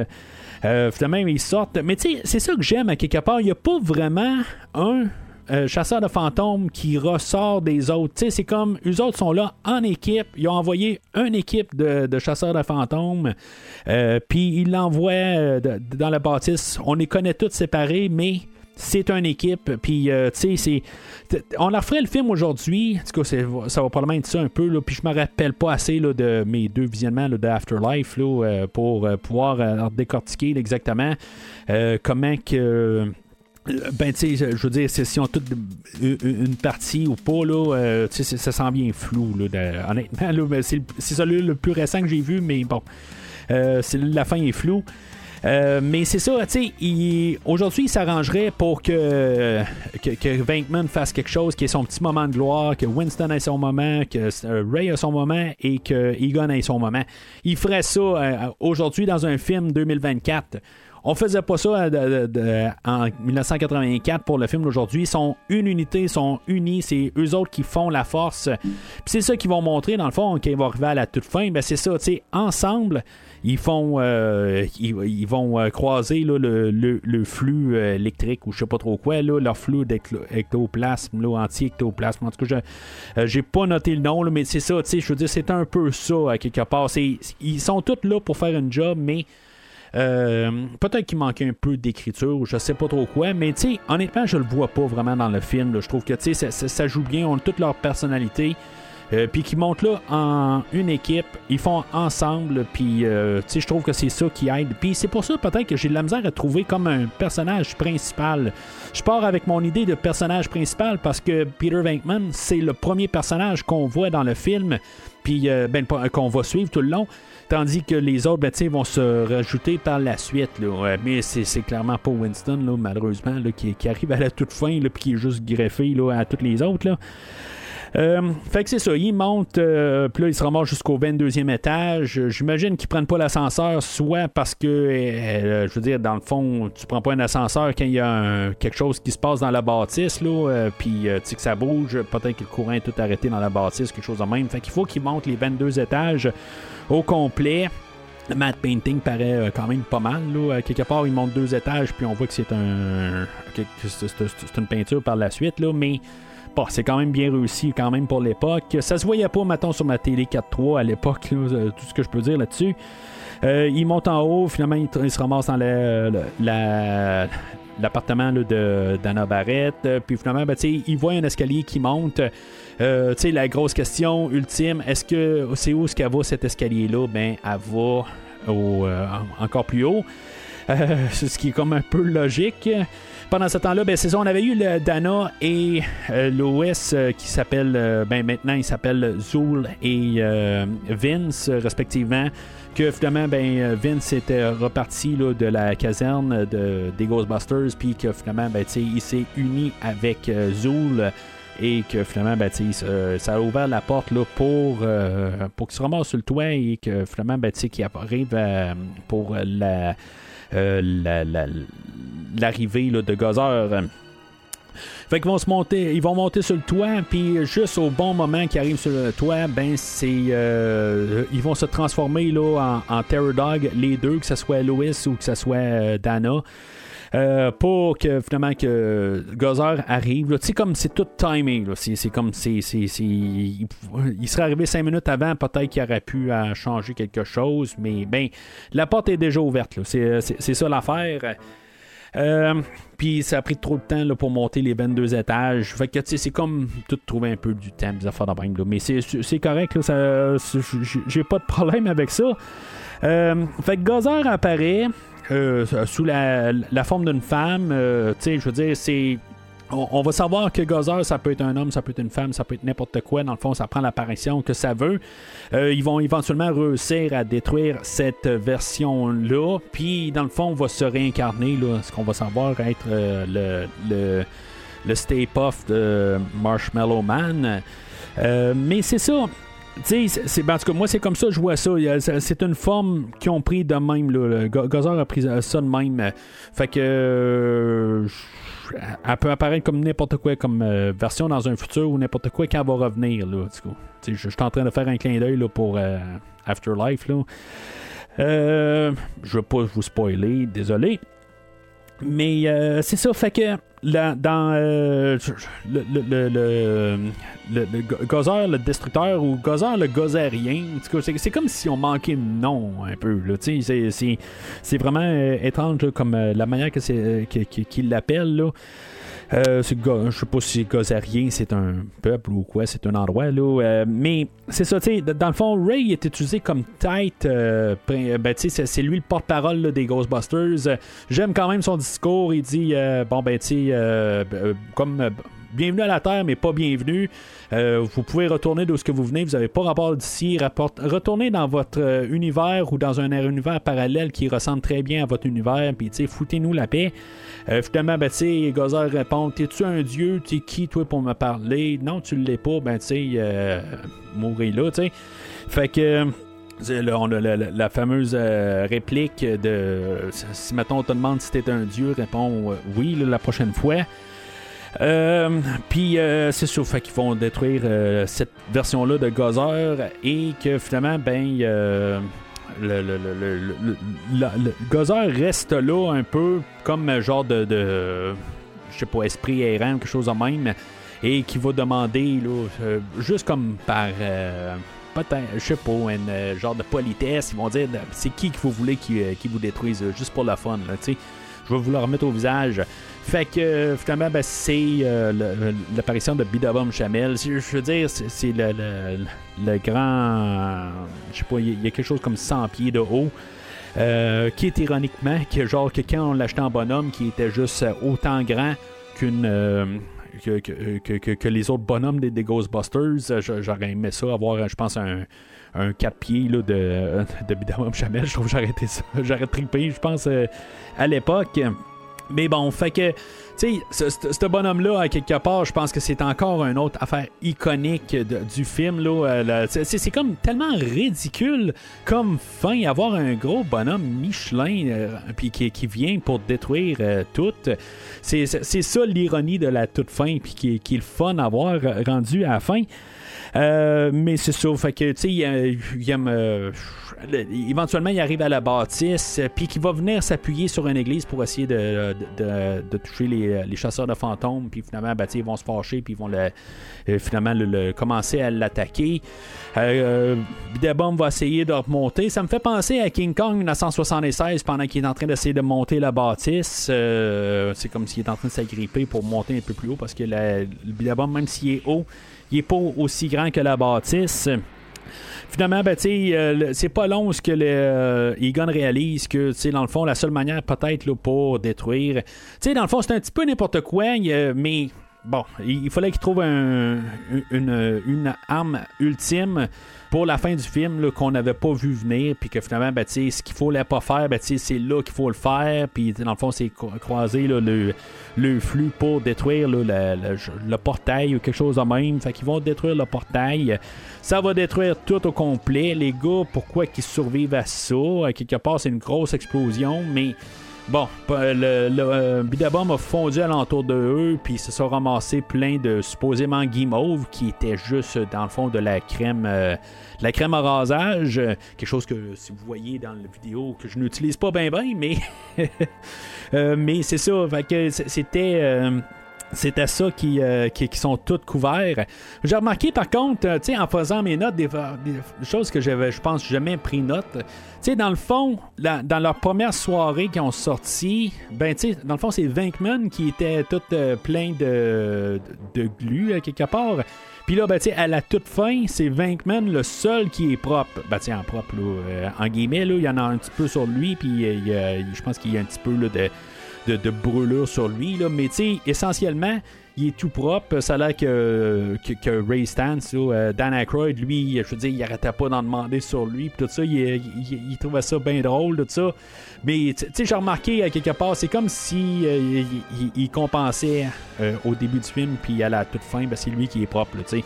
finalement, ils sortent. Mais tu c'est ça que j'aime à quelque part. Il n'y a pas vraiment un euh, chasseur de fantômes qui ressort des autres. c'est comme, eux autres sont là en équipe. Ils ont envoyé une équipe de, chasseurs de fantômes. Euh, puis ils l'envoient euh, dans la bâtisse. On les connaît tous séparés, mais c'est une équipe. Puis, tu sais, On leur ferait le film aujourd'hui. En tout cas, ça va probablement être ça un peu. Puis, je me rappelle pas assez là, de mes deux visionnements là, de Afterlife pour pouvoir décortiquer exactement comment que ben, tu je veux dire, si on toute une partie ou pas, là, euh, ça sent bien flou, là, honnêtement. C'est, ça le, plus récent que j'ai vu, mais bon, euh, la fin est floue. Euh, mais c'est ça, tu aujourd'hui, il s'arrangerait pour que, que, fasse quelque chose qui est son petit moment de gloire, que Winston ait son moment, que Ray ait son moment et que Egon ait son moment. Il ferait ça aujourd'hui dans un film 2024. On faisait pas ça euh, en 1984 pour le film d'aujourd'hui. Ils sont une unité, ils sont unis, c'est eux autres qui font la force. c'est ça qu'ils vont montrer dans le fond quand ils vont arriver à la toute fin. Ben c'est ça, tu sais, ensemble ils font euh, ils, vont euh, croiser le, flux électrique ou je sais pas trop quoi là, leur flux d'ectoplasme anti-ectoplasme en tout cas je j'ai pas noté le nom mais c'est ça je veux dire c'est un peu ça à quelque part ils sont tous là pour faire un job mais euh, peut-être qu'il manquait un peu d'écriture ou je sais pas trop quoi, mais tu honnêtement, je le vois pas vraiment dans le film. Je trouve que tu ça, joue bien, on a toute leur personnalité. Euh, puis qui montent là en une équipe, ils font ensemble, puis euh, sais je trouve que c'est ça qui aide. Puis c'est pour ça peut-être que j'ai de la misère à trouver comme un personnage principal. Je pars avec mon idée de personnage principal parce que Peter Venkman, c'est le premier personnage qu'on voit dans le film, puis ben, qu'on va suivre tout le long. Tandis que les autres, ben, vont se rajouter par la suite. Là. Mais c'est clairement pas Winston, là, malheureusement, là, qui, arrive à la toute fin, puis qui est juste greffé à toutes les autres. Là. Euh, fait que c'est ça, ils montent, euh, puis là, ils se remontent jusqu'au 22e étage. J'imagine qu'ils prennent pas l'ascenseur, soit parce que, euh, je veux dire, dans le fond, tu prends pas un ascenseur quand il y a quelque chose qui se passe dans la bâtisse, là, puis tu sais que ça bouge, peut-être que le courant est tout arrêté dans la bâtisse, quelque chose de même. Fait qu'il faut qu'ils montent les 22 étages au complet. Le matte painting paraît quand même pas mal. Là. Quelque part, ils montent deux étages, puis on voit que c'est un, c'est une peinture par la suite, là, mais c'est quand même bien réussi quand même pour l'époque. Ça se voyait pas, mettons, sur ma télé 4.3 à l'époque, euh, tout ce que je peux dire là-dessus. Euh, il monte en haut, finalement, il, se ramasse dans l'appartement de d'Anna Barrett. Euh, puis finalement, ben, il voit un escalier qui monte. Euh, la grosse question ultime, est-ce que c'est où ce qu'elle va cet escalier-là? Ben, elle va encore plus haut. ce qui est comme un peu logique pendant ce temps-là, ben, c'est ça, on avait eu le Dana et euh, euh, qui s'appelle, euh, ben, maintenant il s'appelle Zool et Vince respectivement. Que finalement, ben, Vince était reparti là, de la caserne de, des Ghostbusters, puis que finalement, ben, il s'est uni avec Zool et que finalement, ben, ça a ouvert la porte là, pour, pour qu'il se ramasse sur le toit et que finalement, ben, qu'il arrive pour la, la, la, l'arrivée de Gozer. Fait qu'ils vont se monter, ils vont monter sur le toit, puis juste au bon moment qu'ils arrivent sur le toit, ben c'est, euh, ils vont se transformer là en, Terror Dog, les deux, que ce soit Louis ou que ce soit euh, Dana. Euh, pour que finalement que Gozer arrive. Tu sais, comme c'est tout timing. C'est, comme c'est, il, serait arrivé cinq minutes avant, peut-être qu'il aurait pu changer quelque chose, mais ben la porte est déjà ouverte. c'est ça l'affaire. Euh, puis ça a pris trop de temps là, pour monter les 22 étages. Fait que c'est comme tout trouver un peu du temps, des affaires de. Mais c'est, correct, là, j'ai pas de problème avec ça. Euh, fait que Gozer apparaît euh, sous la, la forme d'une femme. euh, tu sais, je veux dire, c'est. On, va savoir que Gozer, ça peut être un homme, ça peut être une femme, ça peut être n'importe quoi. Dans le fond, ça prend l'apparition que ça veut. Euh, ils vont éventuellement réussir à détruire cette version-là. Puis, dans le fond, on va se réincarner. Là, ce qu'on va savoir être euh, le, le, le Stay Puff de Marshmallow Man. Euh, mais c'est ça. C'est- ben, moi, c'est comme ça, je vois ça. C'est une forme qu'ils ont pris de même. Là. Gozer a pris ça de même. Fait que. Elle peut apparaître comme n'importe quoi, comme euh, version dans un futur ou n'importe quoi quand elle va revenir. Là, je, je suis en train de faire un clin d'œil pour euh, Afterlife. Euh, je veux pas vous spoiler, désolé. Mais euh, c'est ça, fait que dans euh, le, le, le, le, le- le go- Gozer, le destructeur, ou Gozer, le gozérien, en tout cas, c'est, comme si on manquait de nom un peu. C'est, vraiment euh, étrange là, comme euh, la manière qu'il l'appelle. Euh, je sais pas si Gozarien c'est un peuple ou quoi, c'est un endroit là. euh, mais c'est ça, tu sais, dans le fond, Ray est utilisé comme tête. euh, prin- ben, tu c'est, lui le porte-parole des Ghostbusters. Euh, J'aime quand même son discours. Il dit, euh, bon ben, euh, euh, comme euh, bienvenue à la Terre, mais pas bienvenue. Euh, vous pouvez retourner d'où ce que vous venez, vous n'avez pas rapport d'ici. Retournez dans votre euh, univers ou dans un univers parallèle qui ressemble très bien à votre univers, puis tu sais, foutez-nous la paix. Euh, finalement, ben, tu Gozer répond T'es-tu un dieu? T'es qui, toi, pour me parler? Non, tu l'es pas, ben, tu sais, euh, mourir là, tu sais. Fait que. c'est là, on a la, fameuse euh, réplique de si mettons on te demande si t'es un dieu, réponds euh, oui la prochaine fois. Euh, Puis euh, c'est sûr, fait qu'ils vont détruire euh, cette version-là de Gozer et que finalement, ben, euh, le, le, Gozer reste là un peu comme un genre de, je sais pas, esprit errant, quelque chose de même, et qui va demander, euh, juste comme par. euh, Peut-être, je sais pas, un euh, genre de politesse, ils vont dire c'est qui que vous voulez qui, vous détruise, juste pour la fun, tu sais. Je vais vous le remettre au visage. Fait que euh, finalement, ben, c'est euh, le- l'apparition de Bidabom Chamel. Je veux dire, c'est le, grand. Je sais pas, il y a- quelque chose comme 100 pieds de haut. euh, qui est ironiquement, que genre que quand on l'achetait en bonhomme, qui était juste euh, autant grand qu'une. euh, que, que, que- les autres bonhommes des, des Ghostbusters. Euh, J'aurais aimé ça, avoir, euh, je pense, un, un 4 pieds là, de, de Bidabom Chamel. Je trouve que j'aurais été ça. J'aurais trippé, je pense, euh, à l'époque. Mais bon, fait que, tu sais, ce, bonhomme-là, à quelque part, je pense que c'est encore une autre affaire iconique du film. là. Euh, c'est, comme tellement ridicule comme fin, avoir un gros bonhomme Michelin euh, puis qui, qui vient pour détruire tout. C'est, ça l'ironie de la toute fin, puis qui, qui est le fun à voir euh, rendu à la fin. Euh, mais c'est ça, fait que, tu sais, il, il aime, euh, le- éventuellement, il arrive à la bâtisse, euh, puis qu'il va venir s'appuyer sur une église pour essayer de, toucher les, chasseurs de fantômes, puis finalement, ben, ils vont se fâcher, puis ils vont le, finalement le- le- commencer à l'attaquer. Euh, va essayer de remonter. Ça me fait penser à King Kong 1976 pendant qu'il est en train d'essayer de monter la bâtisse. C'est comme s'il est en train de s'agripper pour monter un peu plus haut parce que la- le Bidabom, même s'il est haut, il est pas aussi grand que la bâtisse. Finalement, ben, euh, c'est pas long ce que le, euh, réalise que, dans le fond, la seule manière peut-être pour détruire. Tu sais, dans le fond, c'est un petit peu n'importe quoi, mais bon, il, fallait qu'il trouve un- une, une arme ultime pour la fin du film qu'on n'avait pas vu venir, puis que finalement, ben, ce qu'il fallait pas faire, ben, c'est là qu'il faut le faire, puis dans le fond, c'est cro- croiser le, le flux pour détruire le, portail ou quelque chose de même. Fait qu'ils vont détruire le portail. Ça va détruire tout au complet. Les gars, pourquoi qu'ils survivent à ça? À quelque part, c'est une grosse explosion, mais Bon, le, le euh, a fondu alentour de eux, puis se sont ramassés plein de supposément guimauve qui était juste dans le fond de la crème, euh, la crème à rasage, quelque chose que si vous voyez dans la vidéo que je n'utilise pas bien bien, mais mais c'est ça, fait que c'était c'était ça qui, euh, qui, sont toutes couverts. J'ai remarqué par contre, euh, en faisant mes notes, des, choses que j'avais, je pense, jamais pris note. sais, dans le fond, dans leur première soirée qui ont sorti, ben, dans le fond, c'est Vinkman qui était tout euh, plein de, de, glu, quelque part. Puis là, ben, à la toute fin, c'est Vinkman le seul qui est propre. Ben, en propre, en guillemets, là, il y en a un petit peu sur lui, puis je pense qu'il y a un petit peu là, de de, brûlure sur lui. Là. Mais tu essentiellement, il est tout propre. Ça a l'air que, que, Ray Stance, euh, Dan Aykroyd, lui, je veux dire, il arrêtait pas d'en demander sur lui. tout ça, il, trouvait ça bien drôle, tout ça. Mais tu sais, j'ai remarqué à quelque part, c'est comme si euh, il, compensait euh, au début du film, puis à la toute fin, ben, c'est lui qui est propre, tu sais.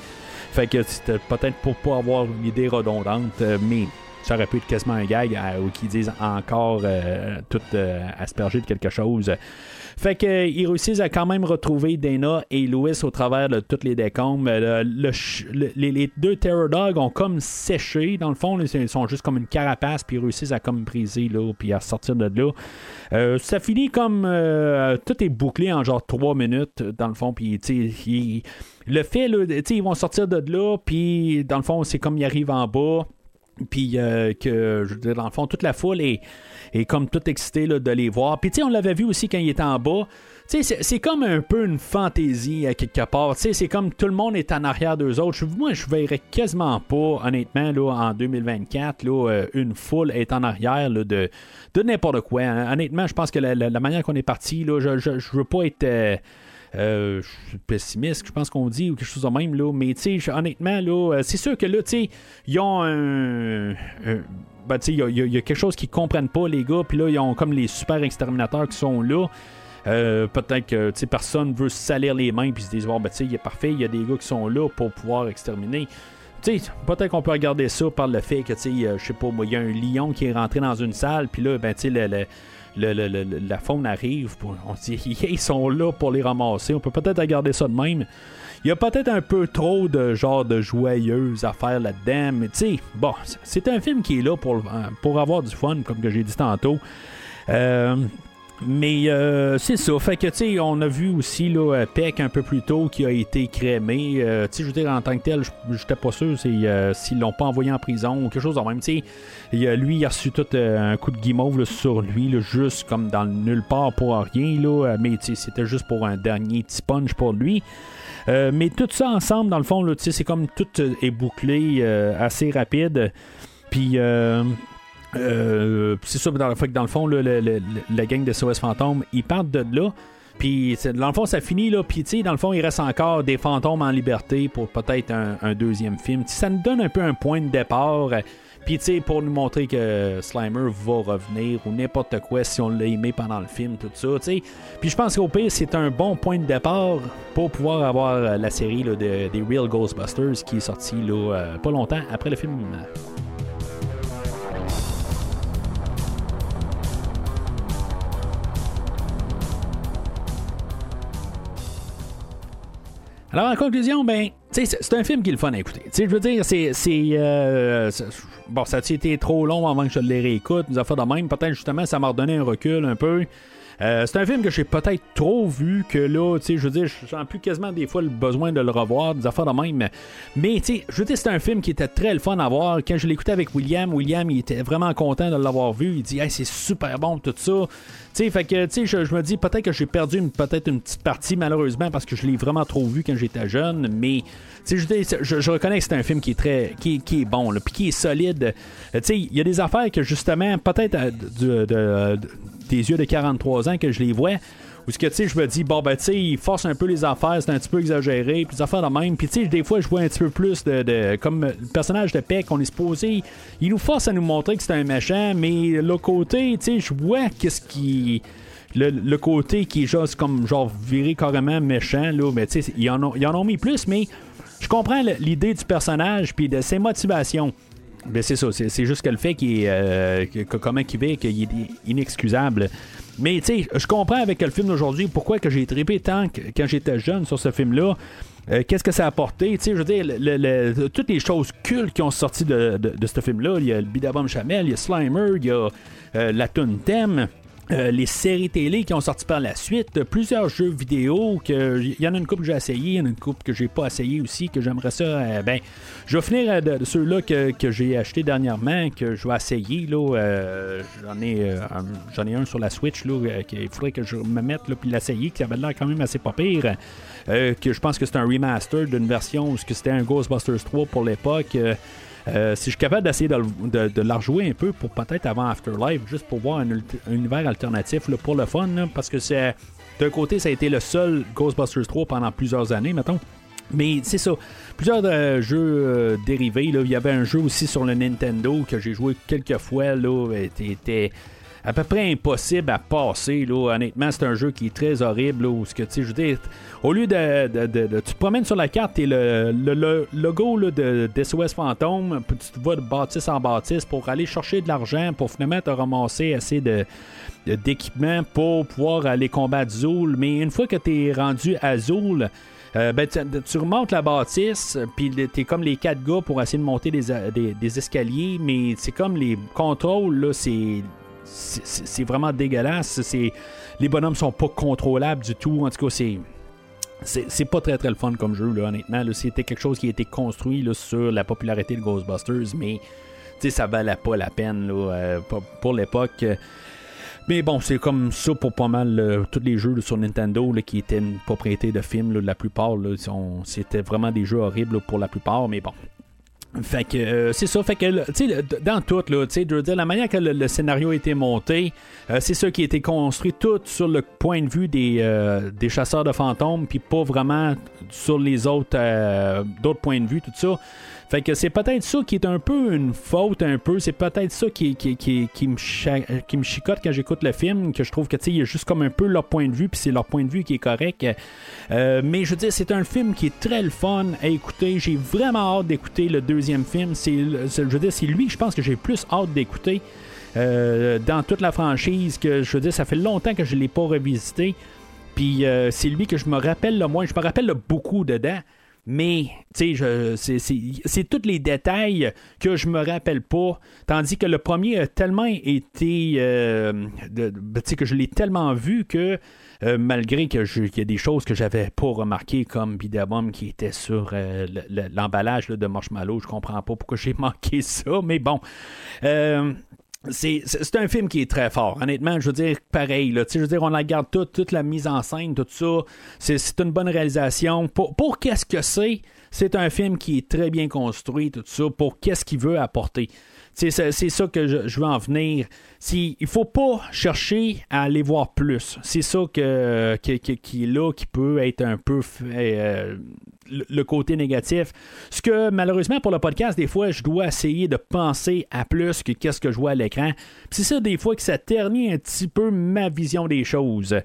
Fait que c'était peut-être pour pas avoir une idée redondante, mais ça aurait pu être quasiment un gag ou qu'ils disent encore euh, tout euh, aspergé de quelque chose. Fait qu'ils réussissent à quand même retrouver Dana et Louis au travers de toutes les décombres. les, deux Terror Dogs ont comme séché, dans le fond. ils sont juste comme une carapace, puis ils réussissent à comme briser, là, puis à sortir de là. Euh, ça finit comme. tout est bouclé en genre 3 minutes, dans le fond, puis le fait, là, ils vont sortir de là, puis dans le fond, c'est comme ils arrivent en bas. Puis euh, que, je veux dans le fond, toute la foule est, est comme tout excitée de les voir. Puis, tu sais, on l'avait vu aussi quand il était en bas. Tu sais, c'est comme un peu une fantaisie à quelque part. Tu sais, c'est comme tout le monde est en arrière d'eux autres. moi, je verrais quasiment pas, honnêtement, là, en 2024, là, euh, une foule est en arrière de, de n'importe quoi. Hein. Honnêtement, je pense que la, manière qu'on est parti, là, je, je, veux pas être. Euh, euh, je suis pessimiste, je pense qu'on dit, ou quelque chose de même, là. Mais, tu sais, honnêtement, là, euh, c'est sûr que là, tu sais, ils ont un. il y, a quelque chose qu'ils comprennent pas, les gars, puis là, ils ont comme les super exterminateurs qui sont là. Euh, peut-être que personne veut se salir les mains puis se dire bon, ben, tu sais, parfait, il y a des gars qui sont là pour pouvoir exterminer. Peut-être qu'on peut regarder ça par le fait que, tu sais, je sais pas, il y a un lion qui est rentré dans une salle, puis là, ben, tu sais, le, la faune arrive, on se dit ils sont là pour les ramasser. On peut peut-être regarder ça de même. Il y a peut-être un peu trop de genre de joyeuses affaires là-dedans, mais tu sais, bon, c'est un film qui est là pour, avoir du fun, comme que j'ai dit tantôt. Euh, mais euh, c'est ça. Fait que, tu sais, on a vu aussi là, euh, Peck un peu plus tôt qui a été crémé. Euh, tu sais, je veux dire, en tant que tel, j'étais pas sûr s'ils l'ont pas envoyé en prison ou quelque chose de même. Tu sais, lui, il a reçu tout un coup de guimauve sur lui, juste comme dans le nulle part pour rien. Là, mais c'était juste pour un dernier petit punch pour lui. mais tout ça ensemble, dans le fond, c'est comme tout est bouclé assez rapide. Puis euh, c'est ça, dans, dans le fond, la gang de SOS Fantômes, ils partent de là. Puis, dans le fond, ça finit là. Puis, dans le fond, il reste encore des fantômes en liberté pour peut-être un, deuxième film. ça nous donne un peu un point de départ. Puis, pour nous montrer que Slimer va revenir ou n'importe quoi si on l'a aimé pendant le film, tout ça, Puis, je pense qu'au pire, c'est un bon point de départ pour pouvoir avoir la série de, des Real Ghostbusters qui est sortie là, euh, pas longtemps après le film. Alors, en conclusion, ben, c'est un film qui est le fun à écouter. je veux dire, c'est. Euh, bon, ça a été trop long avant que je le réécoute, nous a fait de même. Peut-être justement, ça m'a redonné un recul un peu. Euh, c'est un film que j'ai peut-être trop vu que là, tu sais, je veux dire, je sens plus quasiment des fois le besoin de le revoir, des affaires de même. Mais, tu sais, je veux dire, c'est un film qui était très le fun à voir. Quand je l'écoutais avec William, William, il était vraiment content de l'avoir vu. Il dit, hey, c'est super bon, tout ça. Tu sais, fait que, tu sais, je, me dis peut-être que j'ai perdu peut-être une petite partie, malheureusement, parce que je l'ai vraiment trop vu quand j'étais jeune. Mais, sais, je, je, reconnais que c'est un film qui est très, qui, qui est bon, puis qui est solide. Sais, il y a des affaires que, justement, peut-être euh, de des yeux de 43 ans que je les vois. Ou ce que tu sais, je me dis, bon, ben, tu sais, il force un peu les affaires, c'est un petit peu exagéré, puis les affaires de même. Puis, tu sais, des fois, je vois un petit peu plus de. comme le personnage de Peck, on est supposé. Il nous force à nous montrer que c'est un méchant, mais le côté, tu sais, je vois qu'est-ce qui. Le, côté qui est juste comme genre viré carrément méchant, là, mais tu sais, ils, en ont, ils en ont mis plus, mais je comprends l'idée du personnage puis de ses motivations. Ben c'est ça, c'est juste que le fait qu'il est, euh, que, comment qu'il est, qu'il est inexcusable. Mais tu sais, je comprends avec le film d'aujourd'hui pourquoi que j'ai trippé tant que- quand j'étais jeune sur ce film-là. Euh, Qu'est-ce que ça a apporté? Tu sais, je veux dire, toutes les choses cultes qui ont sorti de, de- ce film-là, il y a le Bidabom Chamel, il y a Slimer, il y a euh, la thème. Euh, les séries télé qui ont sorti par la suite, euh, plusieurs jeux vidéo, que il y en a une coupe que j'ai essayé, il y en a une coupe que j'ai pas essayé aussi, que j'aimerais ça. euh, ben, je vais finir de, ceux-là que, que j'ai acheté dernièrement, que je vais essayer. Là, j'en ai, ai un sur la Switch, là, qu'il faudrait que je me mette là, puis l'essayer, qui avait l'air quand même assez pas pire. Que je pense que c'est un remaster d'une version où c'était un Ghostbusters 3 pour l'époque. Euh, si je suis capable d'essayer de, de, la rejouer un peu pour peut-être avant Afterlife, juste pour voir un, univers alternatif pour le fun, parce que c'est d'un côté, ça a été le seul Ghostbusters 3 pendant plusieurs années, mettons. Mais c'est ça, plusieurs euh, jeux euh, dérivés. Il y avait un jeu aussi sur le Nintendo que j'ai joué quelques fois. Là, était à peu près impossible à passer. Là. Honnêtement, c'est un jeu qui est très horrible. Ce que, je au lieu de, de- de- Tu te promènes sur la carte et le, le- le logo de d'SOS Fantôme, puis tu te vas de bâtisse en bâtisse pour aller chercher de l'argent pour finalement te ramasser assez de d'équipement pour pouvoir aller combattre Zool. Mais une fois que tu es rendu à Zool, euh, ben, tu, remontes la bâtisse, puis t'es comme les quatre gars pour essayer de monter des, des- des escaliers, mais c'est comme les contrôles, là, c'est. C'est vraiment dégueulasse. Les bonhommes sont pas contrôlables du tout. En tout cas, c'est. C'est pas très très le fun comme jeu, honnêtement. C'était quelque chose qui a été construit sur la popularité de Ghostbusters, mais ça valait pas la peine euh, pour, l'époque. Mais bon, c'est comme ça pour pas mal euh, tous les jeux sur Nintendo qui étaient une propriété de films. la plupart, c'était vraiment des jeux horribles pour la plupart, mais bon. Fait que euh, c'est ça, fait que tu sais, dans tout, là, tu sais, je veux dire, la manière que le, scénario a été monté, euh, c'est ça qui a été construit tout sur le point de vue des, euh, des chasseurs de fantômes, puis pas vraiment sur les autres d'autres points de vue, tout ça. Fait que c'est peut-être ça qui est un peu une faute, un peu. C'est peut-être ça qui, qui, me chicote quand j'écoute le film, que je trouve que, il y a juste comme un peu leur point de vue, puis c'est leur point de vue qui est correct. Euh, mais je veux dire, c'est un film qui est très le fun à écouter. J'ai vraiment hâte d'écouter le deuxième film. Je veux dire, c'est lui, je pense que j'ai plus hâte d'écouter euh, dans toute la franchise. Que je veux dire, ça fait longtemps que je ne l'ai pas revisité. Puis euh, c'est lui que je me rappelle le moins. Je me rappelle le beaucoup dedans. Mais, tu sais, c'est- tous les détails que je me rappelle pas. Tandis que le premier a tellement été. euh, de- de- tu sais, que je l'ai tellement vu que. euh, malgré qu'il y a des choses que j'avais pas remarquées comme Bidabum qui était sur euh, le- le- l'emballage de Marshmallow, je comprends pas pourquoi j'ai manqué ça, mais bon. C'est, un film qui est très fort. Honnêtement, je veux dire, pareil. Là, je veux dire, on la garde toute, toute la mise en scène, tout ça. C'est, une bonne réalisation. Pour, pour qu'est-ce que c'est, c'est un film qui est très bien construit, tout ça, pour qu'est-ce qu'il veut apporter. C'est, ça que je, veux en venir. Si, il faut pas chercher à aller voir plus. C'est ça que, qui est là, qui peut être un peu euh, le côté négatif. Ce que malheureusement pour le podcast, des fois, je dois essayer de penser à plus que qu'est-ce que je vois à l'écran. C'est ça des fois que ça ternit un petit peu ma vision des choses.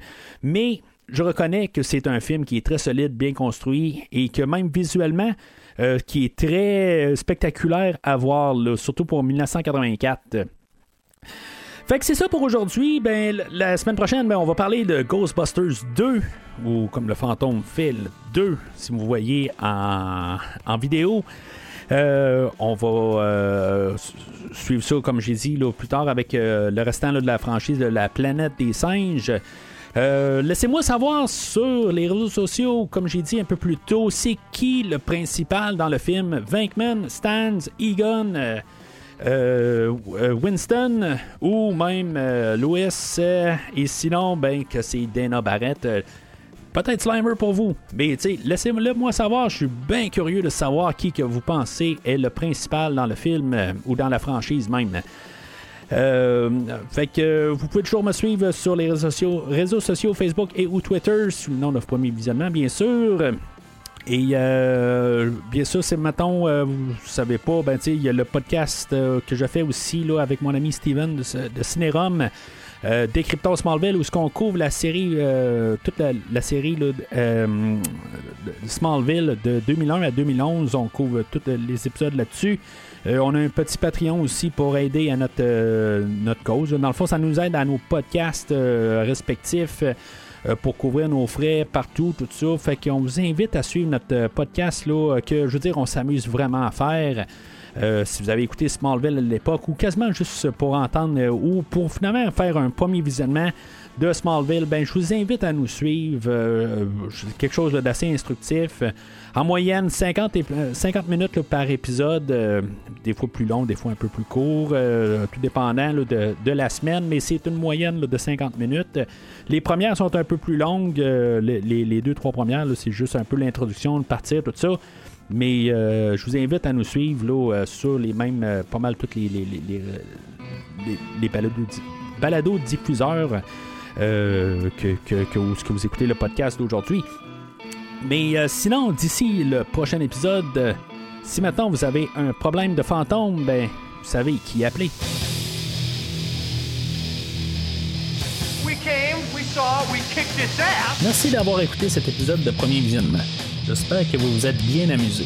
Mais je reconnais que c'est un film qui est très solide, bien construit et que même visuellement, euh, qui est très euh, spectaculaire à voir, surtout pour 1984. Fait que c'est ça pour aujourd'hui. Ben, la semaine prochaine, ben, on va parler de Ghostbusters 2, ou comme le fantôme le 2, si vous voyez en, en vidéo. Euh, on va euh, su- suivre ça, comme j'ai dit, plus tard avec euh, le restant de la franchise de la planète des singes. Laissez-moi savoir sur les réseaux sociaux, comme j'ai dit un peu plus tôt, c'est qui le principal dans le film? Venkman, Stans, Egon, Winston ou même euh, euh, et sinon, ben, que c'est Dana Barrett. euh, Peut-être Slimer pour vous, mais laissez-le moi savoir. Je suis bien curieux de savoir qui que vous pensez est le principal dans le film euh, ou dans la franchise même. Euh, fait que euh, vous pouvez toujours me suivre sur les réseaux sociaux, réseaux sociaux Facebook et ou Twitter sous le nom de Premier Visionnement, bien sûr. Et euh, bien sûr, c'est mettons, euh, vous savez pas, ben il y a le podcast euh, que je fais aussi là, avec mon ami Steven de, de Cinérum. Euh, Smallville, où ce qu'on couvre la série, euh, toute la, série là, euh, Smallville de 2001 à 2011. On couvre tous les épisodes là-dessus. on a un petit Patreon aussi pour aider à notre, notre cause. Dans le fond, ça nous aide à nos podcasts respectifs pour couvrir nos frais partout, tout ça. Fait qu'on vous invite à suivre notre podcast là, que je veux dire, on s'amuse vraiment à faire. Euh, si vous avez écouté Smallville à l'époque, ou quasiment juste pour entendre, euh, ou pour finalement faire un premier visionnement de Smallville, ben, je vous invite à nous suivre. Euh, quelque chose d'assez instructif. En moyenne, 50, 50 minutes par épisode, des fois plus long, des fois un peu plus court, tout dépendant de, la semaine, mais c'est une moyenne de 50 minutes. Les premières sont un peu plus longues, les, les, deux, trois premières, c'est juste un peu l'introduction, le partir, tout ça. Mais euh, je vous invite à nous suivre là, euh, sur les mêmes, euh, pas mal toutes les, les, les, les balados, diffuseurs que, que, que, que, vous écoutez le podcast d'aujourd'hui. Mais sinon, d'ici le prochain épisode, si maintenant vous avez un problème de fantôme, ben, vous savez qui appeler. Merci d'avoir écouté cet épisode de Premier Visionnement. J'espère que vous vous êtes bien amusé.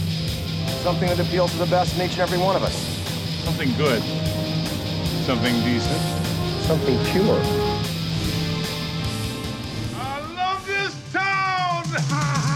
Something that appeals to the best in each and every one of us. Something good. Something decent. Something pure. I love this town!